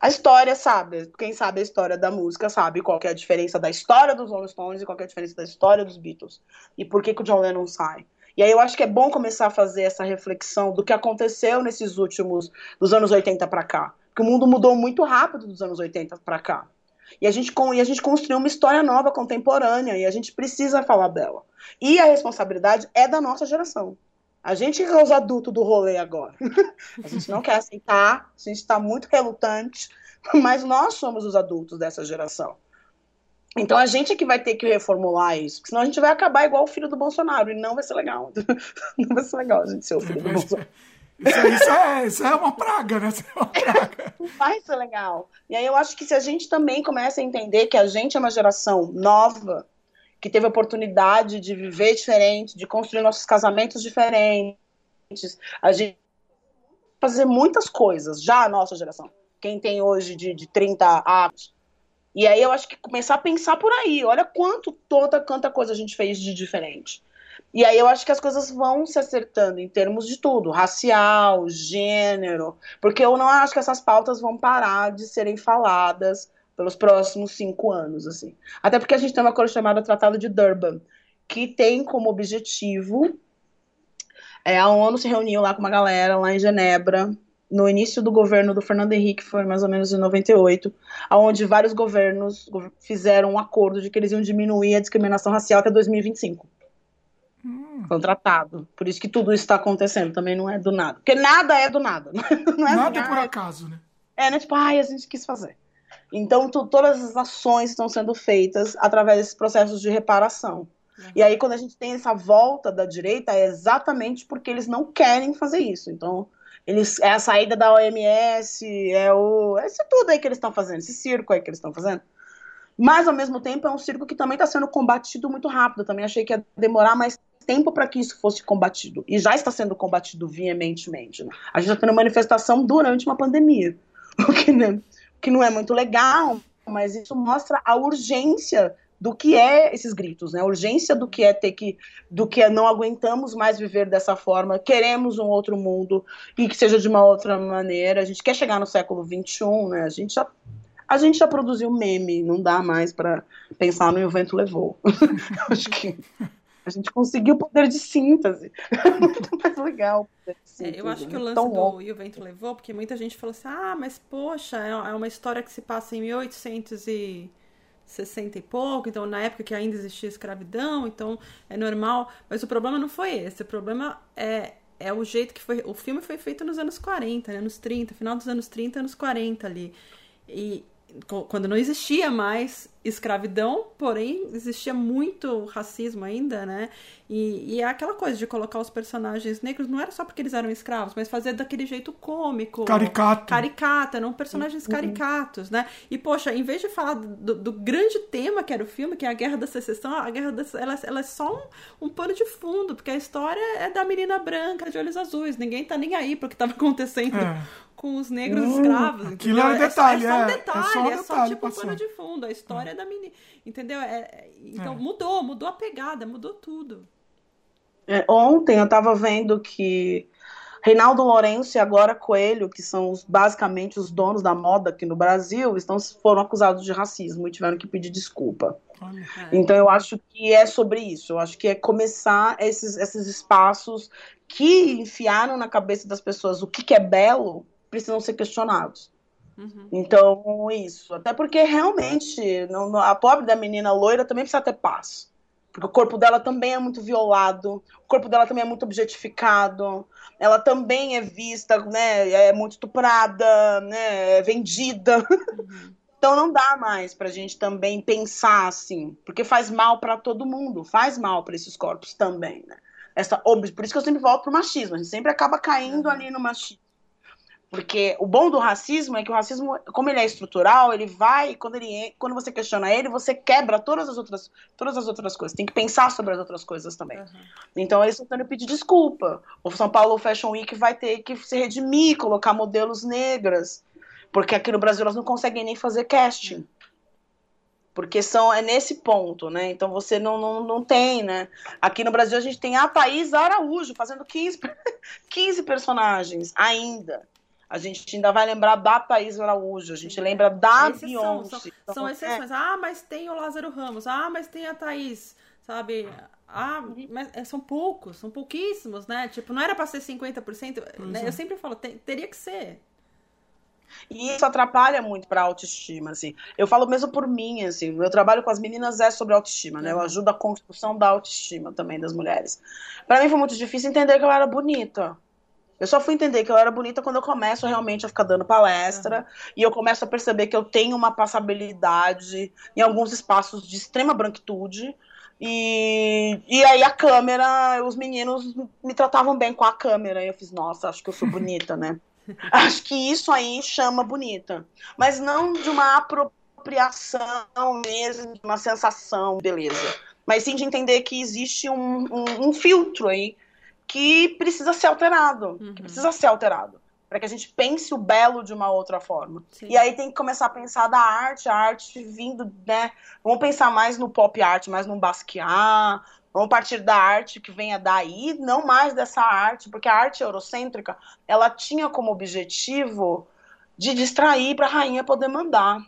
A história sabe. Quem sabe a história da música sabe qual é a diferença da história dos Rolling Stones e qual é a diferença da história dos Beatles. E por que, que o John Lennon sai. E aí eu acho que é bom começar a fazer essa reflexão do que aconteceu nesses últimos, dos anos 80 para cá. Porque o mundo mudou muito rápido dos anos 80 para cá. E a, gente, e a gente construiu uma história nova, contemporânea, e a gente precisa falar dela. E a responsabilidade é da nossa geração. A gente é os adultos do rolê agora. a gente não quer aceitar, a gente está muito relutante, mas nós somos os adultos dessa geração. Então a gente é que vai ter que reformular isso, senão a gente vai acabar igual o filho do Bolsonaro, e não vai ser legal. Não vai ser legal a gente ser o filho do Bolsonaro. Isso, isso, é, isso é uma praga, né? É uma praga. Não vai ser legal. E aí eu acho que se a gente também começa a entender que a gente é uma geração nova, que teve a oportunidade de viver diferente, de construir nossos casamentos diferentes, a gente fazer muitas coisas, já a nossa geração. Quem tem hoje de, de 30 anos, e aí eu acho que começar a pensar por aí, olha quanto toda quanta coisa a gente fez de diferente. E aí eu acho que as coisas vão se acertando em termos de tudo, racial, gênero, porque eu não acho que essas pautas vão parar de serem faladas pelos próximos cinco anos, assim. Até porque a gente tem uma coisa chamada Tratado de Durban, que tem como objetivo é, a ONU se reuniu lá com uma galera lá em Genebra no início do governo do Fernando Henrique, foi mais ou menos em 98, onde vários governos fizeram um acordo de que eles iam diminuir a discriminação racial até 2025. Hum. Foi um tratado. Por isso que tudo isso está acontecendo, também não é do nada. Porque nada é do nada. Não é nada é por acaso, né? É, né? Tipo, ai, a gente quis fazer. Então, tu, todas as ações estão sendo feitas através desses processos de reparação. Uhum. E aí, quando a gente tem essa volta da direita, é exatamente porque eles não querem fazer isso. Então, eles, é a saída da OMS, é o. Esse tudo aí que eles estão fazendo, esse circo aí que eles estão fazendo. Mas, ao mesmo tempo, é um circo que também está sendo combatido muito rápido. Também achei que ia demorar mais tempo para que isso fosse combatido. E já está sendo combatido veementemente. Né? A gente está tendo manifestação durante uma pandemia. O que, né, que não é muito legal, mas isso mostra a urgência do que é esses gritos, né? A urgência do que é ter que, do que é não aguentamos mais viver dessa forma, queremos um outro mundo e que seja de uma outra maneira. A gente quer chegar no século XXI, né? A gente já, a gente já produziu meme, não dá mais para pensar no e o vento levou. Acho que a gente conseguiu o poder de síntese. Muito mais legal. É, eu acho que o lance do bom. E o Vento Levou, porque muita gente falou assim: ah, mas poxa, é, é uma história que se passa em 1800 e 60 e pouco, então na época que ainda existia escravidão, então é normal. Mas o problema não foi esse. O problema é, é o jeito que foi. O filme foi feito nos anos 40, né, anos 30, final dos anos 30, anos 40 ali. E quando não existia mais escravidão, porém existia muito racismo ainda, né? E, e é aquela coisa de colocar os personagens negros não era só porque eles eram escravos, mas fazer daquele jeito cômico. Caricato. Caricata, não personagens uhum. caricatos, né? E, poxa, em vez de falar do, do, grande tema que era o filme, que é a Guerra da Secessão, a Guerra da ela, ela é só um, um pano de fundo, porque a história é da menina branca de olhos azuis. Ninguém tá nem aí pro que tava acontecendo. É com os negros hum, escravos. Aquilo era detalhe, é, só, é, só um detalhe, é só, um detalhe, é só tipo um pano de fundo. A história é. da menina. Entendeu? É, é então é. mudou, mudou a pegada, mudou tudo. ontem eu tava vendo que Reinaldo Lourenço e agora Coelho, que são os, basicamente os donos da moda aqui no Brasil, estão, foram acusados de racismo e tiveram que pedir desculpa. Então eu acho que é sobre isso. Eu acho que é começar esses, esses espaços que enfiaram na cabeça das pessoas o que, que é belo precisam ser questionados. Uhum. Então, isso. Até porque realmente não, a pobre da menina loira também precisa ter paz. Porque o corpo dela também é muito violado, o corpo dela também é muito objetificado, ela também é vista, né, é muito estuprada, né, é vendida. Uhum. Então não dá mais pra gente também pensar assim, porque faz mal para todo mundo, faz mal para esses corpos também, né? Essa, por isso que eu sempre volto pro machismo, a gente sempre acaba caindo ali no machismo. Porque o bom do racismo é que o racismo, como ele é estrutural, ele vai, quando, ele, quando você questiona ele, você quebra todas as outras, todas as outras coisas. Tem que pensar sobre as outras coisas também. Uhum. Então eles estão que pedir desculpa. O São Paulo Fashion Week vai ter que se redimir, colocar modelos negras. Porque aqui no Brasil elas não conseguem nem fazer casting. Porque são, é nesse ponto, né? Então você não, não, não tem, né? Aqui no Brasil a gente tem a Thaís Araújo fazendo 15, 15 personagens ainda. A gente ainda vai lembrar da Thaís Araújo, a gente lembra da Beyoncé. São, então, são exceções. É. Ah, mas tem o Lázaro Ramos. Ah, mas tem a Thaís, sabe? Ah, mas é, são poucos, são pouquíssimos, né? Tipo, não era para ser 50%. Né? É. Eu sempre falo, tem, teria que ser. E isso atrapalha muito para a autoestima, assim. Eu falo mesmo por mim, assim, meu trabalho com as meninas é sobre autoestima, né? Eu uhum. ajudo a construção da autoestima também das mulheres. Para mim foi muito difícil entender que eu era bonita. Eu só fui entender que eu era bonita quando eu começo realmente a ficar dando palestra uhum. e eu começo a perceber que eu tenho uma passabilidade em alguns espaços de extrema branquitude. E, e aí a câmera, os meninos me tratavam bem com a câmera. E eu fiz, nossa, acho que eu sou bonita, né? acho que isso aí chama bonita. Mas não de uma apropriação mesmo, de uma sensação, beleza. Mas sim de entender que existe um, um, um filtro aí que precisa ser alterado, uhum. que precisa ser alterado, para que a gente pense o belo de uma outra forma. Sim. E aí tem que começar a pensar da arte, a arte vindo, né? Vamos pensar mais no pop art, mais no Basquiat, vamos partir da arte que venha daí, não mais dessa arte, porque a arte eurocêntrica, ela tinha como objetivo de distrair para a rainha poder mandar.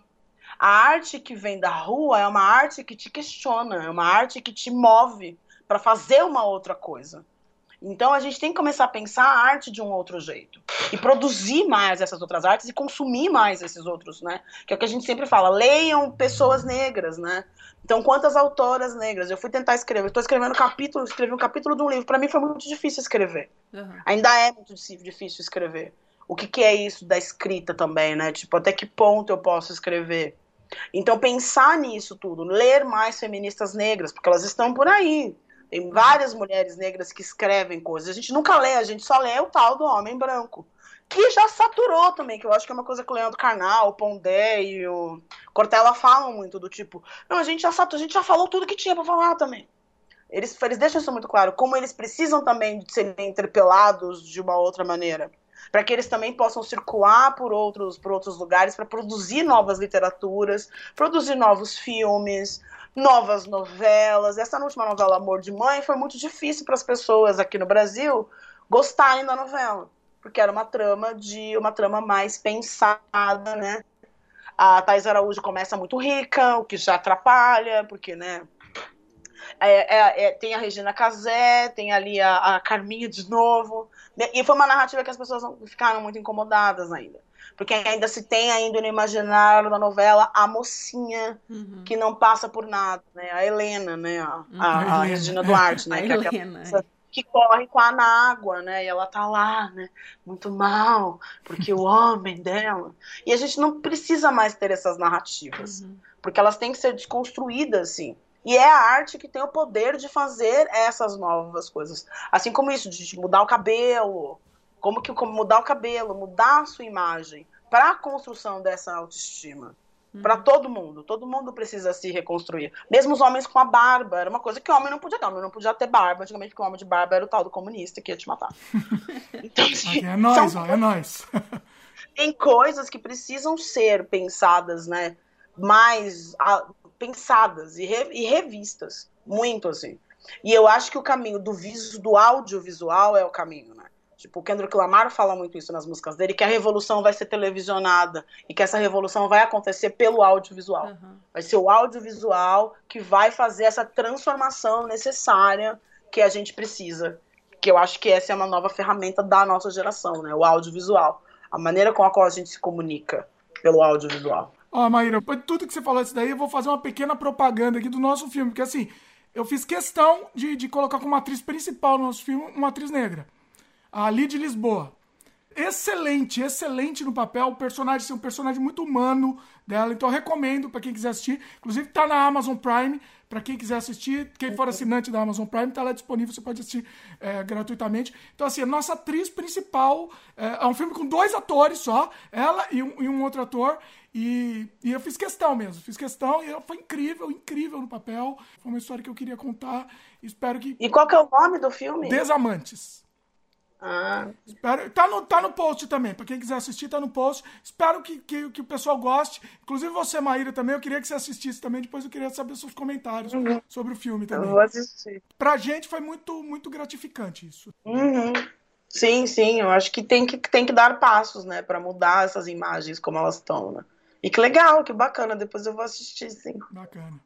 A arte que vem da rua é uma arte que te questiona, é uma arte que te move para fazer uma outra coisa. Então a gente tem que começar a pensar a arte de um outro jeito e produzir mais essas outras artes e consumir mais esses outros, né? Que é o que a gente sempre fala, leiam pessoas negras, né? Então, quantas autoras negras? Eu fui tentar escrever, estou escrevendo um capítulo, escrevi um capítulo de um livro. Para mim foi muito difícil escrever. Uhum. Ainda é muito difícil escrever. O que, que é isso da escrita também, né? Tipo, até que ponto eu posso escrever? Então, pensar nisso tudo, ler mais feministas negras, porque elas estão por aí. Tem várias mulheres negras que escrevem coisas. A gente nunca lê, a gente só lê o tal do homem branco. Que já saturou também, que eu acho que é uma coisa que o Leandro Carnal, o Pondé e o Cortella falam muito, do tipo, não, a gente já saturou, a gente já falou tudo que tinha para falar também. Eles, eles deixam isso muito claro, como eles precisam também de serem interpelados de uma outra maneira para que eles também possam circular por outros, por outros lugares para produzir novas literaturas, produzir novos filmes, novas novelas. Essa última novela Amor de Mãe foi muito difícil para as pessoas aqui no Brasil gostarem da novela, porque era uma trama de uma trama mais pensada, né? A Thais Araújo começa muito rica, o que já atrapalha, porque, né? É, é, é, tem a Regina Casé, tem ali a, a Carminha de novo. E foi uma narrativa que as pessoas ficaram muito incomodadas ainda porque ainda se tem ainda no imaginário da novela a mocinha uhum. que não passa por nada, né? A Helena, né? A, a, a Regina Duarte, né? a que Helena. É que corre com a água, né? E ela tá lá, né? Muito mal, porque o homem dela. E a gente não precisa mais ter essas narrativas, uhum. porque elas têm que ser desconstruídas, assim. E é a arte que tem o poder de fazer essas novas coisas. Assim como isso, de mudar o cabelo, como que como mudar o cabelo, mudar a sua imagem para a construção dessa autoestima. Uhum. Para todo mundo. Todo mundo precisa se reconstruir. Mesmo os homens com a barba. Era uma coisa que o homem não podia ter. O homem não podia ter barba. Antigamente, porque o homem de barba era o tal do comunista que ia te matar. Então, assim, é nóis, são... ó, é nóis. Tem coisas que precisam ser pensadas, né? Mais a, pensadas e, re, e revistas. Muito, assim. E eu acho que o caminho do, viso, do audiovisual é o caminho, né? Tipo, o Kendrick Lamar fala muito isso nas músicas dele, que a revolução vai ser televisionada e que essa revolução vai acontecer pelo audiovisual. Uhum. Vai ser o audiovisual que vai fazer essa transformação necessária que a gente precisa. Que eu acho que essa é uma nova ferramenta da nossa geração, né? O audiovisual. A maneira com a qual a gente se comunica pelo audiovisual. Ó, oh, Maíra, tudo que você falou isso daí, eu vou fazer uma pequena propaganda aqui do nosso filme, porque assim, eu fiz questão de, de colocar como atriz principal no nosso filme uma atriz negra a Lid Lisboa. Excelente, excelente no papel. O personagem assim, um personagem muito humano dela. Então eu recomendo para quem quiser assistir. Inclusive tá na Amazon Prime. Para quem quiser assistir, quem for assinante da Amazon Prime, tá lá disponível, você pode assistir é, gratuitamente. Então, assim, a nossa atriz principal é, é, um filme com dois atores só, ela e um, e um outro ator. E, e, eu fiz questão mesmo, fiz questão e foi incrível, incrível no papel. Foi uma história que eu queria contar. Espero que. E qual que é o nome do filme? Desamantes. Ah. Espero, tá, no, tá no post também. Pra quem quiser assistir, tá no post. Espero que, que, que o pessoal goste. Inclusive você, Maíra, também. Eu queria que você assistisse também. Depois eu queria saber seus comentários uhum. sobre o filme também. Eu vou assistir. Pra gente foi muito, muito gratificante isso. Uhum. Sim, sim. Eu acho que tem que, tem que dar passos, né? Pra mudar essas imagens como elas estão, né? E que legal, que bacana. Depois eu vou assistir, sim. Bacana.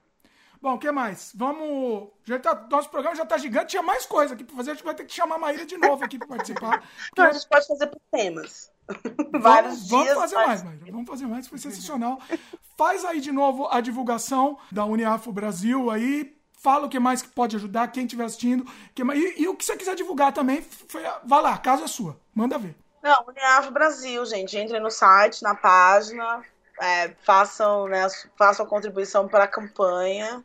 Bom, o que mais? Vamos. Já tá, nosso programa já tá gigante, tinha mais coisa aqui pra fazer. A gente vai ter que chamar a Maíra de novo aqui pra participar. Não, a gente pode fazer por temas. Vários vamos, dias. Vamos fazer mais, Maíra. Vamos fazer mais, foi sensacional. Faz aí de novo a divulgação da Uniafo Brasil aí. Fala o que mais que pode ajudar, quem estiver assistindo. Que, e, e, o que você quiser divulgar também, foi, vai lá, casa é sua. Manda ver. Não, Uniafo Brasil, gente. Entre no site, na página, é, façam, né, façam a contribuição para a campanha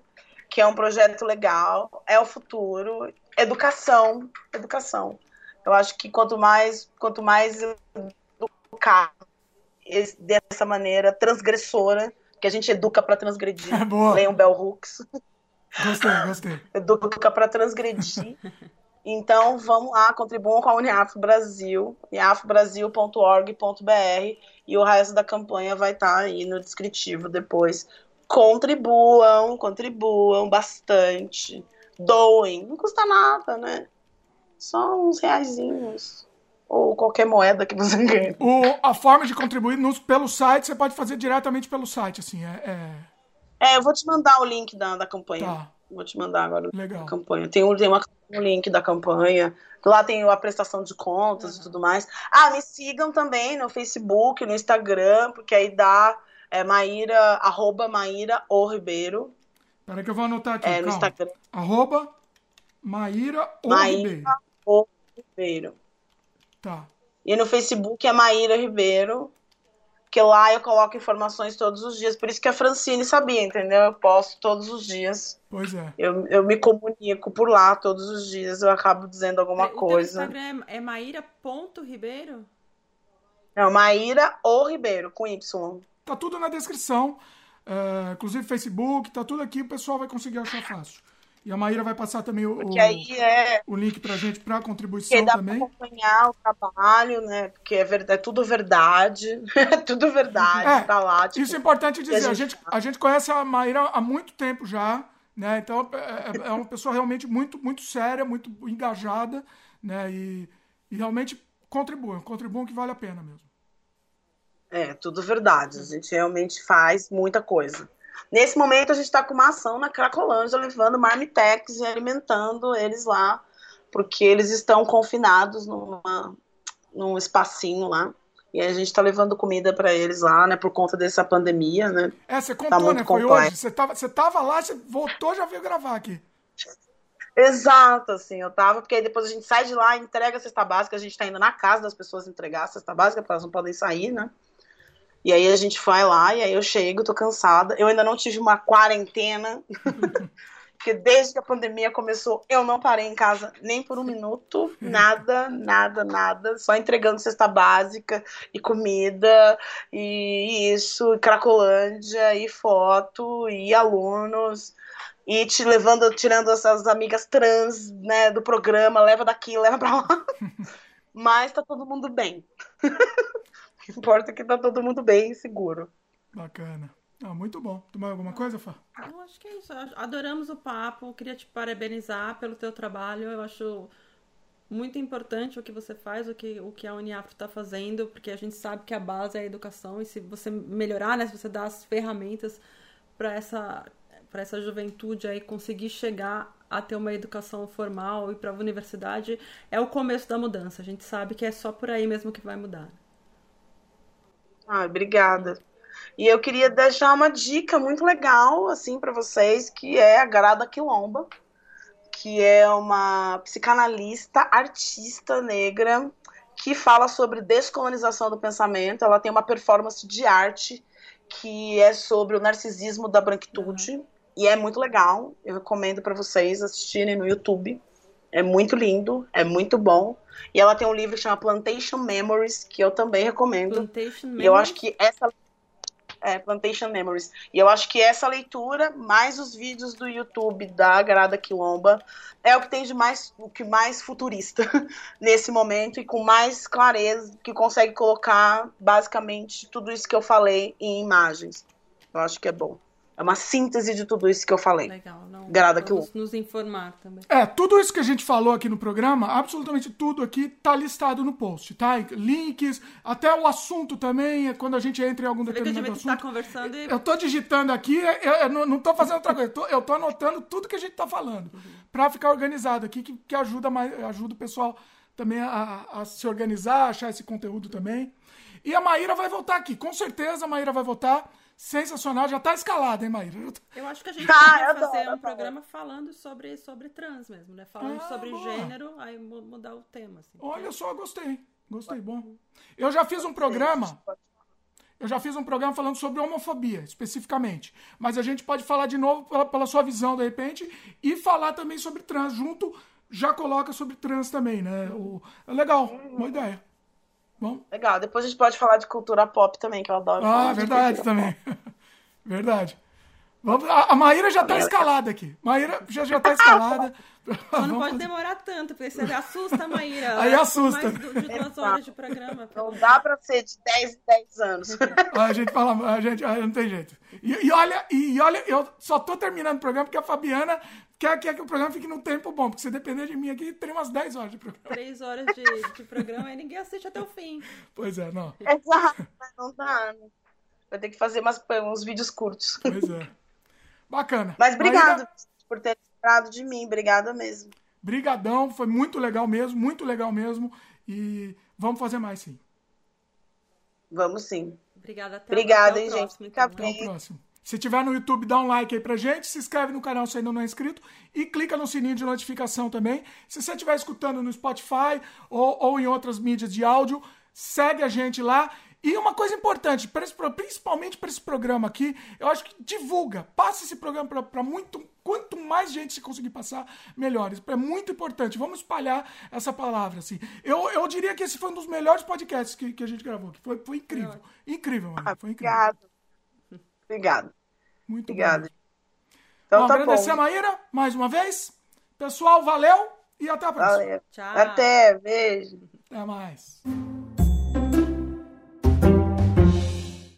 que é um projeto legal, é o futuro, educação, educação. Eu acho que quanto mais, quanto mais educar dessa maneira transgressora, que a gente educa para transgredir. É boa. Leiam Bell Hooks. Gostei, gostei. educa para transgredir. Então, vamos lá, contribuam com a Uniafro Brasil, uniafrobrasil.org.br e o resto da campanha vai estar aí no descritivo depois contribuam, contribuam bastante, doem, não custa nada, né? Só uns reaisinhos ou qualquer moeda que você ganhe. O, a forma de contribuir nos, pelo site, você pode fazer diretamente pelo site, assim, é... É, é eu vou te mandar o link da, da campanha. Tá. Vou te mandar agora Legal. a campanha. Tem, um, tem uma, um link da campanha. Lá tem a prestação de contas uhum. e tudo mais. Ah, me sigam também no Facebook, no Instagram, porque aí dá é Maíra, arroba Maíra o Ribeiro. Peraí que eu vou anotar aqui, é, no Instagram. Arroba Maíra o Maíra Ribeiro. O Ribeiro. Tá. E no Facebook é Maíra Ribeiro, que lá eu coloco informações todos os dias. Por isso que a Francine sabia, entendeu? Eu posto todos os dias. Pois é. Eu, eu me comunico por lá todos os dias, eu acabo dizendo alguma é, coisa. O Instagram é maíra.ribeiro? Não, Maíra o Ribeiro, com Y. Tá tudo na descrição. Uh, inclusive Facebook, tá tudo aqui, o pessoal vai conseguir achar fácil. E a Maíra vai passar também o, o, é... o link pra gente pra contribuição dá também. Pra acompanhar o trabalho, né? Porque é, verdade, é tudo verdade. é tudo verdade, é, tá lá. Tipo, isso é importante dizer. A gente... a gente, a gente conhece a Maíra há muito tempo já, né? Então é, é, é uma pessoa realmente muito, muito séria, muito engajada, né? E, e realmente contribuam, contribuam que vale a pena mesmo. É, tudo verdade. A gente realmente faz muita coisa. Nesse momento, a gente está com uma ação na Cracolândia, levando marmitex e alimentando eles lá, porque eles estão confinados numa, num espacinho lá. E a gente está levando comida para eles lá, né, por conta dessa pandemia, né? É, você tá contou, tá né? Foi complexo. hoje. Você tava, você tava lá, você voltou, já veio gravar aqui. Exato, assim, eu tava, porque aí depois a gente sai de lá, entrega a cesta básica, a gente tá indo na casa das pessoas entregar a cesta básica, porque elas não podem sair, né? E aí a gente vai lá, e aí eu chego, tô cansada. Eu ainda não tive uma quarentena, porque desde que a pandemia começou, eu não parei em casa nem por um minuto, nada, nada, nada, só entregando cesta básica e comida, e isso, e Cracolândia, e foto, e alunos e te levando, tirando essas amigas trans, né, do programa, leva daqui, leva pra lá. Mas tá todo mundo bem. o que importa é que tá todo mundo bem e seguro. Bacana. Ah, muito bom. Tu mais alguma coisa, Fá? Eu acho que é isso. Adoramos o papo. Queria te parabenizar pelo teu trabalho. Eu acho muito importante o que você faz, o que, o que a Uniafro está fazendo, porque a gente sabe que a base é a educação e se você melhorar, né, se você dar as ferramentas para essa para essa juventude aí conseguir chegar a ter uma educação formal e para a universidade é o começo da mudança. A gente sabe que é só por aí mesmo que vai mudar. Ah, obrigada. E eu queria deixar uma dica muito legal assim para vocês, que é a Grada Quilomba, que é uma psicanalista, artista negra que fala sobre descolonização do pensamento. Ela tem uma performance de arte que é sobre o narcisismo da branquitude. E é muito legal. Eu recomendo para vocês assistirem no YouTube. É muito lindo, é muito bom. E ela tem um livro que chama Plantation Memories, que eu também recomendo. Plantation Memories. E eu acho que essa é, Plantation Memories. E eu acho que essa leitura, mais os vídeos do YouTube da Grada Quilomba, é o que tem de mais, o que mais futurista nesse momento e com mais clareza, que consegue colocar basicamente tudo isso que eu falei em imagens. Eu acho que é bom. É uma síntese de tudo isso que eu falei. Legal, não. Grada Vamos nos informar também. É, tudo isso que a gente falou aqui no programa, absolutamente tudo aqui tá listado no post, tá? Links, até o assunto também, é quando a gente entra em algum determinado que a gente assunto. Tá conversando e... Eu tô digitando aqui, eu, eu não, não tô fazendo outra coisa, eu tô, eu tô anotando tudo que a gente tá falando, uhum. para ficar organizado aqui, que, que ajuda, mais, ajuda o pessoal também a, a se organizar, achar esse conteúdo também. E a Maíra vai voltar aqui, com certeza a Maíra vai voltar sensacional. Já tá escalada, hein, Maíra? Eu acho que a gente ah, poderia fazer um programa falando sobre, sobre trans mesmo, né? Falando ah, sobre boa. gênero, aí mudar o tema. Assim. Olha só, gostei. Gostei, bom. Eu já fiz um programa. Eu já fiz um programa falando sobre homofobia, especificamente. Mas a gente pode falar de novo pela, pela sua visão, de repente, e falar também sobre trans. Junto, já coloca sobre trans também, né? O, legal, uhum. boa ideia. Bom. Legal. Depois a gente pode falar de cultura pop também, que eu adoro. Ah, verdade também. verdade. Vamos, a, a Maíra já está escalada aqui. Maíra já, já tá escalada. Só não pode demorar tanto, porque você assusta a Maíra. Aí assusta. Mais de duas horas de programa. Não dá pra ser de 10 em 10 anos. A gente fala, a gente, não tem jeito. E, e olha, e, olha, eu só tô terminando o programa porque a Fabiana quer, quer que o programa fique num tempo bom, porque se depender de mim aqui, teria umas 10 horas de programa. 3 horas de, de programa e ninguém assiste até o fim. Pois é, não. Exato, não dá. Vai ter que fazer umas, uns vídeos curtos. Pois é. Bacana. Mas obrigado Maíra... por ter lembrado de mim. Obrigada mesmo. Brigadão, foi muito legal mesmo, muito legal mesmo. E vamos fazer mais sim. Vamos sim. Obrigada, até Obrigada, hein, gente. Fica até o próximo. Se tiver no YouTube, dá um like aí pra gente, se inscreve no canal se ainda não é inscrito e clica no sininho de notificação também. Se você estiver escutando no Spotify ou, ou em outras mídias de áudio, segue a gente lá e uma coisa importante, principalmente para esse programa aqui, eu acho que divulga, passa esse programa para muito. Quanto mais gente se conseguir passar, melhor. Isso é muito importante. Vamos espalhar essa palavra. Assim. Eu, eu diria que esse foi um dos melhores podcasts que, que a gente gravou. Que foi, foi incrível. Incrível, mano. Foi incrível. Obrigado. Obrigado. Muito Obrigado. bom. Então, bom, tá agradecer bom. a Maíra mais uma vez. Pessoal, valeu e até a próxima. Valeu. Tchau. Até, beijo. Até mais.